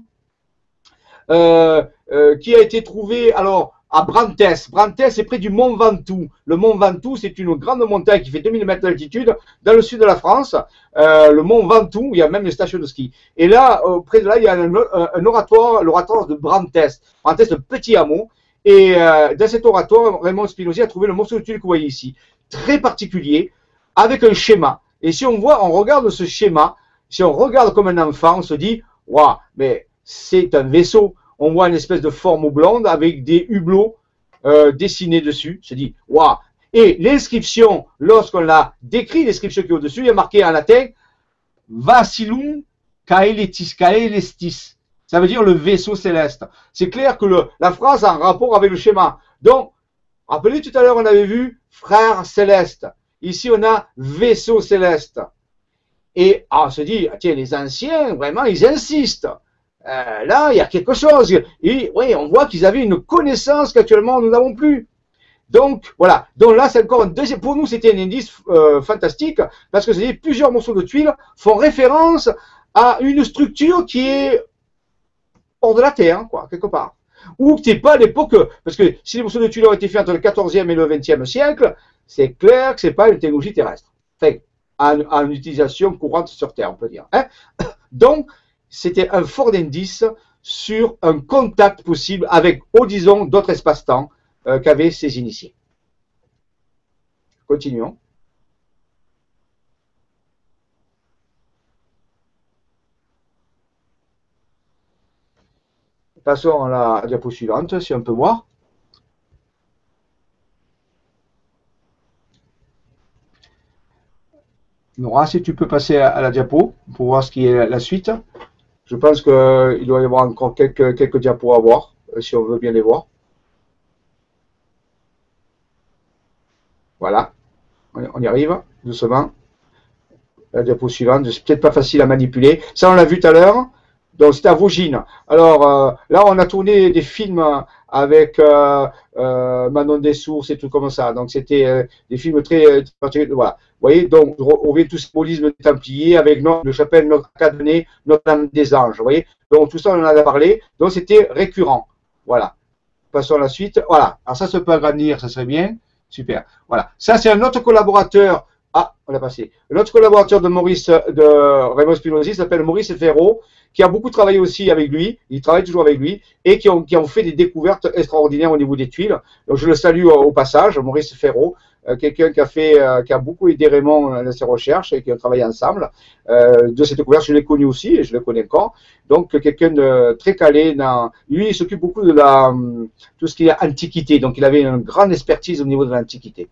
Euh, euh, qui a été trouvé alors à Brantes. Brantes est près du mont Ventoux. Le mont Ventoux, c'est une grande montagne qui fait 2000 mètres d'altitude dans le sud de la France. Euh, le mont Ventoux, il y a même une station de ski. Et là, près de là, il y a un, oratoire, l'oratoire de Brantes. Brantes, un petit hameau. Et dans cet oratoire, Raymond Spinozzi a trouvé le morceau de tuile que vous voyez ici. Très particulier, avec un schéma. Et si on voit, on regarde ce schéma, si on regarde comme un enfant, on se dit, waouh, mais c'est un vaisseau. On voit une espèce de forme blonde avec des hublots euh, dessinés dessus. Se dit, waouh Et l'inscription, lorsqu'on l'a décrit, l'inscription qui est au-dessus, il y a marqué en latin Vacillum caeletis, caelestis. Ça veut dire le vaisseau céleste. C'est clair que la phrase a un rapport avec le schéma. Donc, rappelez tout à l'heure, on avait vu frère céleste. Ici, on a vaisseau céleste. Et ah, on se dit, tiens, les anciens, vraiment, ils insistent. Euh, là, il y a quelque chose. Et oui, on voit qu'ils avaient une connaissance qu'actuellement nous n'avons plus. Donc voilà. Donc là, c'est encore un deuxième. Pour nous, c'était un indice euh, fantastique parce que c'est plusieurs morceaux de tuiles font référence à une structure qui est hors de la Terre, quoi, quelque part. Ou qui n'est pas à l'époque, parce que si les morceaux de tuiles ont été faits entre le 14e et le 20e siècle, c'est clair que c'est pas une technologie terrestre. Enfin, en, utilisation courante sur Terre, on peut dire. Hein Donc, c'était un fort indice sur un contact possible avec, disons, d'autres espaces-temps euh, qu'avaient ces initiés. Continuons. Passons à la diapo suivante, si on peut voir. Nora, si tu peux passer à la diapo pour voir ce qui est la suite. Je pense qu'il doit y avoir encore quelques, diapos à voir, euh, si on veut bien les voir. Voilà, on y arrive, doucement. La diapo suivante, c'est peut-être pas facile à manipuler. Ça, on l'a vu tout à l'heure. Donc, c'était à Vaugine. Alors, euh, là, on a tourné des films avec euh, euh, Manon des sources et tout comme ça. Donc c'était euh, des films très, particuliers. Voilà. Vous voyez, donc on vient tout symbolisme des Templiers avec notre, le chapelle Notre Cadenet, Notre-Dame des Anges. Vous voyez, donc tout ça on en a parlé. Donc c'était récurrent. Voilà. Passons à la suite. Voilà. Alors ça se peut agrandir, ça serait bien. Super. Voilà. Ça c'est un autre collaborateur. Ah, on l'a passé. Un autre collaborateur de Maurice, de Raymond Spinozzi s'appelle Maurice Ferraud qui a beaucoup travaillé aussi avec lui, il travaille toujours avec lui, et qui ont, fait des découvertes extraordinaires au niveau des tuiles. Donc je le salue au, passage, Maurice Ferraud, euh, quelqu'un qui a fait, euh, qui a beaucoup aidé Raymond dans ses recherches et qui ont travaillé ensemble. Euh, de cette découverte, je l'ai connu aussi et je le connais encore. Donc quelqu'un de très calé dans. Lui, il s'occupe beaucoup de la tout ce qui est antiquité. Donc il avait une grande expertise au niveau de l'antiquité.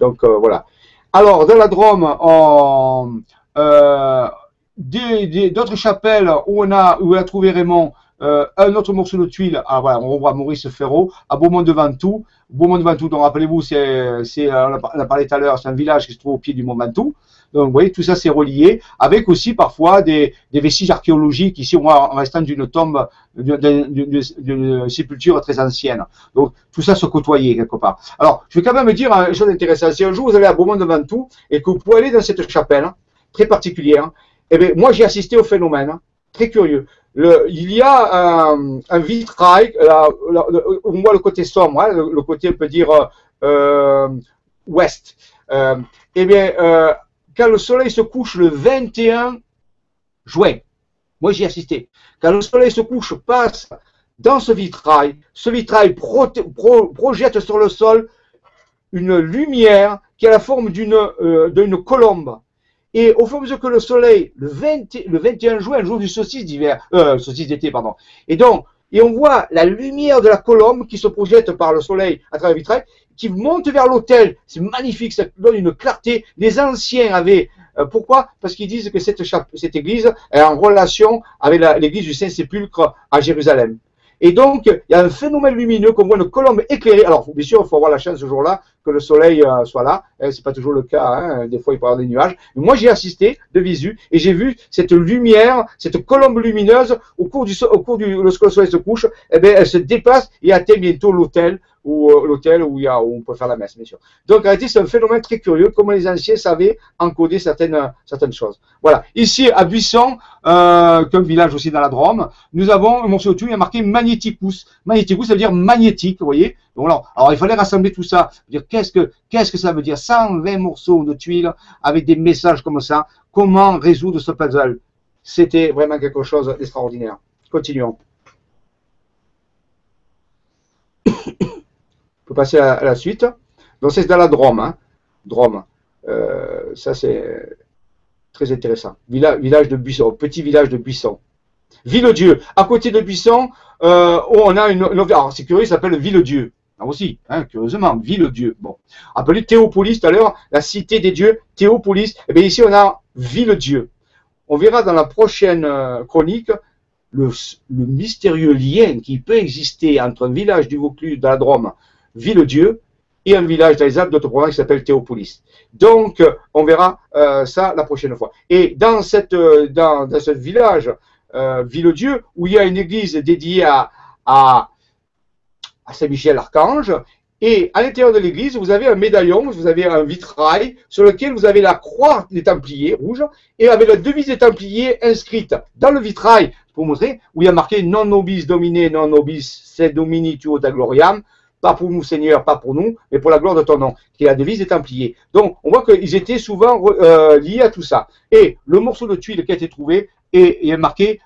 Donc voilà. Alors dans la Drôme, on, d'autres chapelles où on a, trouvé Raymond euh, un autre morceau de tuile, ah voilà, on voit Maurice Ferraud, à Beaumont de Ventoux. Beaumont de Ventoux, donc rappelez-vous, c'est, euh, on a parlé tout à l'heure, c'est un village qui se trouve au pied du Mont Ventoux. Donc, vous voyez, tout ça c'est relié, avec aussi parfois des, vestiges archéologiques, ici, en restant d'une tombe, d'une, sépulture très ancienne. Donc, tout ça se côtoyait quelque part. Alors, je vais quand même dire une chose intéressante. Si un jour vous allez à Beaumont de Ventoux et que vous pouvez aller dans cette chapelle, très particulière, eh bien, moi, j'ai assisté au phénomène, très curieux. Il y a un, vitrail, là, on voit le côté sombre, hein, le, côté, on peut dire, euh, ouest. Euh, eh bien, euh, quand le soleil se couche le 21 juin, moi j'y assisté, quand le soleil se couche, passe dans ce vitrail, ce vitrail projette sur le sol une lumière qui a la forme d'une euh, colombe. Et au fur et à mesure que le soleil, le, 20, le 21 juin, le jour du solstice d'hiver, euh, solstice d'été, pardon, et donc, et on voit la lumière de la colombe qui se projette par le soleil à travers le vitrail, qui monte vers l'autel. C'est magnifique, ça donne une clarté. Les anciens avaient, euh, pourquoi? Parce qu'ils disent que cette, église est en relation avec l'église du Saint-Sépulcre à Jérusalem. Et donc, il y a un phénomène lumineux qu'on voit une colombe éclairée. Alors, bien sûr, il faut avoir la chance ce jour-là que le soleil euh, soit là. Hein, c'est pas toujours le cas. Hein. Des fois, il peut y avoir des nuages. Mais moi, j'ai assisté de visu et j'ai vu cette lumière, cette colombe lumineuse au cours du, au cours lorsque le soleil se couche, eh bien, elle se dépasse et atteint bientôt l'autel ou euh, l'hôtel où, on peut faire la messe, bien sûr. Donc, c'est un phénomène très curieux, comment les anciens savaient encoder certaines, choses. Voilà. Ici, à Buisson, euh, comme village aussi dans la Drôme, nous avons un morceau de tuile, il a marqué Magneticus. Magneticus, ça veut dire magnétique, vous voyez. Alors, il fallait rassembler tout ça. Dire qu'est-ce que, qu'est-ce que ça veut dire? 120 morceaux de tuiles avec des messages comme ça. Comment résoudre ce puzzle? C'était vraiment quelque chose d'extraordinaire. Continuons. On peut passer à, la suite. Donc c'est dans la Drôme. Hein. Drôme. Euh, ça c'est très intéressant. village de Buisson, petit village de Buisson. Ville-Dieu. À côté de Buisson, euh, on a une, alors c'est curieux, ça s'appelle Ville-Dieu. Là aussi, hein, curieusement, Ville-Dieu. Bon. Appelé Théopolis tout à l'heure, la cité des dieux, Théopolis. Eh bien ici on a Ville-Dieu. On verra dans la prochaine euh, chronique le, le, mystérieux lien qui peut exister entre un village du Vaucluse, dans la Drôme, Ville-Dieu, et un village dans les Alpes d'autre qui s'appelle Théopolis. Donc, on verra euh, ça la prochaine fois. Et dans, cette, euh, dans, dans ce village, euh, Ville-Dieu, où il y a une église dédiée à, à, Saint-Michel-Archange, et à l'intérieur de l'église, vous avez un médaillon, vous avez un vitrail sur lequel vous avez la croix des Templiers rouge et avec la devise des Templiers inscrite dans le vitrail, pour vous montrer, où il y a marqué non nobis domine, non nobis sed domini tuo da gloriam, pas pour nous Seigneur, pas pour nous, mais pour la gloire de ton nom, qui est la devise des Templiers. Donc, on voit qu'ils étaient souvent euh, liés à tout ça. Et le morceau de tuile qui a été trouvé est, est marqué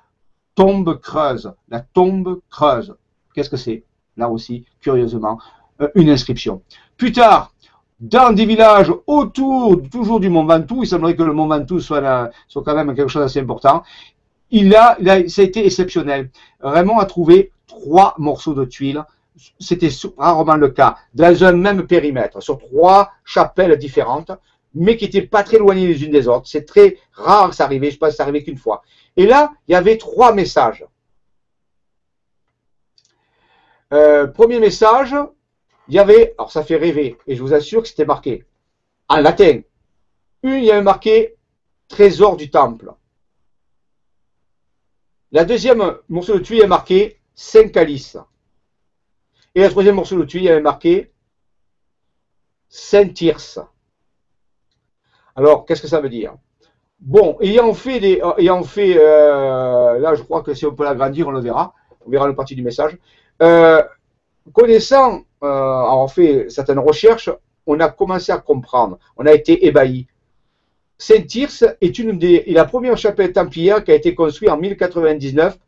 tombe creuse. La tombe creuse. Qu'est-ce que c'est? Là aussi, curieusement, euh, une inscription. Plus tard, dans des villages autour, toujours du Mont Ventoux, il semblerait que le Mont Ventoux soit, quand même quelque chose d'assez important, il a, il a, ça a été exceptionnel. Raymond a trouvé trois morceaux de tuiles c'était rarement le cas, dans un même périmètre, sur trois chapelles différentes, mais qui n'étaient pas très éloignées les unes des autres. C'est très rare que ça arrivait, je pense que ça arrivait qu'une fois. Et là, il y avait trois messages. Euh, premier message, il y avait, alors ça fait rêver, et je vous assure que c'était marqué en latin. Une, il y avait marqué trésor du temple. La deuxième morceau de tuile est marqué Saint Calice. Et le troisième morceau de tuile, il y avait marqué Saint-Tirce. Alors, qu'est-ce que ça veut dire? Bon, ayant fait des, ayant fait, euh, là, je crois que si on peut l'agrandir, on le verra. On verra le partie du message. Euh, connaissant, euh, avoir fait certaines recherches, on a commencé à comprendre. On a été ébahis. Saint-Tirce est une des, la première chapelle templière qui a été construite en 1099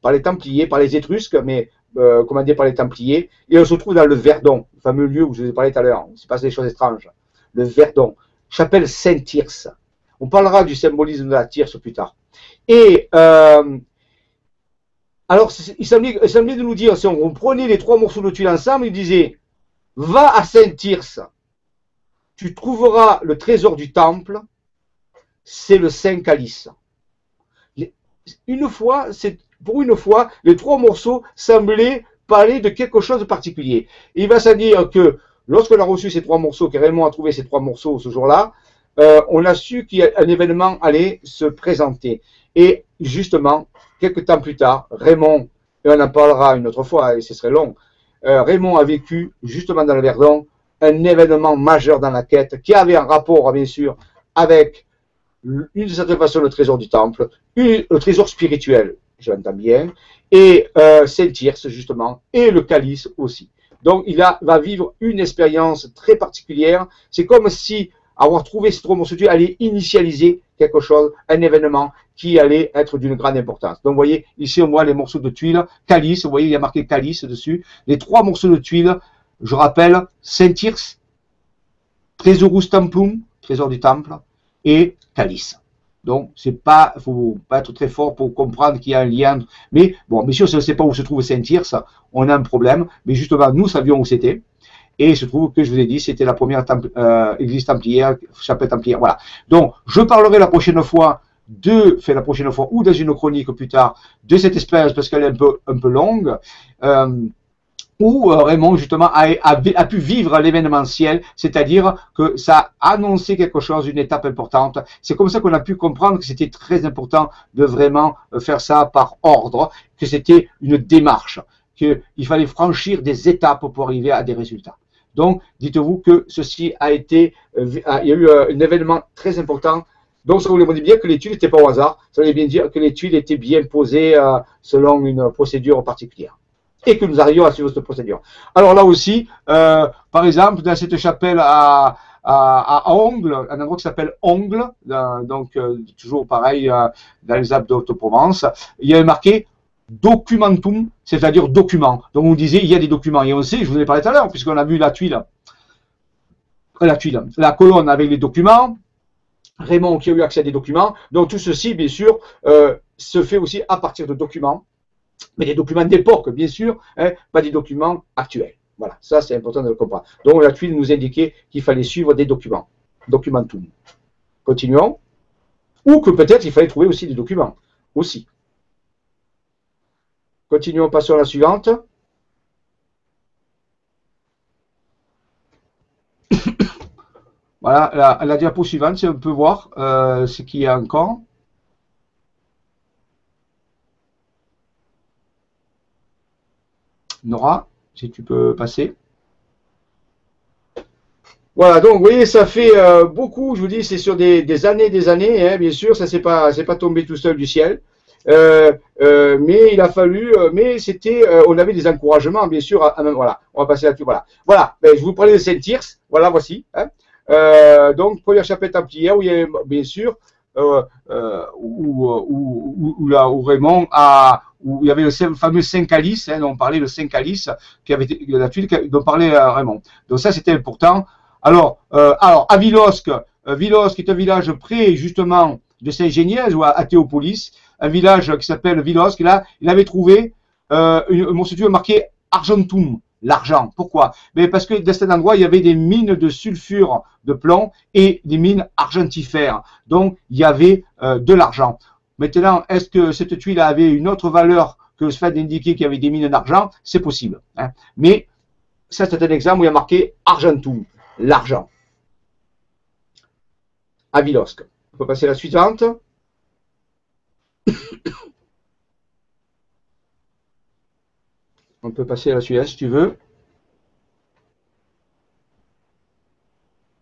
par les Templiers, par les Étrusques, mais euh, commandée par les Templiers. Et on se trouve dans le Verdon, le fameux lieu où je vous ai parlé tout à l'heure. Il se passe des choses étranges. Le Verdon, chapelle Saint-Tirce. On parlera du symbolisme de la Tirce plus tard. Et euh, alors, il semblait, de nous dire, si on, prenait les trois morceaux de tuile ensemble, il disait, va à Saint-Tirce, tu trouveras le trésor du temple, c'est le Saint Calice. Une fois, c'est pour une fois, les trois morceaux semblaient parler de quelque chose de particulier. il va s'en dire que lorsqu'on a reçu ces trois morceaux, que Raymond a trouvé ces trois morceaux ce jour-là, euh, on a su qu'un événement allait se présenter. Et justement, quelques temps plus tard, Raymond, et on en parlera une autre fois, et ce serait long, euh, Raymond a vécu justement dans le Verdon un événement majeur dans la quête qui avait un rapport, bien sûr, avec une certaine façon le trésor du temple, le trésor spirituel, j'entends bien, et euh, Saint-Tirce, justement, et le calice aussi. Donc, il va vivre une expérience très particulière. C'est comme si avoir trouvé trois morceaux de allait initialiser quelque chose, un événement qui allait être d'une grande importance. Donc, vous voyez, ici, on voit les morceaux de tuiles, calice, vous voyez, il y a marqué calice dessus. Les trois morceaux de tuiles, je rappelle, Saint-Tirce, Trésorus Tampum, trésor du temple, et calice. Donc, c'est pas, faut pas être très fort pour comprendre qu'il y a un lien. Mais bon, bien sûr, si on ne sait pas où se trouve Saint-Tirce, on a un problème. Mais justement, nous savions où c'était. Et il se trouve que je vous ai dit, c'était la première euh, église templière, chapelle templière. Voilà. Donc, je parlerai la prochaine fois de, fait la prochaine fois ou dans une chronique plus tard, de cette expérience parce qu'elle est un peu, un peu longue. Euh, où euh, Raymond justement a, pu vivre l'événementiel, c'est-à-dire que ça a annoncé quelque chose, une étape importante. C'est comme ça qu'on a pu comprendre que c'était très important de vraiment euh, faire ça par ordre, que c'était une démarche, qu'il fallait franchir des étapes pour arriver à des résultats. Donc, dites-vous que ceci a été, euh, il y a eu un événement très important. Donc, ça voulait dire que l'étude n'était pas au hasard. Ça voulait bien dire que l'étude était bien posée selon une procédure particulière et que nous arrivions à suivre cette procédure. Alors là aussi, euh, par exemple, dans cette chapelle à, Ongle, un endroit qui s'appelle Ongle, donc euh, toujours pareil euh, dans les Alpes de provence il y avait marqué documentum, c'est-à-dire document. Donc on disait il y a des documents et on sait, je vous en ai parlé tout à l'heure, puisqu'on a vu la tuile, la tuile, la colonne avec les documents, Raymond qui a eu accès à des documents. Donc tout ceci, bien sûr, euh, se fait aussi à partir de documents mais des documents d'époque, bien sûr, hein, pas des documents actuels. Voilà, ça c'est important de le comprendre. Donc la tuile nous indiquait qu'il fallait suivre des documents, documentum. Continuons. Ou que peut-être il fallait trouver aussi des documents, aussi. Continuons, passons à la suivante. voilà, la, diapo suivante, si on peut voir euh, ce qu'il y a encore. Nora, si tu peux passer. Voilà, donc vous voyez, ça fait euh, beaucoup, je vous dis, c'est sur des, années, des années, hein, bien sûr, ça ne s'est pas, pas tombé tout seul du ciel. Euh, euh, mais il a fallu, mais c'était, on avait des encouragements, bien sûr. voilà, on va passer là-dessus. Voilà, voilà. Ben, je vous parlais de Saint-Tirce. Voilà, voici. Hein. donc première chapelle templière où il y a bien sûr où, où, où, là, où Raymond a, où il y avait le fameux Saint Calice, hein, dont on parlait le qui avait la tuile dont parlait euh, Raymond. Donc ça, c'était important. Alors, euh, alors à Vilosque, euh, Vilosque est un village près justement de Saint-Géniez ou à, Théopolis, un village qui s'appelle Vilosque. Là, il avait trouvé euh, une, mon marqué Argentum, l'argent. Pourquoi? Mais Parce que dans cet endroit, il y avait des mines de sulfure de plomb et des mines argentifères. Donc, il y avait de l'argent. Maintenant, est-ce que cette tuile avait une autre valeur que le fait d'indiquer qu'il y avait des mines d'argent? C'est possible. Hein. Mais ça, c'est un exemple où il y a marqué argentum, l'argent. À Vilosque. On peut passer à la suivante. On peut passer à la suivante si tu veux.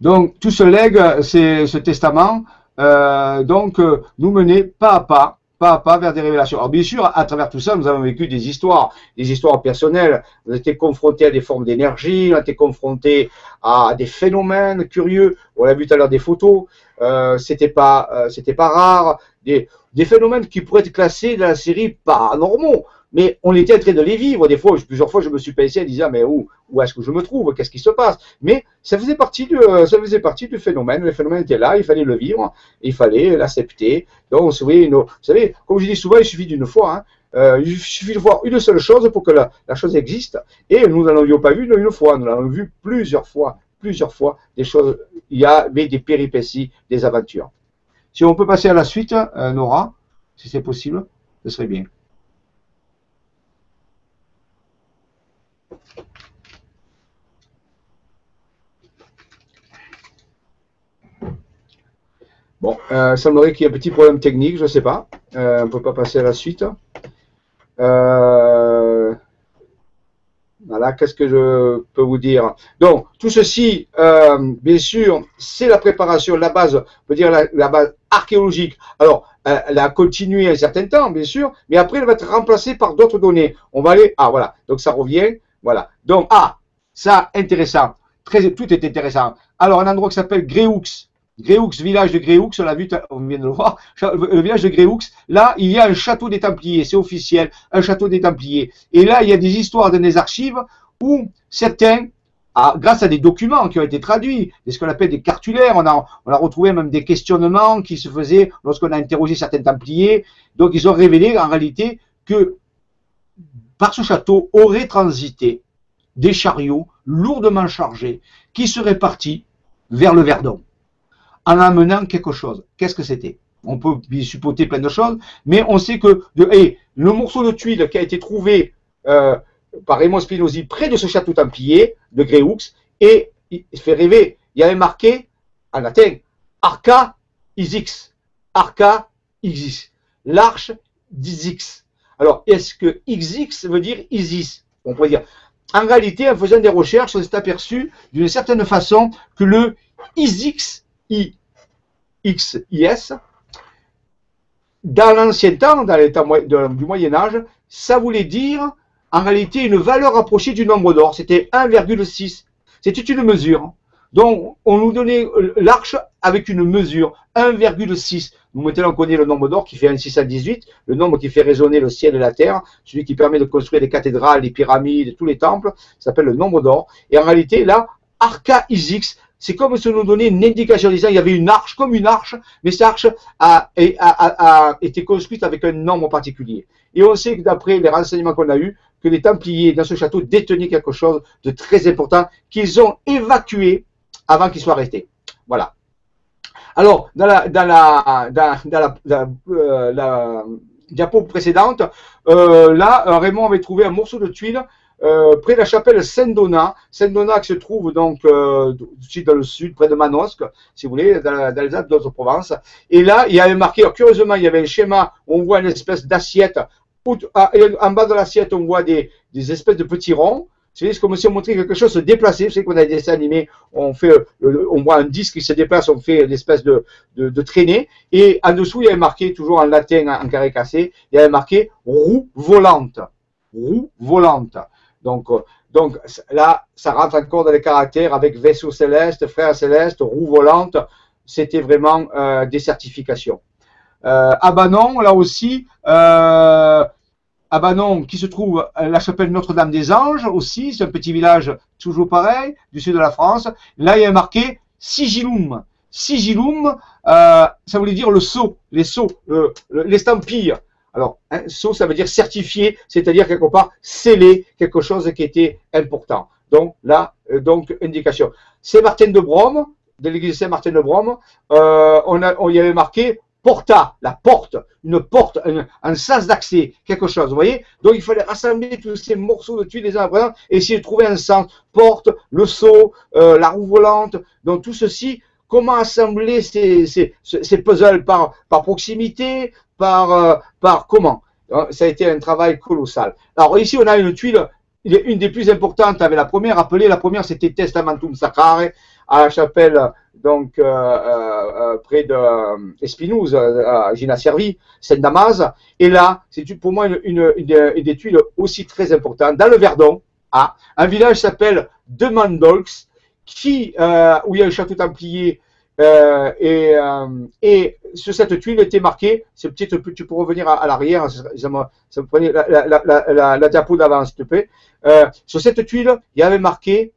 Donc, tout ce legs, c'est ce testament, euh, donc, euh, nous mener pas à pas, pas à pas vers des révélations. Alors, bien sûr, à travers tout ça, nous avons vécu des histoires, des histoires personnelles. On a été confrontés à des formes d'énergie, on a été confrontés à des phénomènes curieux. On l'a vu tout à l'heure des photos. Euh, c'était pas, euh, c'était pas rare. Des, des phénomènes qui pourraient être classés dans la série paranormaux mais on était en train de les vivre. Des fois, plusieurs fois, je me suis passé en disant, mais où, où est-ce que je me trouve? Qu'est-ce qui se passe? Mais ça faisait partie du, ça faisait partie du phénomène. Le phénomène était là, il fallait le vivre, il fallait l'accepter. Donc, vous savez, vous savez, comme je dis souvent, il suffit d'une fois. Hein, euh, il suffit de voir une seule chose pour que la, la chose existe. Et nous n'en avions pas vu une fois, nous l'avons vu plusieurs fois, plusieurs fois, des choses, il y avait des péripéties, des aventures. Si on peut passer à la suite, euh, Nora, si c'est possible, ce serait bien. Bon, euh, semblerait qu'il y ait un petit problème technique, je ne sais pas. Euh, on ne peut pas passer à la suite. Euh, voilà, qu'est-ce que je peux vous dire? Donc, tout ceci, euh, bien sûr, c'est la préparation, la base, on peut dire la, base archéologique. Alors, elle a continué un certain temps, bien sûr, mais après, elle va être remplacée par d'autres données. On va aller, ah voilà, donc ça revient, voilà. Donc, ah, ça, intéressant, tout est intéressant. Alors, un endroit qui s'appelle Gréoux, Gréoux, village de Gréoux, on l'a vu, on vient de le voir, le village de Gréoux, là, il y a un château des Templiers, c'est officiel, un château des Templiers. Et là, il y a des histoires dans les archives où certains, ah, grâce à des documents qui ont été traduits, ce qu'on appelle des cartulaires, on a, on a retrouvé même des questionnements qui se faisaient lorsqu'on a interrogé certains Templiers. Donc, ils ont révélé en réalité que par ce château auraient transité des chariots lourdement chargés qui seraient partis vers le Verdon en amenant quelque chose. Qu'est-ce que c'était? On peut supporter plein de choses, mais on sait que le morceau de tuile qui a été trouvé euh, par Raymond Spinozzi près de ce château templier de Gréoux, et il fait rêver, il y avait marqué en latin Arca Isix. Arca Isis. L'arche d'Isix. Alors, est-ce que Ixix veut dire Isis On pourrait dire. En réalité, en faisant des recherches, on s'est aperçu d'une certaine façon que le Isix I, X, IS, dans l'ancien temps, dans l'état du Moyen Âge, ça voulait dire en réalité une valeur approchée du nombre d'or. C'était 1,6. C'était une mesure. Donc, on nous donnait l'arche avec une mesure, 1,6. Maintenant, on connaît le nombre d'or qui fait 1,618, le nombre qui fait résonner le ciel et la terre, celui qui permet de construire les cathédrales, les pyramides, tous les temples, s'appelle le nombre d'or. Et en réalité, là, Arca Isix, c'est comme si on nous donnait une indication disant il y avait une arche, comme une arche, mais cette arche a, été construite avec un nombre particulier. Et on sait que d'après les renseignements qu'on a eus, que les Templiers dans ce château détenaient quelque chose de très important qu'ils ont évacué avant qu'il soit arrêté. Voilà. Alors, dans la, dans la, dans, la, euh, diapo précédente, euh, là, Raymond avait trouvé un morceau de tuile euh, près de la chapelle Saint-Donat. Saint-Donat qui se trouve donc euh, dans le sud, près de Manosque, si vous voulez, dans, dans les Alpes d'Aix-Provence. Et là, il y avait marqué, curieusement, il y avait un schéma, on voit une espèce d'assiette. En bas de l'assiette, on voit des, espèces de petits ronds. C'est comme si on montrait quelque chose se déplacer. Vous savez qu'on a des dessins animés, on fait, on voit un disque qui se déplace, on fait une espèce de, de, de, traînée. Et en dessous, il y avait marqué, toujours en latin, en carré cassé, il y avait marqué roue volante. Roue volante. Donc, euh, là, ça rentre encore dans les caractères avec vaisseau céleste, frère céleste, roue volante. C'était vraiment euh, des certifications. Euh, Banon, là aussi, euh, Banon, qui se trouve à la chapelle Notre-Dame des Anges aussi, c'est un petit village toujours pareil, du sud de la France. Là, il y a marqué Sigilum. Sigilum, ça voulait dire le sceau, les sceaux, l'estampille. Alors, un sceau, ça veut dire certifié, c'est-à-dire quelque part scellé, quelque chose qui était important. Donc là, euh, donc indication. Saint-Martin de Brome, de l'église Saint-Martin de Brome, euh, on, y avait marqué porta, la porte, une porte, un, sens d'accès, quelque chose, vous voyez Donc il fallait rassembler tous ces morceaux de tuiles les uns et essayer de trouver un sens. Porte, le seau, euh, la roue volante, donc tout ceci, comment assembler ces, puzzles par proximité, par, euh, par comment? Hein, Ça a été un travail colossal. Alors ici, on a une tuile, une des plus importantes avec la première. Rappelez, la première, c'était Testamentum Sacrare. à la chapelle, donc près de Espinouse, à Gina Servi, Saint-Damas. Et là, c'est pour moi une, des tuiles aussi très importantes. Dans le Verdon, à un village s'appelle De Mandolx, qui, où il y a le château templier euh, et, euh, et, sur cette tuile était marqué, c'est petit, tu peux revenir à, l'arrière, ça, ça, me prenait la, la, la, la, la diapo d'avant, s'il te plaît. Euh, sur cette tuile, il y avait marqué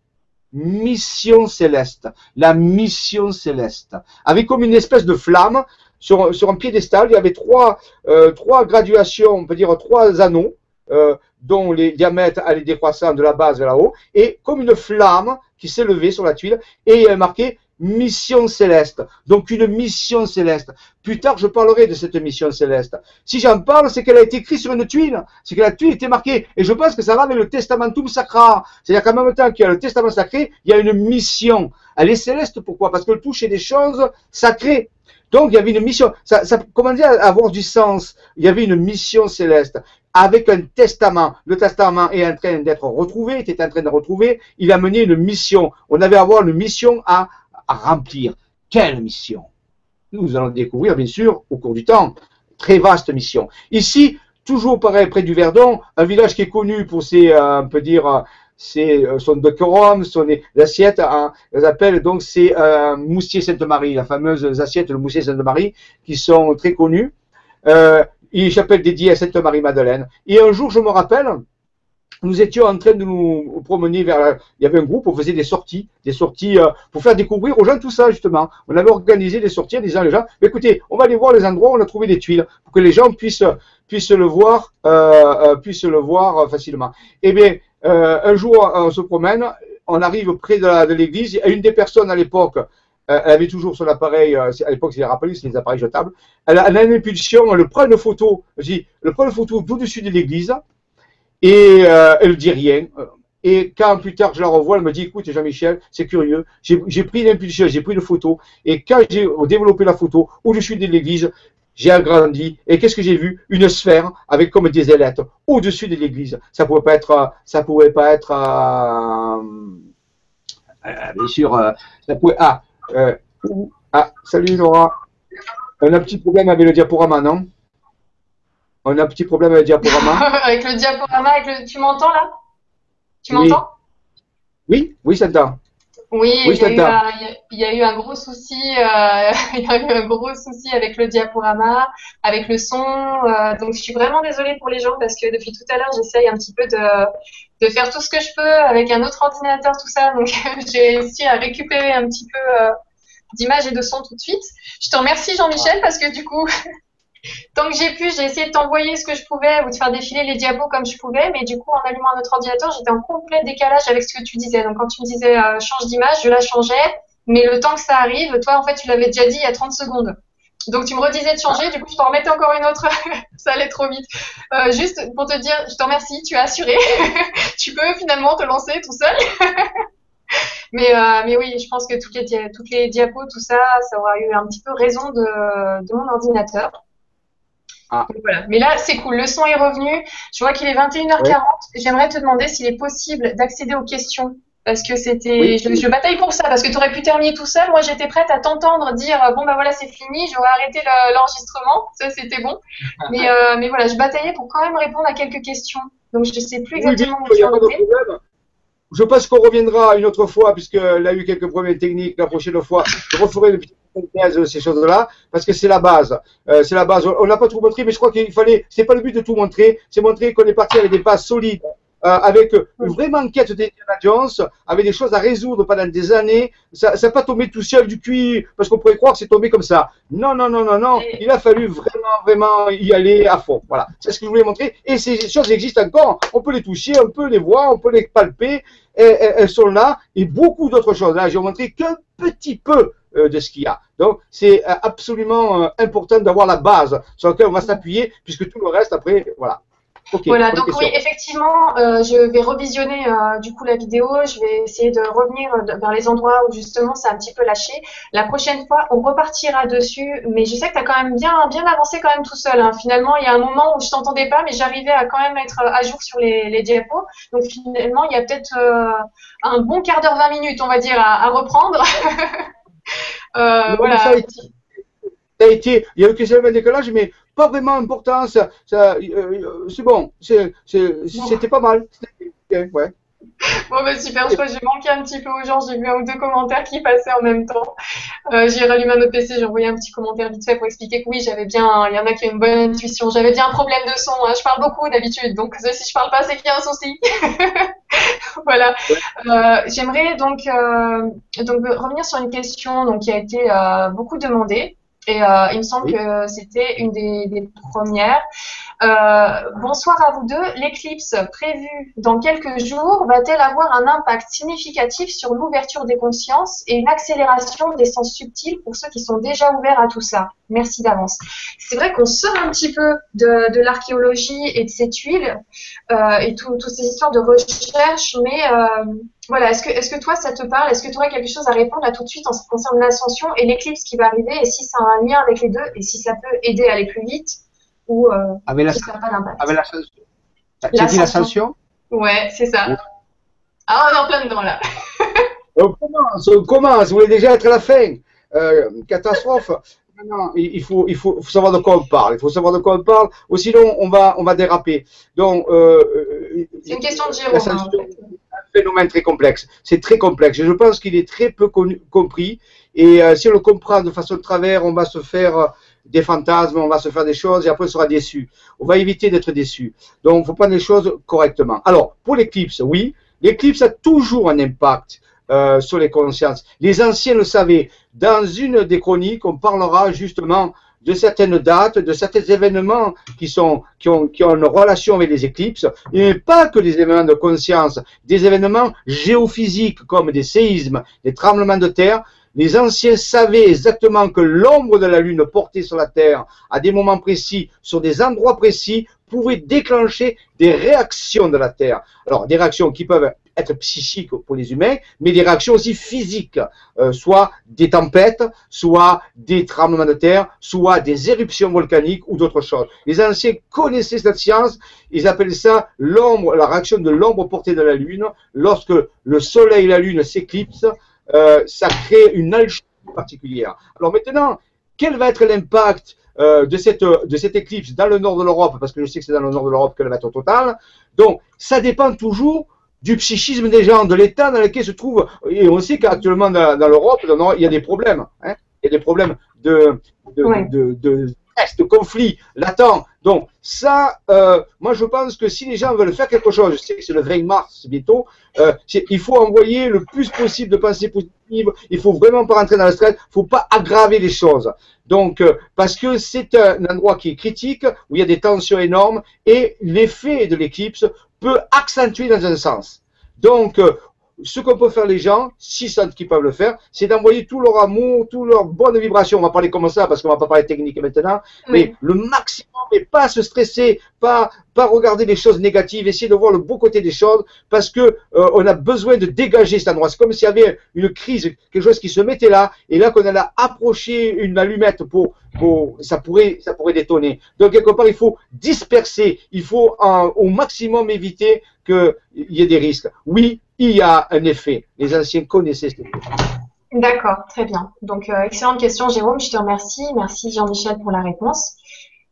mission céleste, la mission céleste, avec comme une espèce de flamme sur, sur un piédestal. Il y avait trois, euh, trois graduations, on peut dire trois anneaux, euh, dont les diamètres allaient décroissant de la base vers la haut, et comme une flamme qui s'élevait sur la tuile, et il y avait marqué mission céleste. Donc une mission céleste. Plus tard, je parlerai de cette mission céleste. Si j'en parle, c'est qu'elle a été écrite sur une tuile. C'est que la tuile était marquée. Et je pense que ça va avec le testamentum sacra. C'est-à-dire qu'en même temps qu'il y a le testament sacré, il y a une mission. Elle est céleste, pourquoi? Parce qu'elle touche des choses sacrées. Donc il y avait une mission. Ça, ça comment avoir du sens Il y avait une mission céleste avec un testament. Le testament est en train d'être retrouvé, était en train de retrouver. Il a mené une mission. On avait à avoir une mission à à remplir. Quelle mission? Nous allons découvrir, bien sûr, au cours du temps. Très vaste mission. Ici, toujours pareil, près du Verdon, un village qui est connu pour ses, euh, on peut dire, euh, c'est euh, son décorum, son assiette, hein, elles appellent donc c'est Moussier Sainte-Marie, la fameuse assiette de Moussier Sainte-Marie, qui sont très connues. Euh, une chapelle dédiée à Sainte-Marie-Madeleine. Et un jour, je me rappelle, nous étions en train de nous promener vers. Il y avait un groupe, on faisait des sorties, des sorties euh, pour faire découvrir aux gens tout ça justement. On avait organisé des sorties en disant les gens, écoutez, on va aller voir les endroits où on a trouvé des tuiles pour que les gens puissent puissent le voir, euh, euh puissent le voir euh, facilement. Eh bien, un jour, on se promène, on arrive près de l'église. Et une des personnes à l'époque, elle avait toujours son appareil, à l'époque c'est les rappelés, c'est les appareils jetables. Elle a, une impulsion, elle prend une photo, je dis, elle prend une photo au-dessus de l'église et euh, elle dit rien. Et quand plus tard je la revois, elle me dit écoute Jean-Michel, c'est curieux, j'ai pris l'impulsion, j'ai pris une photo, et quand j'ai développé la photo, au-dessus de l'église, j'ai agrandi, et qu'est-ce que j'ai vu? Une sphère avec comme des ailettes au-dessus de l'église. Ça pouvait pas être, ça pouvait pas être, euh, euh, bien sûr, euh, ah, euh, ah, salut Laura. On a un petit problème avec le diaporama, non? On a un petit problème avec le diaporama. avec le diaporama, avec le... tu m'entends là? Tu m'entends? Oui, oui, ça t'entend. Oui, il, y a eu un, gros souci, euh, il y a eu un gros souci avec le diaporama, avec le son. Euh, donc je suis vraiment désolée pour les gens parce que depuis tout à l'heure j'essaye un petit peu de, de faire tout ce que je peux avec un autre ordinateur, tout ça. Donc j'ai réussi à récupérer un petit peu euh, d'images et de son tout de suite. Je te remercie Jean-Michel parce que du coup Tant que j'ai pu, j'ai essayé de t'envoyer ce que je pouvais ou de faire défiler les diapos comme je pouvais, mais du coup, en allumant notre ordinateur, j'étais en complet décalage avec ce que tu disais. Donc, quand tu me disais euh, change d'image, je la changeais, mais le temps que ça arrive, toi, en fait, tu l'avais déjà dit il y a 30 secondes. Donc, tu me redisais de changer, du coup, je t'en remettais encore une autre. ça allait trop vite. Euh, juste pour te dire, je te remercie, tu as assuré. tu peux finalement te lancer tout seul. mais, euh, mais oui, je pense que toutes les, diapos, tout ça, ça aura eu un petit peu raison de mon ordinateur. Ah. Voilà. Mais là, c'est cool. Le son est revenu. Je vois qu'il est 21h40. J'aimerais te demander s'il est possible d'accéder aux questions. Parce que c'était. Je, bataille pour ça. Parce que tu aurais pu terminer tout seul. Moi, j'étais prête à t'entendre dire bon, bah voilà, c'est fini. J'aurais arrêté l'enregistrement. ça, c'était bon. mais, euh, mais voilà, je bataillais pour quand même répondre à quelques questions. Donc, je ne sais plus exactement où tu en Je pense qu'on reviendra une autre fois, puisqu'elle a eu quelques problèmes techniques la prochaine fois. Je referai une petite de ces choses-là, parce que c'est la base. Euh, c'est la base. On n'a pas tout montré, mais je crois qu'il fallait. C'est pas le but de tout montrer, c'est montrer qu'on est parti avec des bases solides, euh, avec une vraie enquête d'Indiana Jones, avec des choses à résoudre pendant des années. Ça n'a pas tombé tout seul du cuit, parce qu'on pourrait croire que c'est tombé comme ça. Non, non, non, non, non. Il a fallu vraiment, vraiment y aller à fond. Voilà. C'est ce que je voulais montrer. Et ces choses existent encore. On peut les toucher, on peut les voir, on peut les palper. elles sont là. Et beaucoup d'autres choses. Là, j'ai montré qu'un petit peu euh, de ce qu'il y a. Donc, c'est euh, absolument euh, important d'avoir la base sur laquelle on va s'appuyer, puisque tout le reste, après, voilà. voilà, donc oui, effectivement, euh, je vais revisionner euh, du coup la vidéo, je vais essayer de revenir vers les endroits où justement a un petit peu lâché. La prochaine fois, on repartira dessus, mais je sais que tu as quand même bien, bien avancé quand même tout seul. Hein. Finalement, il y a un moment où je t'entendais pas, mais j'arrivais à quand même être à jour sur les, les diapos. Donc finalement, il y a peut-être euh, un bon quart d'heure, 20 minutes, on va dire, à, à reprendre. voilà. Ça a, été, ça a été, il y a eu quelques décalage, mais pas vraiment important. Ça, ça euh, c'est bon. C'était pas mal. Ouais. Bon, bah super, je crois que j'ai manqué un petit peu aux gens. J'ai vu un ou deux commentaires qui passaient en même temps. Euh, j'ai rallumé un autre PC, j'ai envoyé un petit commentaire vite fait pour expliquer que oui, j'avais bien. Il y en a qui ont une bonne intuition. J'avais bien un problème de son. Hein. Je parle beaucoup d'habitude, donc si je parle pas, c'est qu'il y a un souci. voilà. Euh, J'aimerais donc, euh, donc revenir sur une question donc, qui a été beaucoup demandée. Et il me semble que c'était une des, des premières. Euh, bonsoir à vous deux. L'éclipse prévue dans quelques jours va-t-elle avoir un impact significatif sur l'ouverture des consciences et une accélération des sens subtils pour ceux qui sont déjà ouverts à tout ça? Merci d'avance. C'est vrai qu'on sort un petit peu de, l'archéologie et de cette huile euh, et toutes ces histoires de recherche, mais euh, voilà, est-ce que, est-ce que toi ça te parle? Est-ce que tu aurais quelque chose à répondre là tout de suite en ce qui concerne l'ascension et l'éclipse qui va arriver et si ça a un lien avec les deux et si ça peut aider à aller plus vite? Ou euh, avec si ça n'a pas d'impact Avec l'ascension Tu as dit l'ascension Ouais, c'est ça. Ah, on est en plein dedans là. on commence, on commence, vous voulez déjà être à la fin? Euh, catastrophe. Non, il faut, il faut, savoir de quoi on parle. Il faut savoir de quoi on parle, ou sinon on va, on va déraper. Donc, euh, c'est une question de Jérôme. Hein, en fait phénomène très complexe. C'est très complexe. je pense qu'il est très peu compris. Et euh, si on le comprend de façon de travers, on va se faire des fantasmes, on va se faire des choses et après on sera déçu. On va éviter d'être déçu. Donc, il faut prendre les choses correctement. Alors, pour l'éclipse, oui, l'éclipse a toujours un impact. Euh, sur les consciences. Les anciens le savaient. Dans une des chroniques, on parlera justement de certaines dates, de certains événements qui, ont, une relation avec les éclipses, et pas que les événements de conscience, des événements géophysiques comme des séismes, des tremblements de terre. Les anciens savaient exactement que l'ombre de la Lune portée sur la Terre à des moments précis, sur des endroits précis, pouvait déclencher des réactions de la Terre. Alors, des réactions qui peuvent être psychiques pour les humains, mais des réactions aussi physiques, euh, soit des tempêtes, soit des tremblements de terre, soit des éruptions volcaniques ou d'autres choses. Les anciens connaissaient cette science, ils appellent ça l'ombre, la réaction de l'ombre portée de la Lune. Lorsque le Soleil et la Lune s'éclipsent, euh, ça crée une alchimie particulière. Alors maintenant, quel va être l'impact euh, de, cette, de cette éclipse dans le nord de l'Europe, parce que je sais que c'est dans le nord de l'Europe qu'elle va être au total. Donc, ça dépend toujours du psychisme des gens, de l'état dans lequel se trouve. Et on sait qu'actuellement dans, dans l'Europe, il y a des problèmes. Hein, il y a des problèmes de, de, de, de, de conflit latent. Donc ça, euh, moi je pense que si les gens veulent faire quelque chose, je sais que c'est le 20 mars bientôt, euh, il faut envoyer le plus possible de pensées positives, il faut vraiment pas rentrer dans le stress, il faut pas aggraver les choses. Donc euh, parce que c'est un endroit qui est critique, où il y a des tensions énormes, et l'effet de l'éclipse peut accentuer dans un sens. Donc, euh, ce qu'on peut faire les gens, si sentent qu'ils peuvent le faire, c'est d'envoyer tout leur amour, toute leur bonne vibration. On va parler comme ça parce qu'on va pas parler technique maintenant, mais le maximum et pas se stresser, pas pas regarder les choses négatives, essayer de voir le beau côté des choses parce que euh, on a besoin de dégager cet endroit. C'est comme s'il y avait une crise, quelque chose qui se mettait là et là qu'on allait approcher une allumette pour, pour ça pourrait ça pourrait détonner. Donc quelque part il faut disperser, il faut au maximum éviter qu'il y ait des risques. Oui, il y a un effet. Les anciens connaissaient cet effet. D'accord, très bien. Donc, euh, excellente question, Jérôme. Je te remercie. Merci, Jean-Michel, pour la réponse.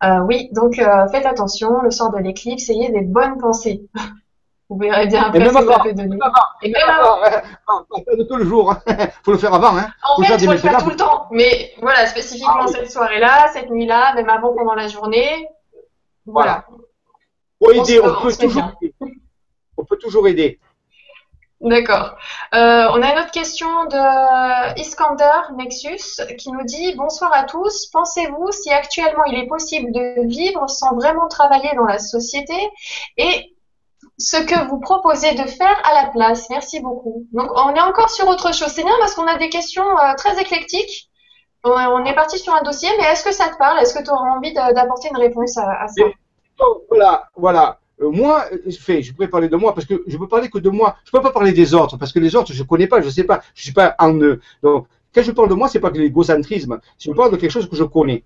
Euh, oui, donc euh, faites attention, le sort de l'éclipse, ayez des bonnes pensées. Vous verrez bien après ce que ça peut donner. Et même avant. Pas de tout le jour. Il hein. faut le faire avant. Hein. En fait, il faut le faire tout le temps. Mais voilà, spécifiquement ah cette soirée-là, cette nuit-là, même avant, pendant la journée. Voilà. Pour aider, on, peut toujours aider. On peut toujours aider. D'accord. Euh, on a une autre question de Iskander Nexus qui nous dit Bonsoir à tous. Pensez-vous si actuellement il est possible de vivre sans vraiment travailler dans la société et ce que vous proposez de faire à la place? Merci beaucoup. Donc on est encore sur autre chose. C'est bien parce qu'on a des questions euh, très éclectiques. On est parti sur un dossier, mais est-ce que ça te parle? Est-ce que tu auras envie d'apporter une réponse à, ça? Voilà, voilà. Euh, moi, fait, je pourrais parler de moi parce que je peux parler que de moi. Je peux pas parler des autres parce que les autres, je connais pas, je sais pas, je suis pas en eux. Donc, quand je parle de moi, c'est pas que l'égocentrisme, je parle de quelque chose que je connais.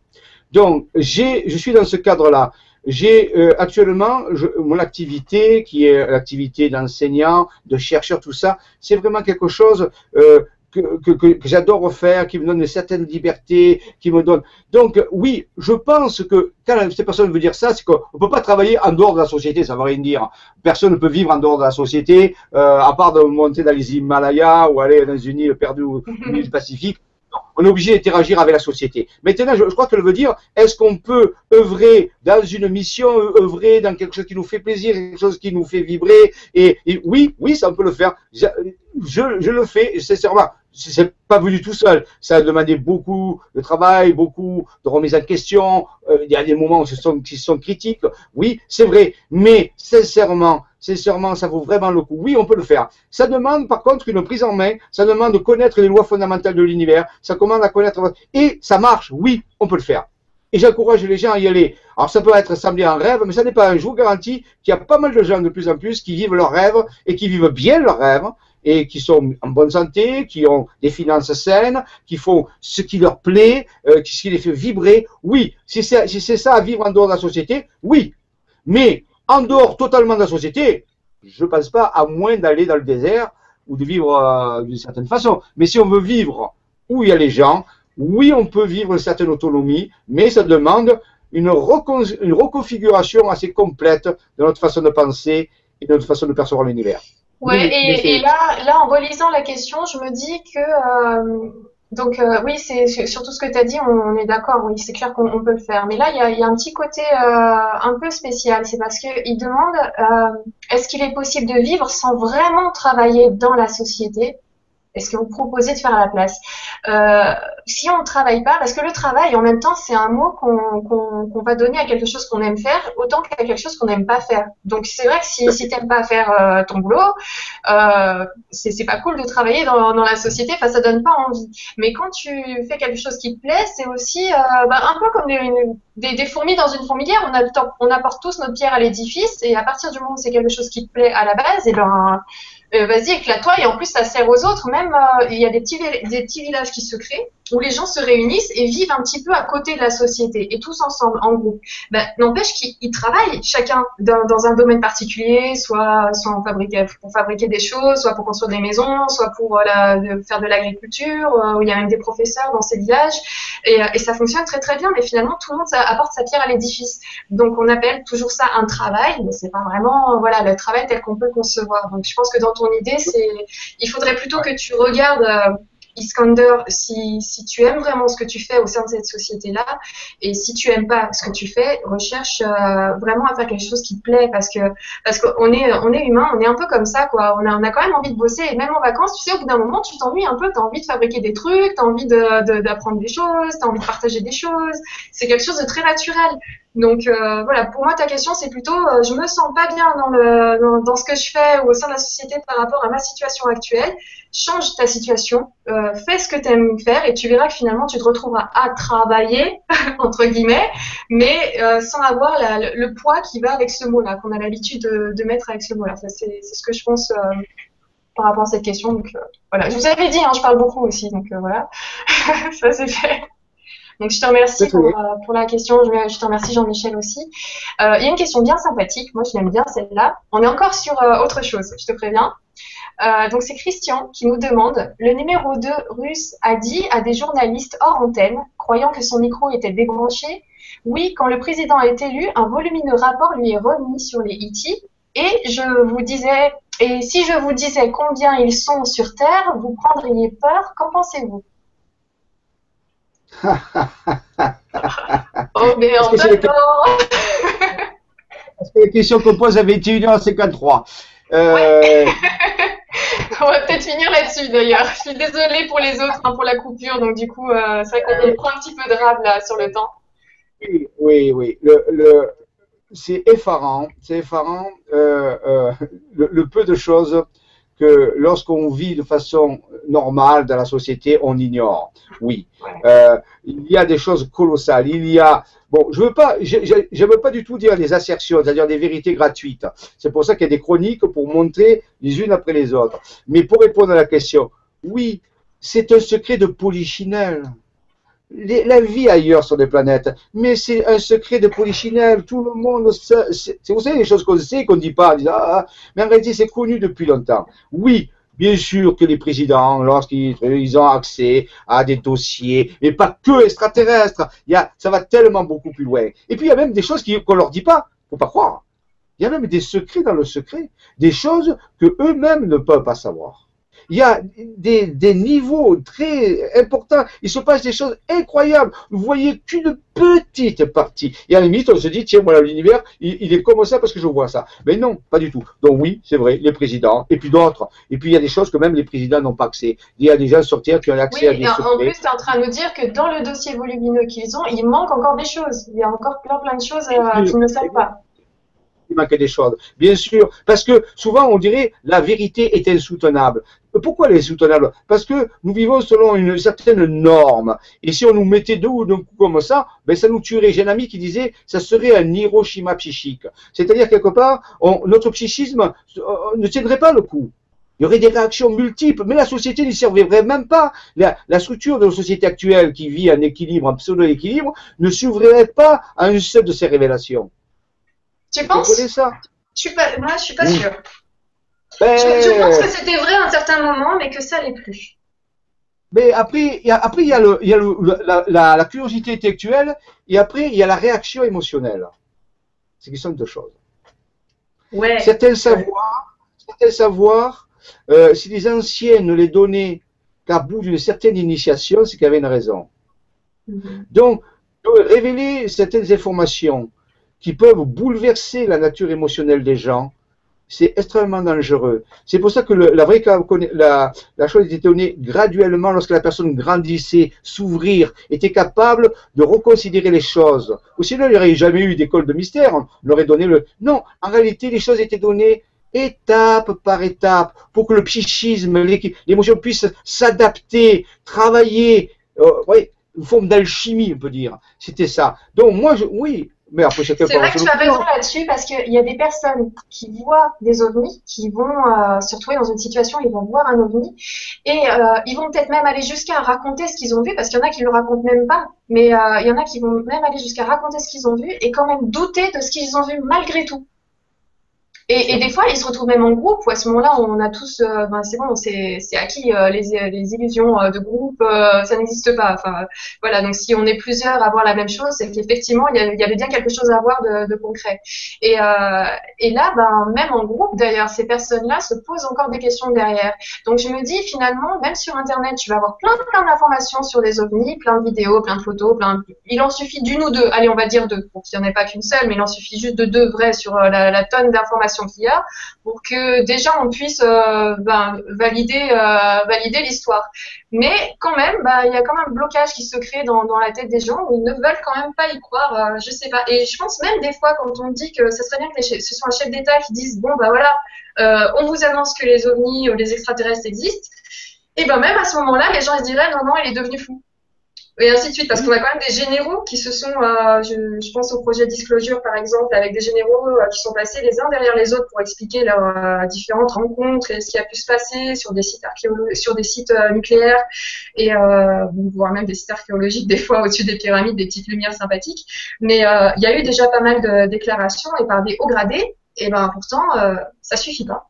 Donc, j'ai, je suis dans ce cadre-là. J'ai euh, actuellement mon activité, qui est l'activité d'enseignant, de chercheur, tout ça, c'est vraiment quelque chose euh, que, j'adore faire, qui me donne une certaine liberté, qui me donne. Donc oui, je pense que quand ces personnes veulent dire ça, c'est qu'on ne peut pas travailler en dehors de la société, ça ne veut rien dire. Personne ne peut vivre en dehors de la société, euh, à part de monter dans les Himalayas ou aller dans une île perdue au milieu du Pacifique. On est obligé d'interagir avec la société. Maintenant, je, crois qu'elle veut dire, est-ce qu'on peut œuvrer dans une mission, œuvrer dans quelque chose qui nous fait plaisir, quelque chose qui nous fait vibrer et, oui, oui, ça on peut le faire. Je, je le fais sincèrement c'est pas venu tout seul. Ça a demandé beaucoup de travail, beaucoup de remise en question. Euh, il y a des moments qui sont, qui sont critiques. Oui, c'est vrai. Mais sincèrement, sincèrement, ça vaut vraiment le coup. Oui, on peut le faire. Ça demande par contre une prise en main. Ça demande de connaître les lois fondamentales de l'univers. Ça à connaître. Et ça marche. Oui, on peut le faire. Et j'encourage les gens à y aller. Alors ça peut être semblé un rêve, mais ça n'est pas un. Je vous garantis qu'il y a pas mal de gens de plus en plus qui vivent leurs rêves et qui vivent bien leurs rêves et qui sont en bonne santé, qui ont des finances saines, qui font ce qui leur plaît, euh, ce qui les fait vibrer. Oui, si c'est ça à vivre en dehors de la société, oui. Mais en dehors totalement de la société, je ne pense pas à moins d'aller dans le désert ou de vivre euh, d'une certaine façon. Mais si on veut vivre où il y a les gens, oui, on peut vivre une certaine autonomie, mais ça demande une, une reconfiguration assez complète de notre façon de penser et de notre façon de percevoir l'univers. Ouais, et, et, là, là, en relisant la question, je me dis que euh, donc euh, oui, c'est surtout ce que tu as dit, on, est d'accord, oui, c'est clair qu'on peut le faire. Mais là, il y a, y a, un petit côté euh, un peu spécial, c'est parce qu'il demande euh, est-ce qu'il est possible de vivre sans vraiment travailler dans la société? Est-ce que vous proposez de faire à la place euh, Si on ne travaille pas, parce que le travail, en même temps, c'est un mot qu'on va donner à quelque chose qu'on aime faire, autant qu'à quelque chose qu'on n'aime pas faire. Donc c'est vrai que si, si tu n'aimes pas faire euh, ton boulot, euh, c'est pas cool de travailler dans, la société, enfin ça donne pas envie. Mais quand tu fais quelque chose qui te plaît, c'est aussi euh, bah, un peu comme des, fourmis dans une fourmilière, on, apporte tous notre pierre à l'édifice, et à partir du moment où c'est quelque chose qui te plaît à la base, et ben euh, vas-y, éclate-toi. Et en plus, ça sert aux autres. Même, euh, il y a des petits, villages qui se créent où les gens se réunissent et vivent un petit peu à côté de la société et tous ensemble, en groupe. Ben, N'empêche qu'ils travaillent chacun dans, un domaine particulier, soit, pour fabriquer des choses, soit pour construire des maisons, soit pour euh, faire de l'agriculture, il y a même des professeurs dans ces villages. Et, et, ça fonctionne très très bien, mais finalement, tout le monde apporte sa pierre à l'édifice. Donc on appelle toujours ça un travail, mais c'est pas vraiment voilà, le travail tel qu'on peut le concevoir. Donc je pense que dans ton idée, c'est il faudrait plutôt que tu regardes Iskander, si, si, tu aimes vraiment ce que tu fais au sein de cette société-là, et si tu aimes pas ce que tu fais, recherche euh, vraiment à faire quelque chose qui te plaît, parce que parce qu'on est on est humain, on est un peu comme ça, quoi. On a, on a quand même envie de bosser, et même en vacances, tu sais, au bout d'un moment, tu t'ennuies un peu, tu as envie de fabriquer des trucs, tu as envie d'apprendre de, des choses, tu as envie de partager des choses. C'est quelque chose de très naturel. Donc euh, voilà, pour moi ta question c'est plutôt euh, je me sens pas bien dans, le, dans, ce que je fais ou au sein de la société par rapport à ma situation actuelle. Change ta situation, euh, fais ce que tu aimes faire et tu verras que finalement tu te retrouveras à travailler entre guillemets, mais sans avoir le, poids qui va avec ce mot-là qu'on a l'habitude de, mettre avec ce mot-là. C'est ce que je pense par rapport à cette question. Donc voilà, je vous avais dit, hein, je parle beaucoup aussi, donc voilà, ça c'est fait. Donc je te remercie pour, euh, pour, la question. Je, je te remercie Jean-Michel aussi. Euh, il y a une question bien sympathique. Moi, je l'aime bien celle-là. On est encore sur euh, autre chose. Je te préviens. Euh, donc c'est Christian qui nous demande le numéro 2 russe a dit à des journalistes hors antenne, croyant que son micro était débranché, oui, quand le président est élu, un volumineux rapport lui est remis sur les IT. Et je vous disais, et si je vous disais combien ils sont sur Terre, vous prendriez peur. Qu'en pensez-vous? Oh, mais en même temps Parce que la question qu'on pose à 21h53. Euh... On va peut-être finir là-dessus d'ailleurs. Je suis désolée pour les autres, hein, pour la coupure. Donc du coup, euh, c'est vrai qu'on prend un petit peu de rab là sur le temps. Oui, oui, oui. Le, le, c'est effarant. C'est effarant euh, euh, le, le, peu de choses que lorsqu'on vit de façon normale dans la société, on ignore. Oui, euh, il y a des choses colossales. Il y a Bon, je veux pas, j'aime pas du tout dire des assertions, c'est-à-dire des vérités gratuites. C'est pour ça qu'il y a des chroniques pour montrer les unes après les autres. Mais pour répondre à la question, oui, c'est un secret de polichinelle. La vie ailleurs sur des planètes, mais c'est un secret de polichinelle. Tout le monde sait. Vous savez les choses qu'on sait, qu'on ne dit pas. Ah, ah. mais en réalité, c'est connu depuis longtemps. Oui, Bien sûr que les présidents, lorsqu'ils ont accès à des dossiers, mais pas que extraterrestres, il y a, ça va tellement beaucoup plus loin. Et puis il y a même des choses qu'on leur dit pas, faut pas croire. Il y a même des secrets dans le secret, des choses que eux-mêmes ne peuvent pas savoir il y a des, des, niveaux très importants. Il se passe des choses incroyables. Vous voyez qu'une petite partie. Et à la limite, on se dit, tiens, voilà, l'univers, il, est comme ça parce que je vois ça. Mais non, pas du tout. Donc oui, c'est vrai, les présidents, et puis d'autres. Et puis il y a des choses que même les présidents n'ont pas accès. Il y a des gens sortir qui ont accès à des secrets. En plus, tu es en train de nous dire que dans le dossier volumineux qu'ils ont, il manque encore des choses. Il y a encore plein plein de choses euh, qu'ils ne savent pas il manque des choses. Bien sûr, parce que souvent on dirait la vérité est insoutenable. Pourquoi elle est insoutenable? Parce que nous vivons selon une certaine norme. Et si on nous mettait deux ou d'un coup comme ça, ben ça nous tuerait. J'ai un ami qui disait ça serait un Hiroshima psychique. C'est-à-dire quelque part, notre psychisme euh, ne tiendrait pas le coup. Il y aurait des réactions multiples, mais la société n'y servirait même pas. La, structure de la société actuelle qui vit en équilibre, en pseudo-équilibre, ne s'ouvrirait pas à une seule de ces révélations. Tu penses ça je suis pas, Moi, je suis pas. Ben, je, pense que c'était vrai à un certain moment, mais que ça l'est plus. Mais après, il y a, après, il y a, le, il y a la, la, curiosité intellectuelle et après, il y a la réaction émotionnelle. C'est qui sont deux choses. Ouais. Certains savoirs, certains savoirs euh, si les anciens ne les donnaient qu'à bout d'une certaine initiation, c'est qu'il y avait une raison. Mm-hmm. Donc, révéler certaines informations qui peuvent bouleverser la nature émotionnelle des gens, c'est extrêmement dangereux. C'est pour ça que la vraie la, la chose était donnée graduellement lorsque la personne grandissait, s'ouvrir, était capable de reconsidérer les choses. Ou sinon, il n'y aurait jamais eu d'école de mystère. On aurait donné le. Non, en réalité, les choses étaient données étape par étape pour que le psychisme, l'émotion puisse s'adapter, travailler. Euh, oui, une forme d'alchimie, on peut dire. C'était ça. Donc moi, oui, c'est vrai que tu as raison là-dessus parce qu'il y a des personnes qui voient des ovnis, qui vont euh, se retrouver dans une situation, ils vont voir un ovni et euh, ils vont peut-être même aller jusqu'à raconter ce qu'ils ont vu parce qu'il y en a qui le racontent même pas, mais euh, il y en a qui vont même aller jusqu'à raconter ce qu'ils ont vu et quand même douter de ce qu'ils ont vu malgré tout. Et, des fois, ils se retrouvent même en groupe, où à ce moment-là, on a tous, euh, ben c'est bon, c'est acquis, euh, les, les, illusions euh, de groupe, ça n'existe pas. Enfin, voilà, donc si on est plusieurs à voir la même chose, c'est qu'effectivement, il y, avait bien quelque chose à voir de, de concret. Et, et là, ben, même en groupe, d'ailleurs, ces personnes-là se posent encore des questions derrière. Donc je me dis, finalement, même sur Internet, tu vas avoir plein, plein d'informations sur les ovnis, plein de vidéos, plein de photos, plein il en suffit d'une ou deux, allez, on va dire deux, pour qu'il n'y en ait pas qu'une seule, mais il en suffit juste de deux vraies sur la tonne d'informations qu'il y a pour que déjà on puisse euh, ben, valider, euh, valider l'histoire. Mais quand même, bah, il y a quand même un blocage qui se crée dans, la tête des gens où ils ne veulent quand même pas y croire. Euh, je sais pas. Et je pense même des fois quand on dit que ce serait bien que ce soit un chef d'État qui dise bon bah voilà, on vous annonce que les ovnis ou les extraterrestres existent. Et ben même à ce moment-là, les gens se diraient non non, il est devenu fou et ainsi de suite, parce qu'on a quand même des généraux qui se sont, euh, je, je, pense au projet Disclosure par exemple, avec des généraux euh, qui sont passés les uns derrière les autres pour expliquer leurs euh, différentes rencontres et ce qui a pu se passer sur des sites archéologiques, sur des sites nucléaires et voire même des sites archéologiques des fois au-dessus des pyramides, des petites lumières sympathiques. Mais il y a eu déjà pas mal de déclarations et par des hauts gradés, et ben pourtant ça suffit pas.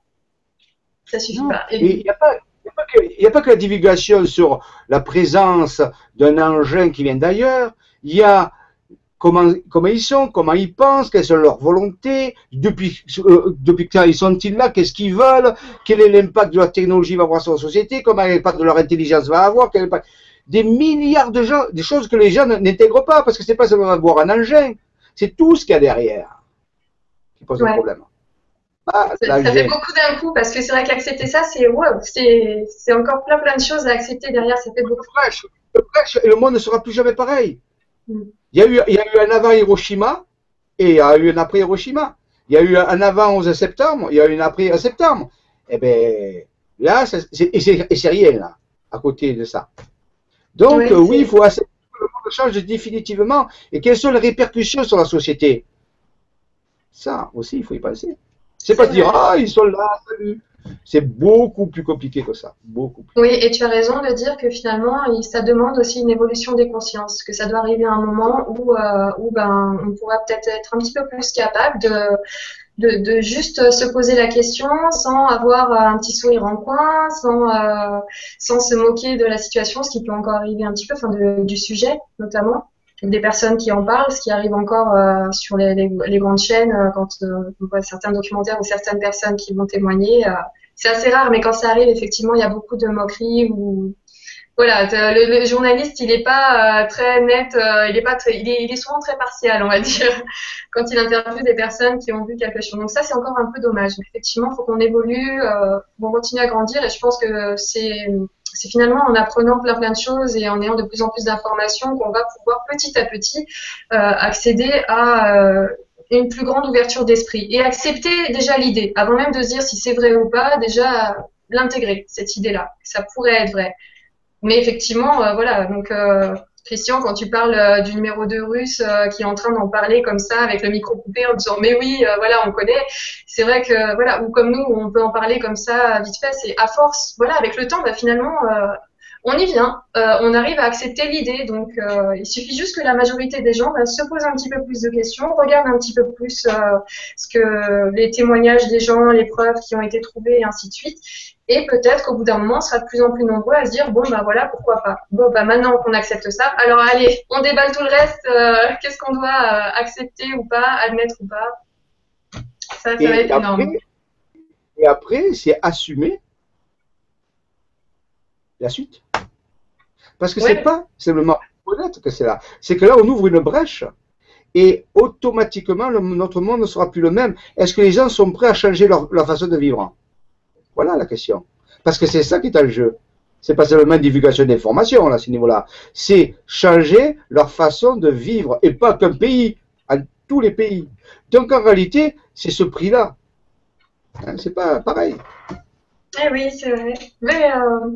Ça suffit pas. Et il n'y a pas il n'y a pas que la divulgation sur la présence d'un engin qui vient d'ailleurs, il y a comment, comment ils sont, comment ils pensent, quelles sont leurs volontés, depuis, euh, depuis quand ils sont-ils là, qu'est-ce qu'ils veulent, quel est l'impact de la technologie va avoir sur la société, comment l'impact de leur intelligence va avoir, quel impact, des milliards de gens, des choses que les gens n'intègrent pas parce que c'est pas seulement avoir un engin, c'est tout ce qu'il y a derrière qui pose un problème. Ah, ça, fait beaucoup d'un coup parce que c'est vrai qu'accepter ça, c'est wow, c'est encore plein plein de choses à accepter derrière. Ça fait beaucoup. Le et le monde ne sera plus jamais pareil. Mm. Il, y a eu, il y a eu un avant Hiroshima et il y a eu un après Hiroshima. Il y a eu un avant 11 septembre, il y a eu un après 11 septembre. Eh bien, là, et c'est rien là, à côté de ça. Donc, oui, il faut accepter que le monde change définitivement et quelles sont les répercussions sur la société? Ça aussi, il faut y penser. C'est pas dire, ah, ils sont là, salut. C'est beaucoup plus compliqué que ça. Beaucoup. Oui, et tu as raison de dire que finalement, ça demande aussi une évolution des consciences, que ça doit arriver à un moment où, euh, ben, on pourra peut-être être un petit peu plus capable de, juste se poser la question sans avoir un petit sourire en coin, sans, euh, sans se moquer de la situation, ce qui peut encore arriver un petit peu, enfin du sujet notamment des personnes qui en parlent, ce qui arrive encore euh, sur les, les, les, grandes chaînes euh, quand euh, on voit certains documentaires ou certaines personnes qui vont témoigner. c'est assez rare, mais quand ça arrive, effectivement, il y a beaucoup de moqueries ou voilà, le, le, journaliste, il n'est pas très net, il est pas très, il est, il est, souvent très partial, on va dire, quand il interviewe des personnes qui ont vu quelque chose. Donc ça, c'est encore un peu dommage. Effectivement, il faut qu'on évolue, euh, qu'on continue à grandir, et je pense que c'est c'est finalement en apprenant plein plein de choses et en ayant de plus en plus d'informations qu'on va pouvoir petit à petit euh, accéder à euh, une plus grande ouverture d'esprit et accepter déjà l'idée, avant même de se dire si c'est vrai ou pas, déjà l'intégrer, cette idée-là. Ça pourrait être vrai. Mais effectivement, euh, voilà, donc euh, Christian, quand tu parles euh, du numéro 2 russe euh, qui est en train d'en parler comme ça avec le micro coupé en disant mais oui, euh, voilà, on connaît. C'est vrai que voilà, ou comme nous, on peut en parler comme ça vite fait. C'est à force, voilà, avec le temps, bah, finalement, on y vient, on arrive à accepter l'idée. Donc, il suffit juste que la majorité des gens bah, se posent un petit peu plus de questions, regardent un petit peu plus ce que les témoignages des gens, les preuves qui ont été trouvées et ainsi de suite. Et peut-être qu'au bout d'un moment, on sera de plus en plus nombreux à se dire bon bah voilà, pourquoi pas. Bon bah maintenant qu'on accepte ça, alors allez, on déballe tout le reste. Euh, qu'est-ce qu'on doit euh, accepter ou pas, admettre ou pas? Ça, ça va être énorme. Et après, c'est assumer la suite. Parce que c'est pas simplement reconnaître que c'est là. C'est que là, on ouvre une brèche et automatiquement, notre monde ne sera plus le même. Est-ce que les gens sont prêts à changer leur, leur façon de vivre? Voilà la question. Parce que c'est ça qui est en jeu. C'est pas seulement divulgation d'informations à ce niveau-là. C'est changer leur façon de vivre et pas qu'un pays, à tous les pays. Donc en réalité, c'est ce prix-là. Hein, c'est pas pareil. Eh oui, c'est vrai. Mais euh,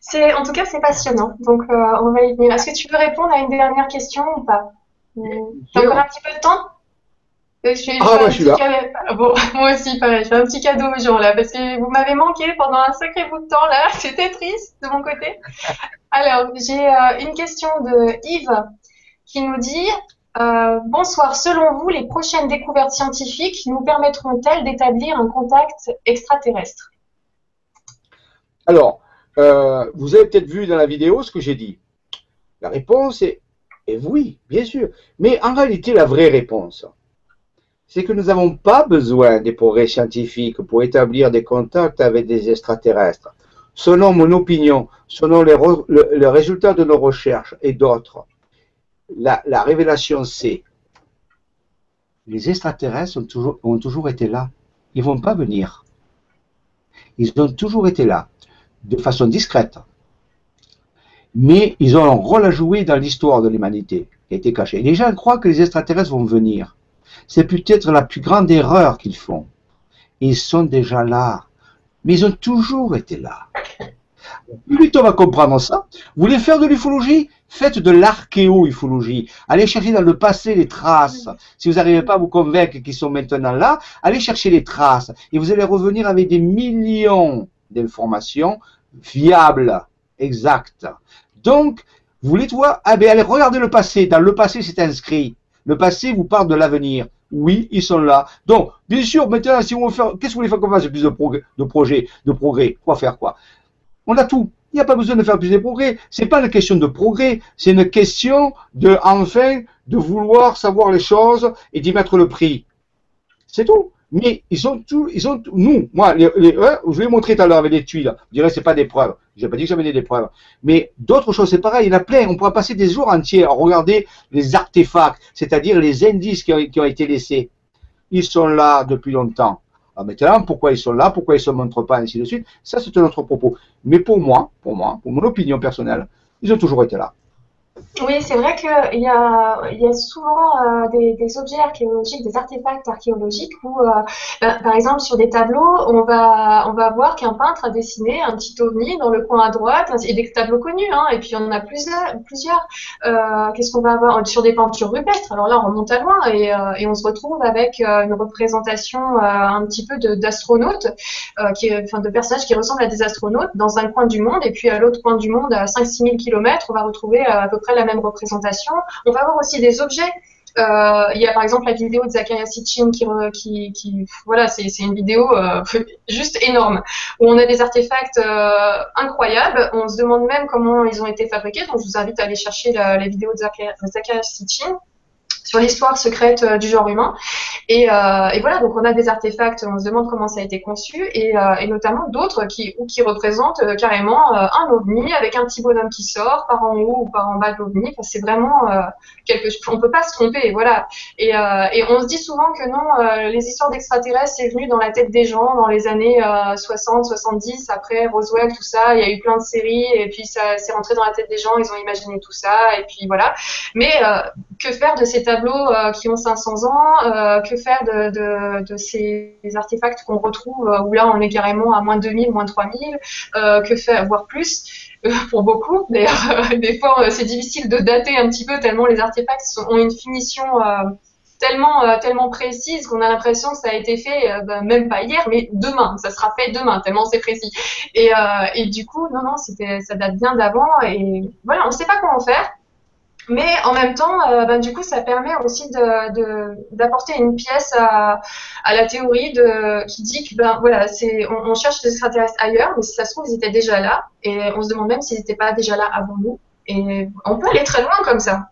c'est, en tout cas, c'est passionnant. Donc euh, on va y venir. Est-ce que tu veux répondre à une dernière question ou pas? T'as encore un petit peu de temps? Je suis, ah, moi, je suis là. Bon, moi aussi, pareil. Je fais un petit cadeau aux gens, là, parce que vous m'avez manqué pendant un sacré bout de temps, là. C'était triste, de mon côté. Alors, j'ai euh, une question de Yves qui nous dit euh, Bonsoir, selon vous, les prochaines découvertes scientifiques nous permettront-elles d'établir un contact extraterrestre? Alors, euh, vous avez peut-être vu dans la vidéo ce que j'ai dit. La réponse est, est oui, bien sûr. Mais en réalité, la vraie réponse, c'est que nous n'avons pas besoin des progrès scientifiques pour établir des contacts avec des extraterrestres. Selon mon opinion, selon les, le, résultats de nos recherches et d'autres, la, révélation c'est les extraterrestres ont toujours, été là. Ils ne vont pas venir. Ils ont toujours été là, de façon discrète. Mais ils ont un rôle à jouer dans l'histoire de l'humanité qui a été caché. Les gens croient que les extraterrestres vont venir. C'est peut-être la plus grande erreur qu'ils font. Ils sont déjà là, mais ils ont toujours été là. Plutôt on va comprendre ça. Vous voulez faire de l'ufologie? Faites de l'archéo-ufologie. Allez chercher dans le passé les traces. Si vous n'arrivez pas à vous convaincre qu'ils sont maintenant là, allez chercher les traces. Et vous allez revenir avec des millions d'informations fiables, exactes. Donc, vous voulez voir? Ah bien, allez regarder le passé. Dans le passé, c'est inscrit. Le passé vous parle de l'avenir. Oui, ils sont là. Donc, bien sûr, maintenant, si on veut faire, qu'est-ce que vous voulez faire qu'on fasse plus de, progrès, de projets, de progrès Quoi faire quoi? On a tout. Il n'y a pas besoin de faire plus de progrès. C'est pas une question de progrès, c'est une question de, enfin, de vouloir savoir les choses et d'y mettre le prix. C'est tout. Mais ils ont tout, ils ont nous, moi, les, je vais montrer tout à l'heure avec les tuiles. Je dirais c'est pas des preuves. Je n'ai pas dit que j'avais des preuves. Mais d'autres choses, c'est pareil. Il y en a plein. On pourra passer des jours entiers à regarder les artefacts, c'est-à-dire les indices qui ont, été laissés. Ils sont là depuis longtemps. Alors maintenant, pourquoi ils sont là, pourquoi ils se montrent pas, ainsi de suite, ça c'est un autre propos. Mais pour moi, pour moi, pour mon opinion personnelle, ils ont toujours été là. Oui, c'est vrai qu'il y a, souvent euh, des, objets archéologiques, des artefacts archéologiques où, euh, bah, par exemple, sur des tableaux, on va, on va voir qu'un peintre a dessiné un petit ovni dans le coin à droite, et des tableaux connus, hein, et puis on en a plusieurs. Euh, Qu'est-ce qu'on va avoir? Sur des peintures rupestres Alors là, on remonte à loin et, on se retrouve avec une représentation un petit peu d'astronautes, qui, enfin, de personnages qui ressemblent à des astronautes dans un coin du monde, et puis à l'autre coin du monde, à 5-6 000 km, on va retrouver à peu près la même représentation. On va avoir aussi des objets. Euh, il y a par exemple la vidéo de Zakaria Sitchin qui, qui, voilà, c'est une vidéo euh, juste énorme où on a des artefacts euh, incroyables. On se demande même comment ils ont été fabriqués. Donc je vous invite à aller chercher la, la vidéo de Zakaria Sitchin sur l'histoire secrète euh, du genre humain. Et, euh, et, voilà, donc on a des artefacts, on se demande comment ça a été conçu, et, euh, et notamment d'autres qui, qui représentent carrément un ovni avec un petit bonhomme qui sort par en haut ou par en bas de l'ovni. Enfin, c'est vraiment quelque chose. On peut pas se tromper, voilà. Et, et on se dit souvent que non, les histoires d'extraterrestres, c'est venu dans la tête des gens dans les années 60, 70, après Roswell, tout ça. Il y a eu plein de séries, et puis ça s'est rentré dans la tête des gens, ils ont imaginé tout ça, et puis voilà. Mais que faire de ces tableaux euh, qui ont 500 ans euh, Que faire de, ces artefacts qu'on retrouve euh, où là on est carrément à moins 2000, moins 3000 Que faire, voire plus pour beaucoup. D'ailleurs, des fois, c'est difficile de dater un petit peu tellement les artefacts ont une finition tellement, tellement précise qu'on a l'impression que ça a été fait, ben, même pas hier, mais demain. Ça sera fait demain, tellement c'est précis. Et, et, du coup, non, non, ça date bien d'avant. Et voilà, on ne sait pas comment faire. Mais en même temps, euh, ben, du coup, ça permet aussi d'apporter de, une pièce à, à, la théorie de, qui dit que ben voilà, on, on, cherche des extraterrestres ailleurs, mais si ça se trouve, ils étaient déjà là, et on se demande même s'ils n'étaient pas déjà là avant nous. Et on peut aller très loin comme ça.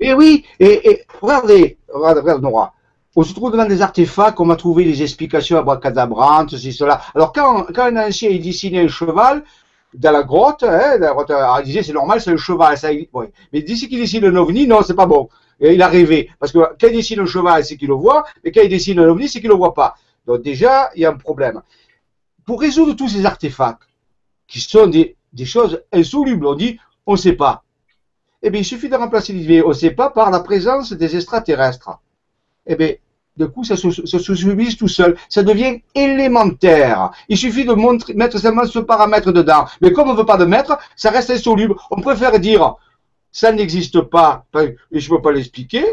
Et oui, et, et regardez, regarde, regarde Nora. On se trouve devant des artefacts, on va trouver des explications à abracadabrantes, ceci, cela. Alors quand, quand un ancien il dessinait un cheval, dans la grotte, hein, la grotte il disait c'est normal, c'est le cheval. Ça, Mais d'ici qu'il dessine un ovni, non, c'est pas bon. Et il a rêvé. Parce que quand il dessine un cheval, c'est qu'il le voit, mais quand il dessine un ovni, c'est qu'il le voit pas. Donc déjà, il y a un problème. Pour résoudre tous ces artefacts, qui sont des, des choses insolubles, on dit on ne sait pas. Eh bien, il suffit de remplacer l'idée on ne sait pas par la présence des extraterrestres. Eh bien, de coup, ça se, subisse tout seul. Ça devient élémentaire. Il suffit de montrer, mettre seulement ce paramètre dedans. Mais comme on ne veut pas de mettre, ça reste insoluble. On préfère dire, ça n'existe pas, et je ne peux pas l'expliquer,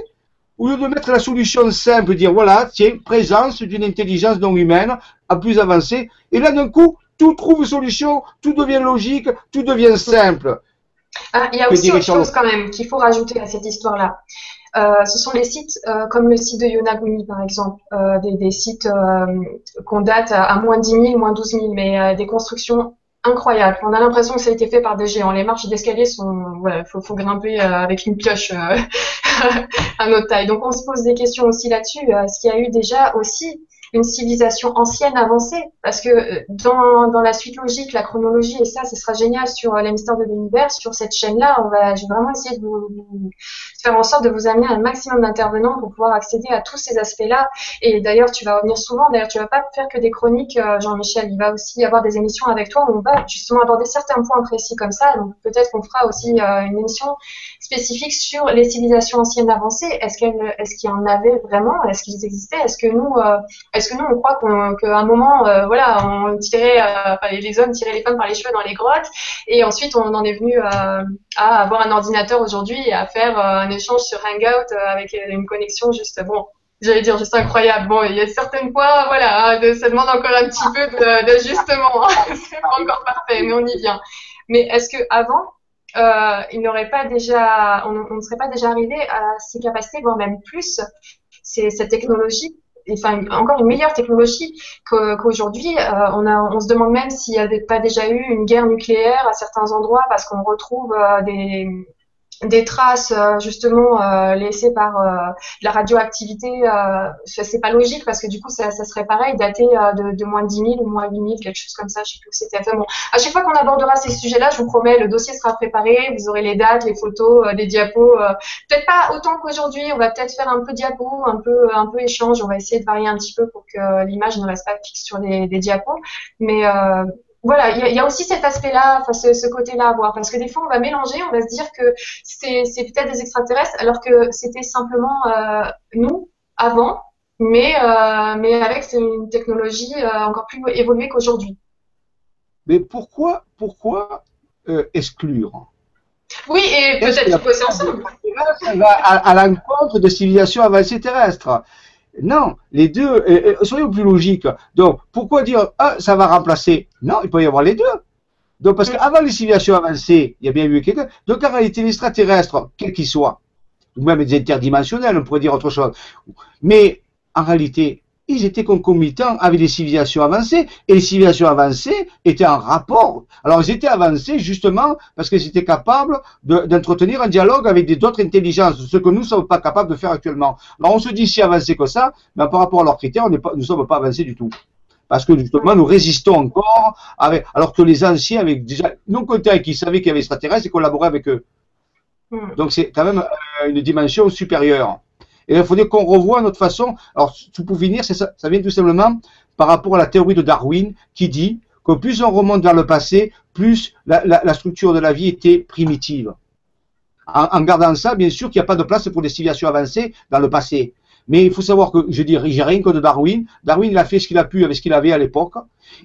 au lieu de mettre la solution simple, dire, voilà, tiens, présence d'une intelligence non humaine à plus avancée. Et là, d'un coup, tout trouve solution, tout devient logique, tout devient simple. Ah, il y a aussi autre chose quand même qu'il faut rajouter à cette histoire-là. Euh, ce sont les sites euh, comme le site de Yonaguni, par exemple, euh, des, des, sites qu'on date à, moins 10 000, moins 12 000, mais des constructions incroyables. On a l'impression que ça a été fait par des géants. Les marches d'escalier sont, voilà, faut, faut grimper avec une pioche à notre taille. Donc on se pose des questions aussi là-dessus. Est-ce qu'il y a eu déjà aussi une civilisation ancienne avancée parce que euh, dans, dans la suite logique, la chronologie et ça, ce sera génial sur euh, les mystères de l'univers, sur cette chaîne-là. On va, vraiment essayer de vous, faire en sorte de vous amener un maximum d'intervenants pour pouvoir accéder à tous ces aspects-là. Et d'ailleurs, tu vas revenir souvent. D'ailleurs, tu vas pas faire que des chroniques, euh, Jean-Michel. Il va aussi y avoir des émissions avec toi où on va justement aborder certains points précis comme ça. Donc peut-être qu'on fera aussi une émission spécifique sur les civilisations anciennes avancées. Est-ce qu'il y en avait vraiment? Est-ce qu'ils existaient? Est-ce que nous, est-ce que nous, on croit qu'à un moment, euh, voilà, on tirait, euh, les hommes tiraient les femmes par les cheveux dans les grottes, et ensuite on en est venu à, avoir un ordinateur aujourd'hui et à faire euh, un échange sur Hangout avec une connexion juste, bon, j'allais dire juste incroyable. Bon, il y a certaines fois, voilà, ça demande encore un petit peu d'ajustement. Hein. C'est pas encore parfait, mais on y vient. Mais est-ce que avant, il n'aurait pas déjà, on, ne serait pas déjà arrivé à ces capacités, voire même plus, c'est cette technologie enfin encore une meilleure technologie qu'aujourd'hui. Euh, on, on se demande même s'il n'y avait pas déjà eu une guerre nucléaire à certains endroits parce qu'on retrouve euh, des, des traces euh, justement euh, laissées par euh, la radioactivité, euh, c'est pas logique parce que du coup ça, serait pareil, daté de, de, moins de 10 000 ou moins 8 000, quelque chose comme ça, je sais plus où c'était. Enfin, bon, à chaque fois qu'on abordera ces sujets-là, je vous promets, le dossier sera préparé, vous aurez les dates, les photos, des diapos. peut-être pas autant qu'aujourd'hui, on va peut-être faire un peu diapo, un peu un peu échange, on va essayer de varier un petit peu pour que l'image ne reste pas fixe sur des, des diapos, mais voilà, il y, a aussi cet aspect-là, enfin ce, côté-là à voir, parce que des fois on va mélanger, on va se dire que c'est peut-être des extraterrestres, alors que c'était simplement nous avant, mais mais avec une technologie encore plus évoluée qu'aujourd'hui. Mais pourquoi pourquoi exclure? Oui, et peut-être bosser ensemble. Ça va à, l'encontre de civilisations avancées terrestres? Non, les deux, soyons plus logiques. Donc, pourquoi dire, ah, ça va remplacer? Non, il peut y avoir les deux. Donc, parce qu'avant les civilisations avancées, il y a bien eu quelqu'un. Donc, en réalité, l'extraterrestre, quel qu'il soit, ou même des interdimensionnels, on pourrait dire autre chose. Mais, en réalité, ils étaient concomitants avec les civilisations avancées, et les civilisations avancées étaient en rapport. Alors ils étaient avancés justement parce qu'ils étaient capables d'entretenir un dialogue avec d'autres intelligences, ce que nous ne sommes pas capables de faire actuellement. Alors on se dit si avancés que ça, mais par rapport à leurs critères, on pas, nous ne sommes pas avancés du tout. Parce que justement, nous résistons encore, avec, alors que les anciens, avec déjà non contents qui savaient qu'il y avait extraterrestres, et collaboraient avec eux. Hmm. Donc c'est quand même euh, une dimension supérieure. Il faudrait qu'on revoie notre façon. Alors, tout pour finir, ça, ça vient tout simplement par rapport à la théorie de Darwin qui dit que plus on remonte vers le passé, plus la, structure de la vie était primitive. En, en gardant ça, bien sûr qu'il n'y a pas de place pour des civilisations avancées dans le passé. Mais il faut savoir que, je dis, rien que de Darwin. Darwin, il a fait ce qu'il a pu avec ce qu'il avait à l'époque.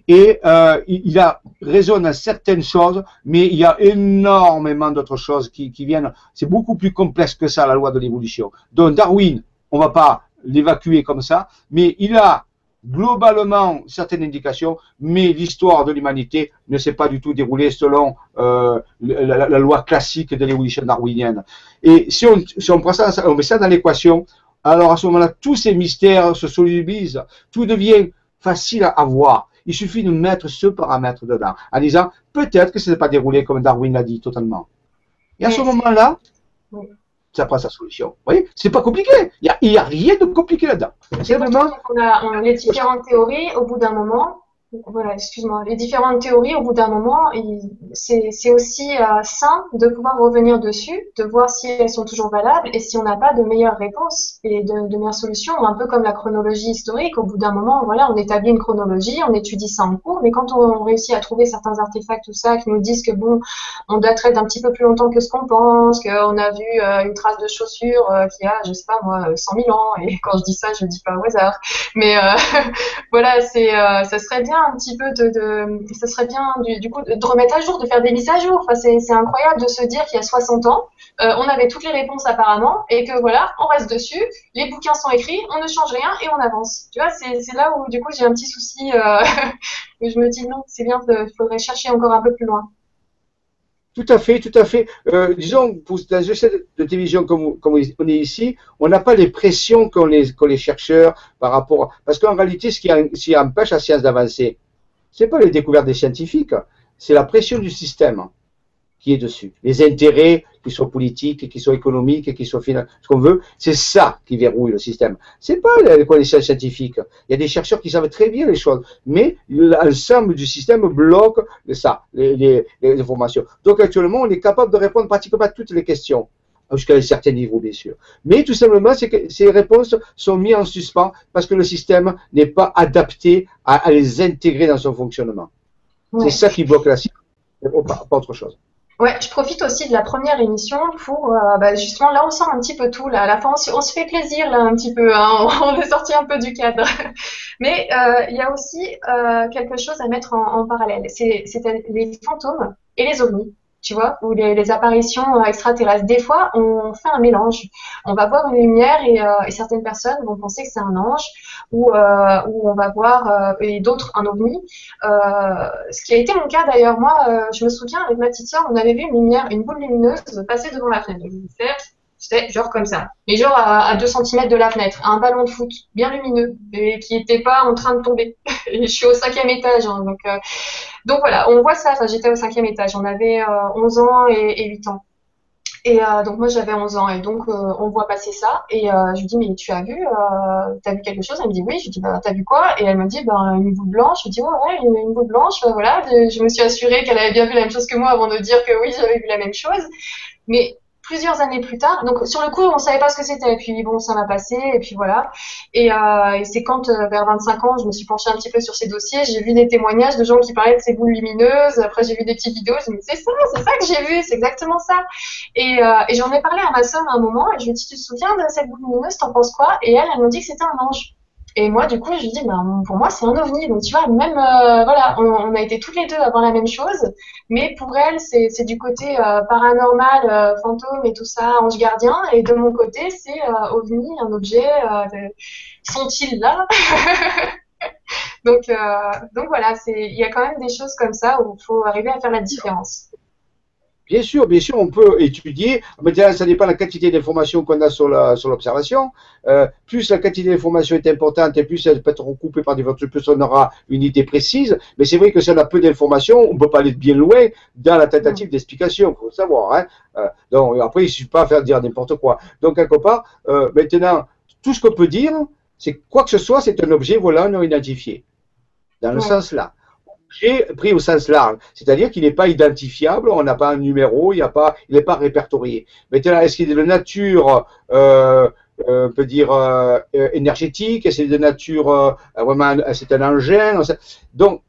Et euh, il, a raison à certaines choses, mais il y a énormément d'autres choses qui, viennent. C'est beaucoup plus complexe que ça, la loi de l'évolution. Donc Darwin, on va pas l'évacuer comme ça, mais il a globalement certaines indications, mais l'histoire de l'humanité ne s'est pas du tout déroulée selon euh, la, loi classique de l'évolution darwinienne. Et si si on prend ça, on met ça dans l'équation, alors à ce moment-là, tous ces mystères se solubilisent, tout devient facile à voir. Il suffit de mettre ce paramètre dedans, en disant peut-être que ce n'est pas déroulé comme Darwin l'a dit totalement. Et à ce moment-là, ça prend sa solution. Vous voyez, c'est pas compliqué. Il n'y a, rien de compliqué là-dedans. C'est vraiment. On a, on a les différentes théories. Au bout d'un moment, voilà, excuse-moi, les différentes théories, au bout d'un moment, c'est aussi euh, sain de pouvoir revenir dessus, de voir si elles sont toujours valables et si on n'a pas de meilleures réponses et de, meilleures solutions. Un peu comme la chronologie historique, au bout d'un moment, voilà, on établit une chronologie, on étudie ça en cours, mais quand on, réussit à trouver certains artefacts, tout ça, qui nous disent que bon, on daterait d'un petit peu plus longtemps que ce qu'on pense, qu'on a vu euh, une trace de chaussure euh, qui a, je sais pas moi, 100 000 ans, et quand je dis ça, je dis pas au hasard, mais voilà, c'est, ça serait bien un petit peu de, ça serait bien du, coup de remettre à jour, de faire des mises à jour. Enfin, c'est incroyable de se dire qu'il y a 60 ans, euh, on avait toutes les réponses apparemment et que voilà, on reste dessus, les bouquins sont écrits, on ne change rien et on avance. Tu vois, c'est là où du coup j'ai un petit souci euh, où je me dis non, c'est bien, il faudrait chercher encore un peu plus loin. Tout à fait, tout à fait. Euh, disons, dans une chaîne de télévision comme, on est ici, on n'a pas les pressions qu'ont les, les, chercheurs par rapport. Parce qu'en réalité, ce qui, ce qui empêche la science d'avancer, c'est pas les découvertes des scientifiques, c'est la pression du système qui est dessus. Les intérêts, qui soient politiques, qui soient économiques, qui soient financiers, ce qu'on veut, c'est ça qui verrouille le système. C'est pas les connaissances scientifiques. Il y a des chercheurs qui savent très bien les choses, mais l'ensemble du système bloque ça, les, les, les informations. Donc actuellement, on est capable de répondre pratiquement à toutes les questions jusqu'à un certain niveau, bien sûr. Mais tout simplement, c'est que ces réponses sont mises en suspens parce que le système n'est pas adapté à, les intégrer dans son fonctionnement. C'est ça qui bloque la science, pas, autre chose. Ouais, je profite aussi de la première émission pour euh, bah, justement là on sort un petit peu tout là. À la fin on se, fait plaisir là un petit peu hein, on est sorti un peu du cadre. Mais euh, il y a aussi euh, quelque chose à mettre en, en parallèle. C'est les fantômes et les ovnis tu vois, ou les, apparitions euh, extraterrestres. Des fois, on fait un mélange. On va voir une lumière et, euh, et certaines personnes vont penser que c'est un ange, ou, euh, ou on va voir euh, et d'autres un ovni. ce qui a été mon cas d'ailleurs. Moi, je me souviens avec ma petite soeur, on avait vu une lumière, une boule lumineuse passer devant la fenêtre. C'était genre comme ça. Mais genre à, 2 cm de la fenêtre. Un ballon de foot bien lumineux et qui n'était pas en train de tomber. et je suis au cinquième étage. Hein, donc, euh, donc voilà, on voit ça. J'étais au cinquième étage. On avait 11 euh, ans et, 8 ans. Et euh, donc moi j'avais 11 ans et donc on voit passer ça et je lui dis mais tu as vu t'as vu quelque chose? Elle me dit oui je lui dis bah t'as vu quoi? Et elle me dit bah une boule blanche je lui dis ouais ouais une, boule blanche voilà je me suis assurée qu'elle avait bien vu la même chose que moi avant de dire que oui j'avais vu la même chose mais plusieurs années plus tard. Donc sur le coup, on savait pas ce que c'était. Puis bon, ça m'a passé et puis voilà. Et, euh, et c'est quand euh, vers 25 ans, je me suis penchée un petit peu sur ces dossiers. J'ai vu des témoignages de gens qui parlaient de ces boules lumineuses. Après, j'ai vu des petites vidéos. Je me c'est ça, c'est ça que j'ai vu, c'est exactement ça. Et, euh, et j'en ai parlé à ma soeur à un moment. Et je lui ai dit, tu te souviens de cette boule lumineuse? T'en penses quoi? Et elle, elle m'a dit que c'était un ange. Et moi, du coup, je lui dis, ben, pour moi, c'est un ovni. Donc, tu vois, même, euh, voilà, on, a été toutes les deux à voir la même chose. Mais pour elle, c'est du côté euh, paranormal, euh, fantôme et tout ça, ange gardien. Et de mon côté, c'est ovni, un objet. Sont-ils là? Donc, donc voilà, il y a quand même des choses comme ça où il faut arriver à faire la différence. Bien sûr, bien sûr, on peut étudier. Mais ça dépend de la quantité d'informations qu'on a sur l'observation. Euh, plus la quantité d'informations est importante et plus elle peut être recoupée par des plus on aura une idée précise. Mais c'est vrai que si on a peu d'informations, on ne peut pas aller bien loin dans la tentative d'explication. Il faut savoir. Hein. Euh, donc après, il ne suffit pas de faire dire n'importe quoi. Donc quelque part, euh, maintenant, tout ce qu'on peut dire, c'est quoi que ce soit, c'est un objet volant non identifié. Dans le sens là pris au sens large, c'est-à-dire qu'il n'est pas identifiable, on n'a pas un numéro, il n'est pas, il pas répertorié. Maintenant, est-ce qu'il est de nature, euh, euh on peut dire euh, énergétique, est-ce qu'il est de nature euh, vraiment, c'est un engin, donc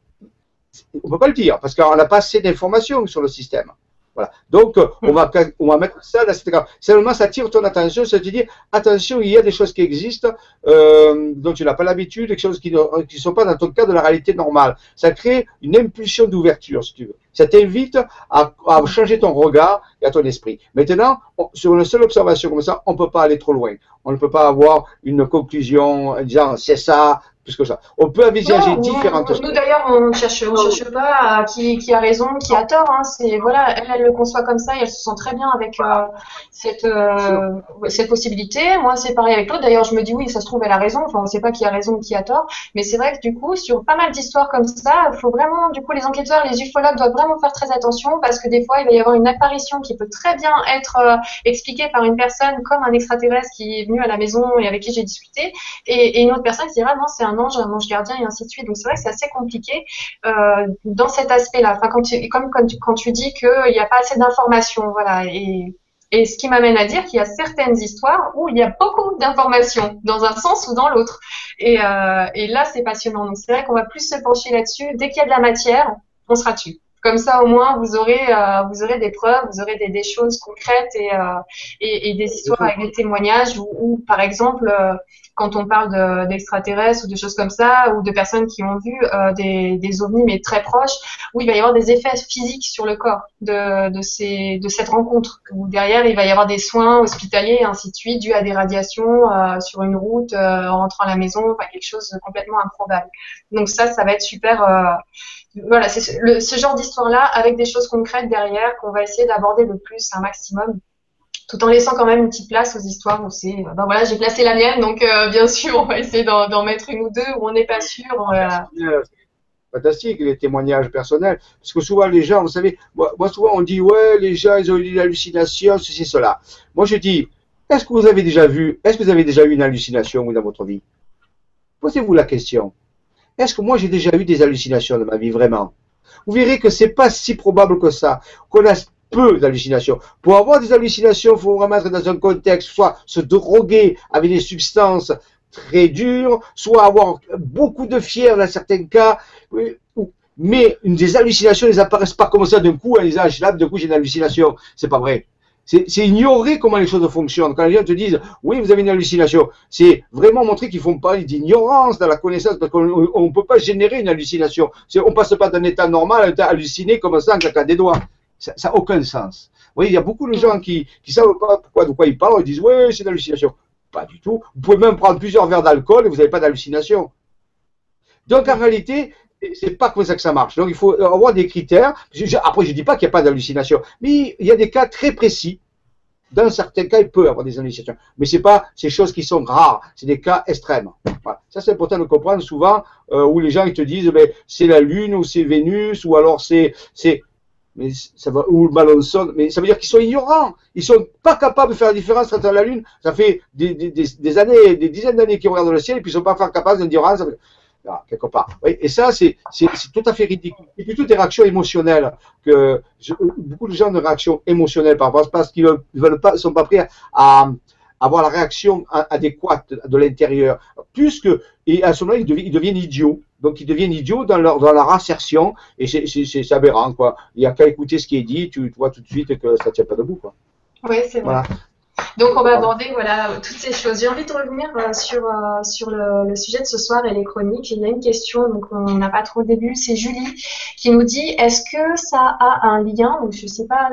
on peut pas le dire parce qu'on n'a pas assez d'informations sur le système. Voilà. Donc, euh, on va, on va mettre ça dans cette Seulement, ça attire ton attention, ça te dit, attention, il y a des choses qui existent, euh, dont tu n'as pas l'habitude, des choses qui ne qui sont pas dans ton cas de la réalité normale. Ça crée une impulsion d'ouverture, si tu veux. Ça t'invite à, à, changer ton regard et à ton esprit. Maintenant, sur une seule observation comme ça, on ne peut pas aller trop loin. On ne peut pas avoir une conclusion en disant c'est ça, plus que ça. On peut envisager différentes choses. Nous d'ailleurs, on ne cherche, on cherche pas à qui, qui, a raison, qui a tort. Hein. C'est voilà, elle, elle le conçoit comme ça et elle se sent très bien avec euh, cette euh, cette possibilité. Moi, c'est pareil avec l'autre. D'ailleurs, je me dis oui, ça se trouve elle a raison. Enfin, on ne sait pas qui a raison ou qui a tort. Mais c'est vrai que du coup, sur pas mal d'histoires comme ça, il faut vraiment, du coup, les enquêteurs, les ufologues doivent vraiment faire très attention parce que des fois, il va y avoir une apparition qui peut très bien être euh, expliquée par une personne comme un extraterrestre qui est venu à la maison et avec qui j'ai discuté, et, et, une autre personne qui dira non, c'est un ange, un ange gardien et ainsi de suite. Donc c'est vrai que c'est assez compliqué euh, dans cet aspect-là. Enfin, quand tu, comme quand tu, quand tu dis qu'il n'y a pas assez d'informations, voilà. Et, et ce qui m'amène à dire qu'il y a certaines histoires où il y a beaucoup d'informations, dans un sens ou dans l'autre. Et, euh, et là, c'est passionnant. Donc c'est vrai qu'on va plus se pencher là-dessus. Dès qu'il y a de la matière, on sera dessus. Comme ça, au moins, vous aurez, euh, vous aurez des preuves, vous aurez des, des choses concrètes et, euh, et, et, des histoires avec des témoignages où, par exemple, euh, quand on parle d'extraterrestres ou de choses comme ça, ou de personnes qui ont vu euh, des, ovnis mais très proches, où il va y avoir des effets physiques sur le corps de, cette rencontre. Où derrière, il va y avoir des soins hospitaliers et ainsi de suite, dus à des radiations euh, sur une route, en rentrant à la maison, enfin, quelque chose de complètement improbable. Donc ça, ça va être super voilà, c'est ce genre d'histoire-là avec des choses concrètes derrière qu'on va essayer d'aborder le plus un maximum, tout en laissant quand même une petite place aux histoires où c'est, ben voilà, j'ai placé la mienne, donc euh, bien sûr, on va essayer d'en mettre une ou deux où on n'est pas sûr. Fantastique, les témoignages personnels. Parce que souvent, les gens, vous savez, moi, souvent, on dit, ouais, les gens, ils ont eu une hallucination, ceci, cela. Moi, je dis, est-ce que vous avez déjà vu, est-ce que vous avez déjà eu une hallucination dans votre vie? Posez-vous la question. Est-ce que moi j'ai déjà eu des hallucinations dans ma vie vraiment? Vous verrez que c'est pas si probable que ça, peu d'hallucinations. Pour avoir des hallucinations, il faut vraiment être dans un contexte, soit se droguer avec des substances très dures, soit avoir beaucoup de fièvre dans certains cas. Mais des hallucinations, elles apparaissent pas comme ça d'un coup, elles disent, ah, d'un coup j'ai une hallucination. C'est pas vrai. C'est ignorer comment les choses fonctionnent. Quand les gens te disent, oui, vous avez une hallucination, c'est vraiment montrer qu'ils font pas d'ignorance dans la connaissance, parce qu'on ne peut pas générer une hallucination. On passe pas d'un état normal à un état halluciné comme ça en claquant des doigts. Ça n'a aucun sens. Vous voyez, il y a beaucoup de gens qui ne savent pas pourquoi, de quoi ils parlent, ils disent, oui, c'est une hallucination. Pas du tout. Vous pouvez même prendre plusieurs verres d'alcool et vous n'avez pas d'hallucination. Donc en réalité, c'est pas comme ça que ça marche. Donc il faut avoir des critères. Après, je dis pas qu'il n'y a pas d'hallucination, mais il y a des cas très précis. Dans certains cas, il peut y avoir des hallucinations, mais c'est pas ces choses qui sont rares. C'est des cas extrêmes. Voilà. Ça, c'est important de comprendre souvent euh, où les gens ils te disent, ben, c'est la Lune ou c'est Vénus ou alors c'est c'est mais ça va ou sonne. Mais ça veut dire qu'ils sont ignorants. Ils sont pas capables de faire la différence entre la Lune. Ça fait des, des, des années, des dizaines d'années qu'ils regardent le ciel et puis ils sont pas capables de dire quelque part. Oui, et ça, c'est tout à fait ridicule. C'est plutôt des réactions émotionnelles que beaucoup de gens de réactions émotionnelles par rapport parce qu'ils ne veulent pas, sont pas prêts à, avoir la réaction adéquate de l'intérieur. Plus que, et à ce moment-là, ils, deviennent, idiots. Donc, ils deviennent idiots dans leur, dans leur assertion, et c'est aberrant, quoi. Il n'y a qu'à écouter ce qui est dit, tu, vois tout de suite que ça ne tient pas debout, quoi. Oui, c'est vrai. Donc on va aborder voilà toutes ces choses. J'ai envie de revenir euh, sur euh, sur le, sujet de ce soir et les chroniques. Il y a une question donc on n'a pas trop au début. C'est Julie qui nous dit est-ce que ça a un lien donc je sais pas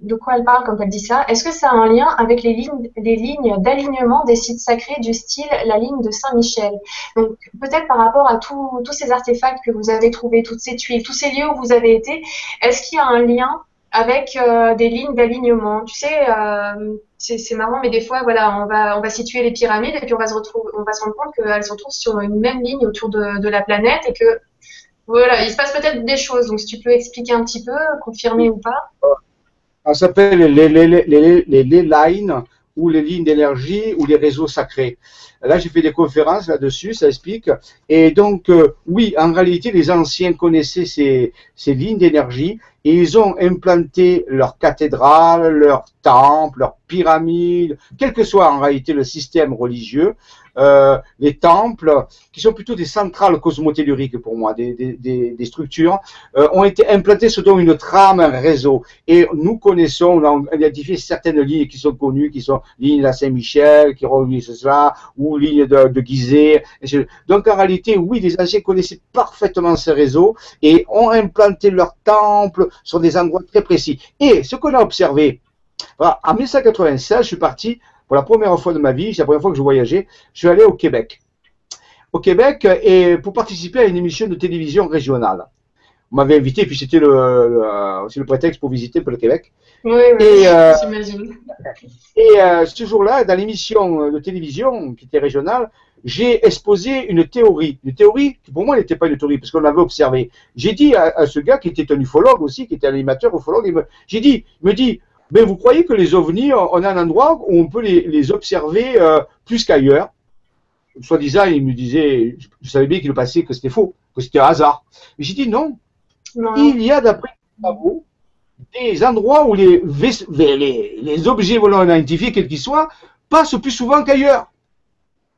de quoi elle parle quand elle dit ça. Est-ce que ça a un lien avec les lignes les lignes d'alignement des sites sacrés du style la ligne de Saint-Michel? Donc peut-être par rapport à tous ces artefacts que vous avez trouvés, toutes ces tuiles, tous ces lieux où vous avez été, est-ce qu'il y a un lien avec euh, des lignes d'alignement. Tu sais, euh, c'est marrant, mais des fois, voilà, on va, on va situer les pyramides et puis on va se retrouver, on va se rendre compte qu'elles se retrouvent sur une même ligne autour de, la planète et que, voilà, il se passe peut-être des choses. Donc, si tu peux expliquer un petit peu, confirmer ou pas. Ça s'appelle les, les, les, les, lines ou les lignes d'énergie ou les réseaux sacrés. Là, j'ai fait des conférences là-dessus, ça explique. Et donc, euh, oui, en réalité, les anciens connaissaient ces, ces lignes d'énergie et ils ont implanté leur cathédrale, leur temple, leur pyramide, quel que soit en réalité le système religieux, euh, les temples, qui sont plutôt des centrales cosmotelluriques pour moi, des, des, des structures, euh, ont été implantés selon une trame, un réseau. Et nous connaissons, on a identifié certaines lignes qui sont connues, qui sont lignes de Saint-Michel, qui relisent cela, ou lignes de, de Gizeh. Donc en réalité, oui, les anciens connaissaient parfaitement ce réseau et ont implanté leurs temples sur des endroits très précis. Et ce qu'on a observé, en 1996, je suis parti pour la première fois de ma vie, c'est la première fois que je voyageais, je suis allé au Québec. Au Québec, et pour participer à une émission de télévision régionale. On m'avait invité, puis c'était le, le, le, prétexte pour visiter le Québec. Oui, oui, et, euh, j'imagine. Et euh, ce jour-là, dans l'émission de télévision qui était régionale, j'ai exposé une théorie. Une théorie qui pour moi n'était pas une théorie, parce qu'on l'avait observé. J'ai dit à, ce gars qui était un ufologue aussi, qui était animateur ufologue, j'ai dit, il me dit, mais vous croyez que les ovnis, on a un endroit où on peut les, observer euh, plus qu'ailleurs? Soit-disant, il me disait, je savais bien qu'il le passait que c'était faux, que c'était un hasard. Mais j'ai dit non. Il y a, d'après les travaux, des endroits où les, les, les objets volants identifiés, quels qu'ils soient, passent plus souvent qu'ailleurs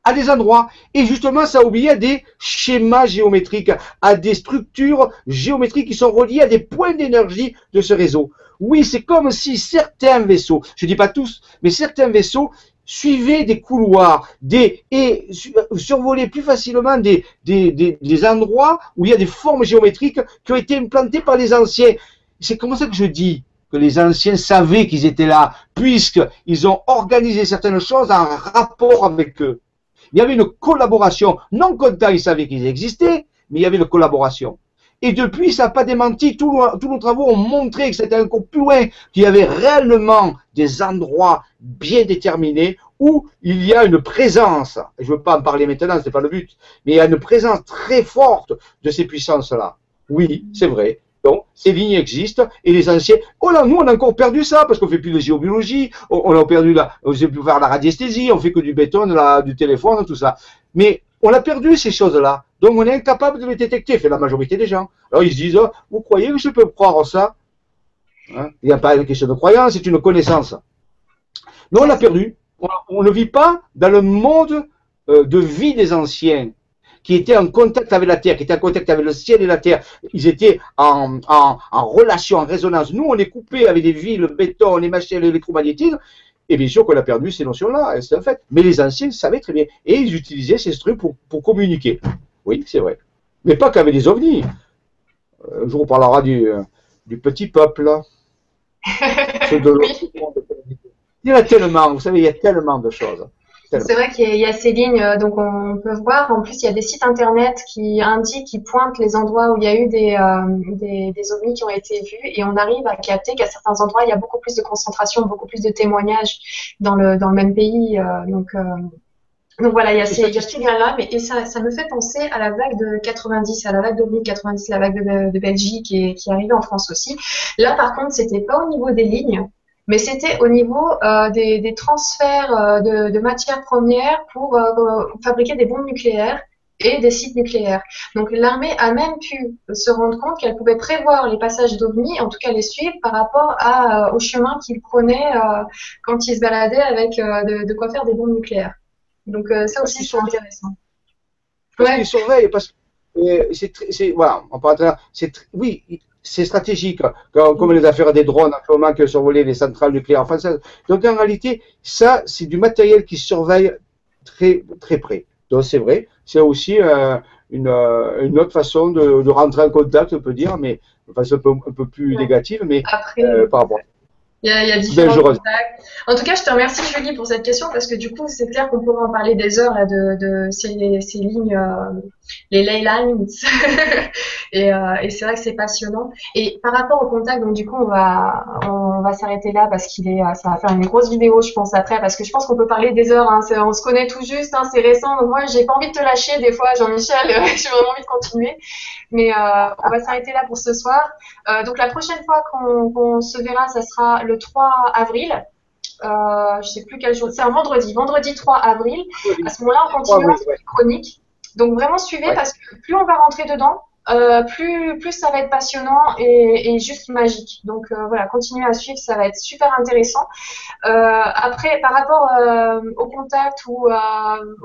à des endroits. Et justement, ça obéit à des schémas géométriques, à des structures géométriques qui sont reliées à des points d'énergie de ce réseau. Oui, c'est comme si certains vaisseaux, je ne dis pas tous, mais certains vaisseaux suivaient des couloirs des, et survolaient plus facilement des, des, des, endroits où il y a des formes géométriques qui ont été implantées par les anciens. C'est comme ça que je dis que les anciens savaient qu'ils étaient là, puisqu'ils ont organisé certaines choses en rapport avec eux. Il y avait une collaboration. Non content, ils savaient qu'ils existaient, mais il y avait une collaboration. Et depuis, ça n'a pas démenti. Tous, nos travaux ont montré que c'était encore plus loin, qu'il y avait réellement des endroits bien déterminés où il y a une présence. je ne veux pas en parler maintenant, ce n'est pas le but. Mais il y a une présence très forte de ces puissances-là. Oui, c'est vrai. Donc, ces lignes existent et les anciens. Oh là, nous, on a encore perdu ça parce qu'on fait plus de géobiologie, on, a perdu la, on sait plus faire la radiesthésie, on fait que du béton, du téléphone, tout ça. Mais on a perdu ces choses-là. Donc on est incapable de les détecter, fait la majorité des gens. Alors ils se disent, vous croyez que je peux croire ça? Hein Il n'y a pas une question de croyance, c'est une connaissance. Nous, on a perdu. On, ne vit pas dans le monde euh, de vie des anciens qui étaient en contact avec la Terre, qui étaient en contact avec le ciel et la Terre. Ils étaient en, relation, en résonance. Nous, on est coupé avec des villes, le béton, les machines l'électromagnétisme. Et bien sûr qu'on a perdu ces notions-là, c'est un fait. Mais les anciens savaient très bien. Et ils utilisaient ces trucs pour, pour communiquer. Oui, c'est vrai. Mais pas qu'avec des ovnis. Euh, un jour, on parlera du, euh, du petit peuple. Il y en a tellement, vous savez, il y a tellement de choses. C'est vrai qu'il y, a ces lignes, euh, donc on peut voir. En plus, il y a des sites internet qui indiquent, qui pointent les endroits où il y a eu des, des, des, ovnis qui ont été vus, et on arrive à capter qu'à certains endroits, il y a beaucoup plus de concentration, beaucoup plus de témoignages dans le, dans le même pays. donc, donc voilà, il y a, ces, il là mais et ça, ça me fait penser à la vague de 90, à la vague de 90, la vague de, de Belgique qui, qui arrivait en France aussi. Là, par contre, c'était pas au niveau des lignes, mais c'était au niveau euh, des, des, transferts euh, de, de, matières premières pour euh, fabriquer des bombes nucléaires. et des sites nucléaires. Donc l'armée a même pu se rendre compte qu'elle pouvait prévoir les passages d'OVNI, en tout cas les suivre par rapport à, au chemin qu'ils prenaient quand ils se baladaient avec de, quoi faire des bombes nucléaires. Donc ça aussi c'est intéressant. Parce qu'ils surveillent, parce que c'est, voilà, on parle c'est, oui, c'est stratégique, comme les affaires des drones en ce moment qui survolé les centrales nucléaires françaises. Donc en réalité, ça, c'est du matériel qui surveille très, très près. Donc c'est vrai, c'est aussi euh, une, euh, une, autre façon de, de, rentrer en contact, on peut dire, mais de façon un peu, un peu plus négative, mais Après, euh, par rapport. Il y a, il y a différents contacts. En tout cas, je te remercie Julie pour cette question parce que du coup, c'est clair qu'on pourrait en parler des heures là, de, de ces, ces lignes, euh, les ley lines. et, euh, et c'est vrai que c'est passionnant. Et par rapport au contact, donc du coup, on va, on va s'arrêter là parce qu'il est, ça va faire une grosse vidéo, je pense après, parce que je pense qu'on peut parler des heures. Hein, on se connaît tout juste, hein, c'est récent. Donc moi, j'ai pas envie de te lâcher des fois, Jean-Michel. j'ai vraiment envie de continuer. Mais euh, on va s'arrêter là pour ce soir. Euh, donc la prochaine fois qu'on qu se verra, ça sera le 3 avril. Euh, je sais plus quel jour. C'est un vendredi, vendredi 3 avril. À ce moment-là, on continuera ouais, ouais. chronique. Donc vraiment suivez ouais. parce que plus on va rentrer dedans, euh, plus, plus ça va être passionnant et, et juste magique. Donc euh, voilà, continuez à suivre, ça va être super intéressant. Euh, après, par rapport au contact ou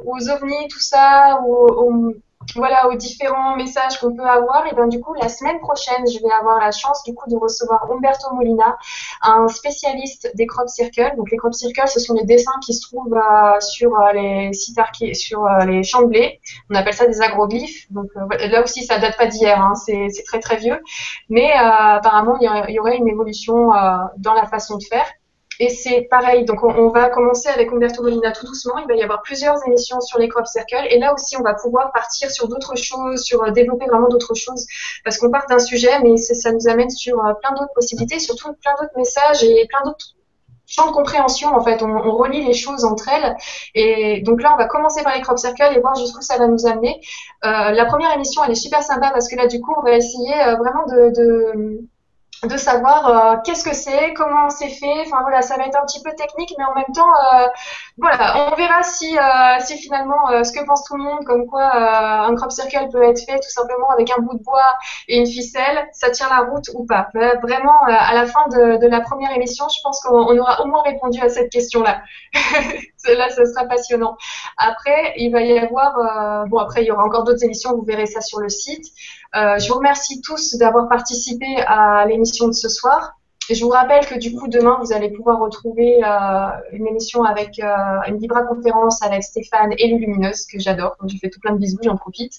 aux ovnis, tout ça, ou, ou voilà, aux différents messages qu'on peut avoir. Et bien du coup, la semaine prochaine, je vais avoir la chance du coup de recevoir Umberto Molina, un spécialiste des crop circles. Donc les crop circles, ce sont les dessins qui se trouvent euh, sur euh, les sites archi sur euh, les champs de blé. On appelle ça des agroglyphes. Donc là aussi, ça date pas d'hier, hein, c'est très très vieux. Mais apparemment, il y, aurait une évolution dans la façon de faire. Et c'est pareil, donc on, va commencer avec Umberto Molina tout doucement. Il va y avoir plusieurs émissions sur les crop circles. Et là aussi, on va pouvoir partir sur d'autres choses, sur euh, développer vraiment d'autres choses. Parce qu'on part d'un sujet, mais ça nous amène sur euh, plein d'autres possibilités, surtout plein d'autres messages et plein d'autres champs de compréhension en fait. On, relie les choses entre elles. Et donc là, on va commencer par les crop circles et voir jusqu'où ça va nous amener. Euh, la première émission, elle est super sympa parce que là, du coup, on va essayer vraiment de de savoir euh, qu'est-ce que c'est, comment c'est fait. Enfin voilà, ça va être un petit peu technique, mais en même temps, euh, voilà, on verra si, euh, finalement euh, ce que pense tout le monde, comme quoi euh, un crop circle peut être fait tout simplement avec un bout de bois et une ficelle, ça tient la route ou pas. Mais vraiment, à la fin de, de, la première émission, je pense qu'on aura au moins répondu à cette question-là. là, ce sera passionnant. Après, il va y avoir, bon après, il y aura encore d'autres émissions, vous verrez ça sur le site. Euh, je vous remercie tous d'avoir participé à l'émission de ce soir. Je vous rappelle que du coup, demain, vous allez pouvoir retrouver euh, une émission avec euh, une Libra conférence avec Stéphane et Lumineuse, que j'adore. Donc, je fais tout plein de bisous, j'en profite.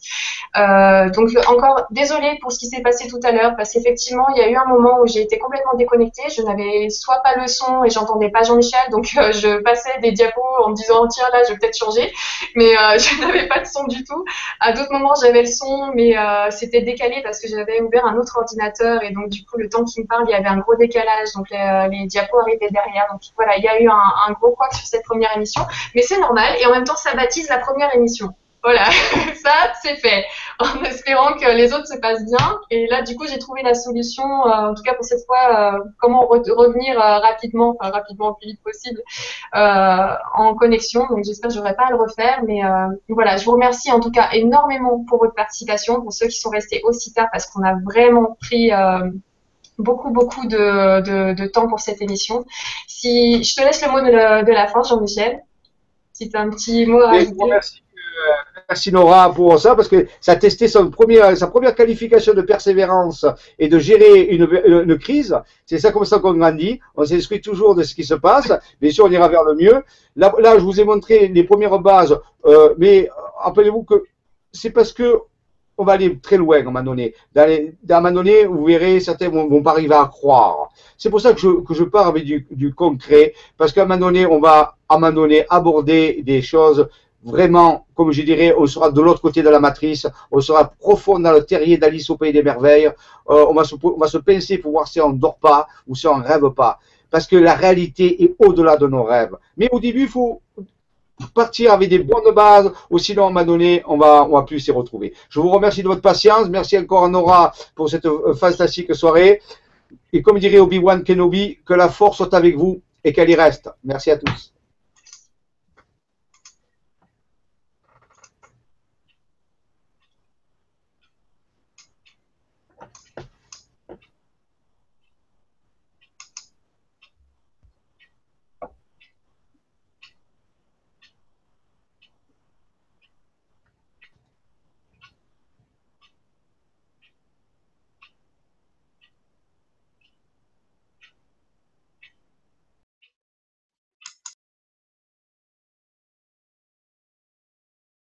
Euh, donc, encore désolée pour ce qui s'est passé tout à l'heure, parce qu'effectivement, il y a eu un moment où j'ai été complètement déconnectée. Je n'avais soit pas le son et j'entendais pas Jean-Michel, donc je passais des diapos en me disant, tiens, là, je vais peut-être changer. Mais je n'avais pas de son du tout. À d'autres moments, j'avais le son, mais c'était décalé parce que j'avais ouvert un autre ordinateur et donc, du coup, le temps qu'il me parle, il y avait un gros décalage donc les, euh, les, diapos arrivaient derrière. Donc voilà, il y a eu un, gros couac sur cette première émission, mais c'est normal et en même temps ça baptise la première émission. Voilà, ça c'est fait, en espérant que les autres se passent bien. Et là, du coup, j'ai trouvé la solution, euh, en tout cas pour cette fois, euh, comment re revenir rapidement, enfin rapidement, le plus vite possible, en connexion. Donc j'espère que j'aurai pas à le refaire, mais voilà, je vous remercie en tout cas énormément pour votre participation, pour ceux qui sont restés aussi tard, parce qu'on a vraiment pris beaucoup, beaucoup de, de, de, temps pour cette émission. Si, je te laisse le mot de la, de la fin, Jean-Michel. Si tu as un petit mot à rajouter. Merci, euh, merci Nora pour ça, parce que ça a testé son sa première qualification de persévérance et de gérer une, une crise. C'est ça comme ça qu'on grandit. On s'instruit toujours de ce qui se passe. Bien sûr, on ira vers le mieux. Là, là je vous ai montré les premières bases, euh, mais rappelez-vous que c'est parce que on va aller très loin à un moment donné. Dans un moment donné, vous verrez, certains vont, vont pas arriver à croire. C'est pour ça que je, que je pars avec du, du concret, parce qu'à un moment donné, on va à un moment donné aborder des choses vraiment, comme je dirais, on sera de l'autre côté de la matrice, on sera profond dans le terrier d'Alice au pays des merveilles, euh, on, va se, on va se pincer pour voir si on ne dort pas ou si on ne rêve pas. Parce que la réalité est au-delà de nos rêves. Mais au début, il faut partir avec des bonnes bases, ou sinon, à un donné, on va, on va plus s'y retrouver. Je vous remercie de votre patience. Merci encore à Nora pour cette euh, fantastique soirée. Et comme dirait Obi-Wan Kenobi, que la force soit avec vous et qu'elle y reste. Merci à tous.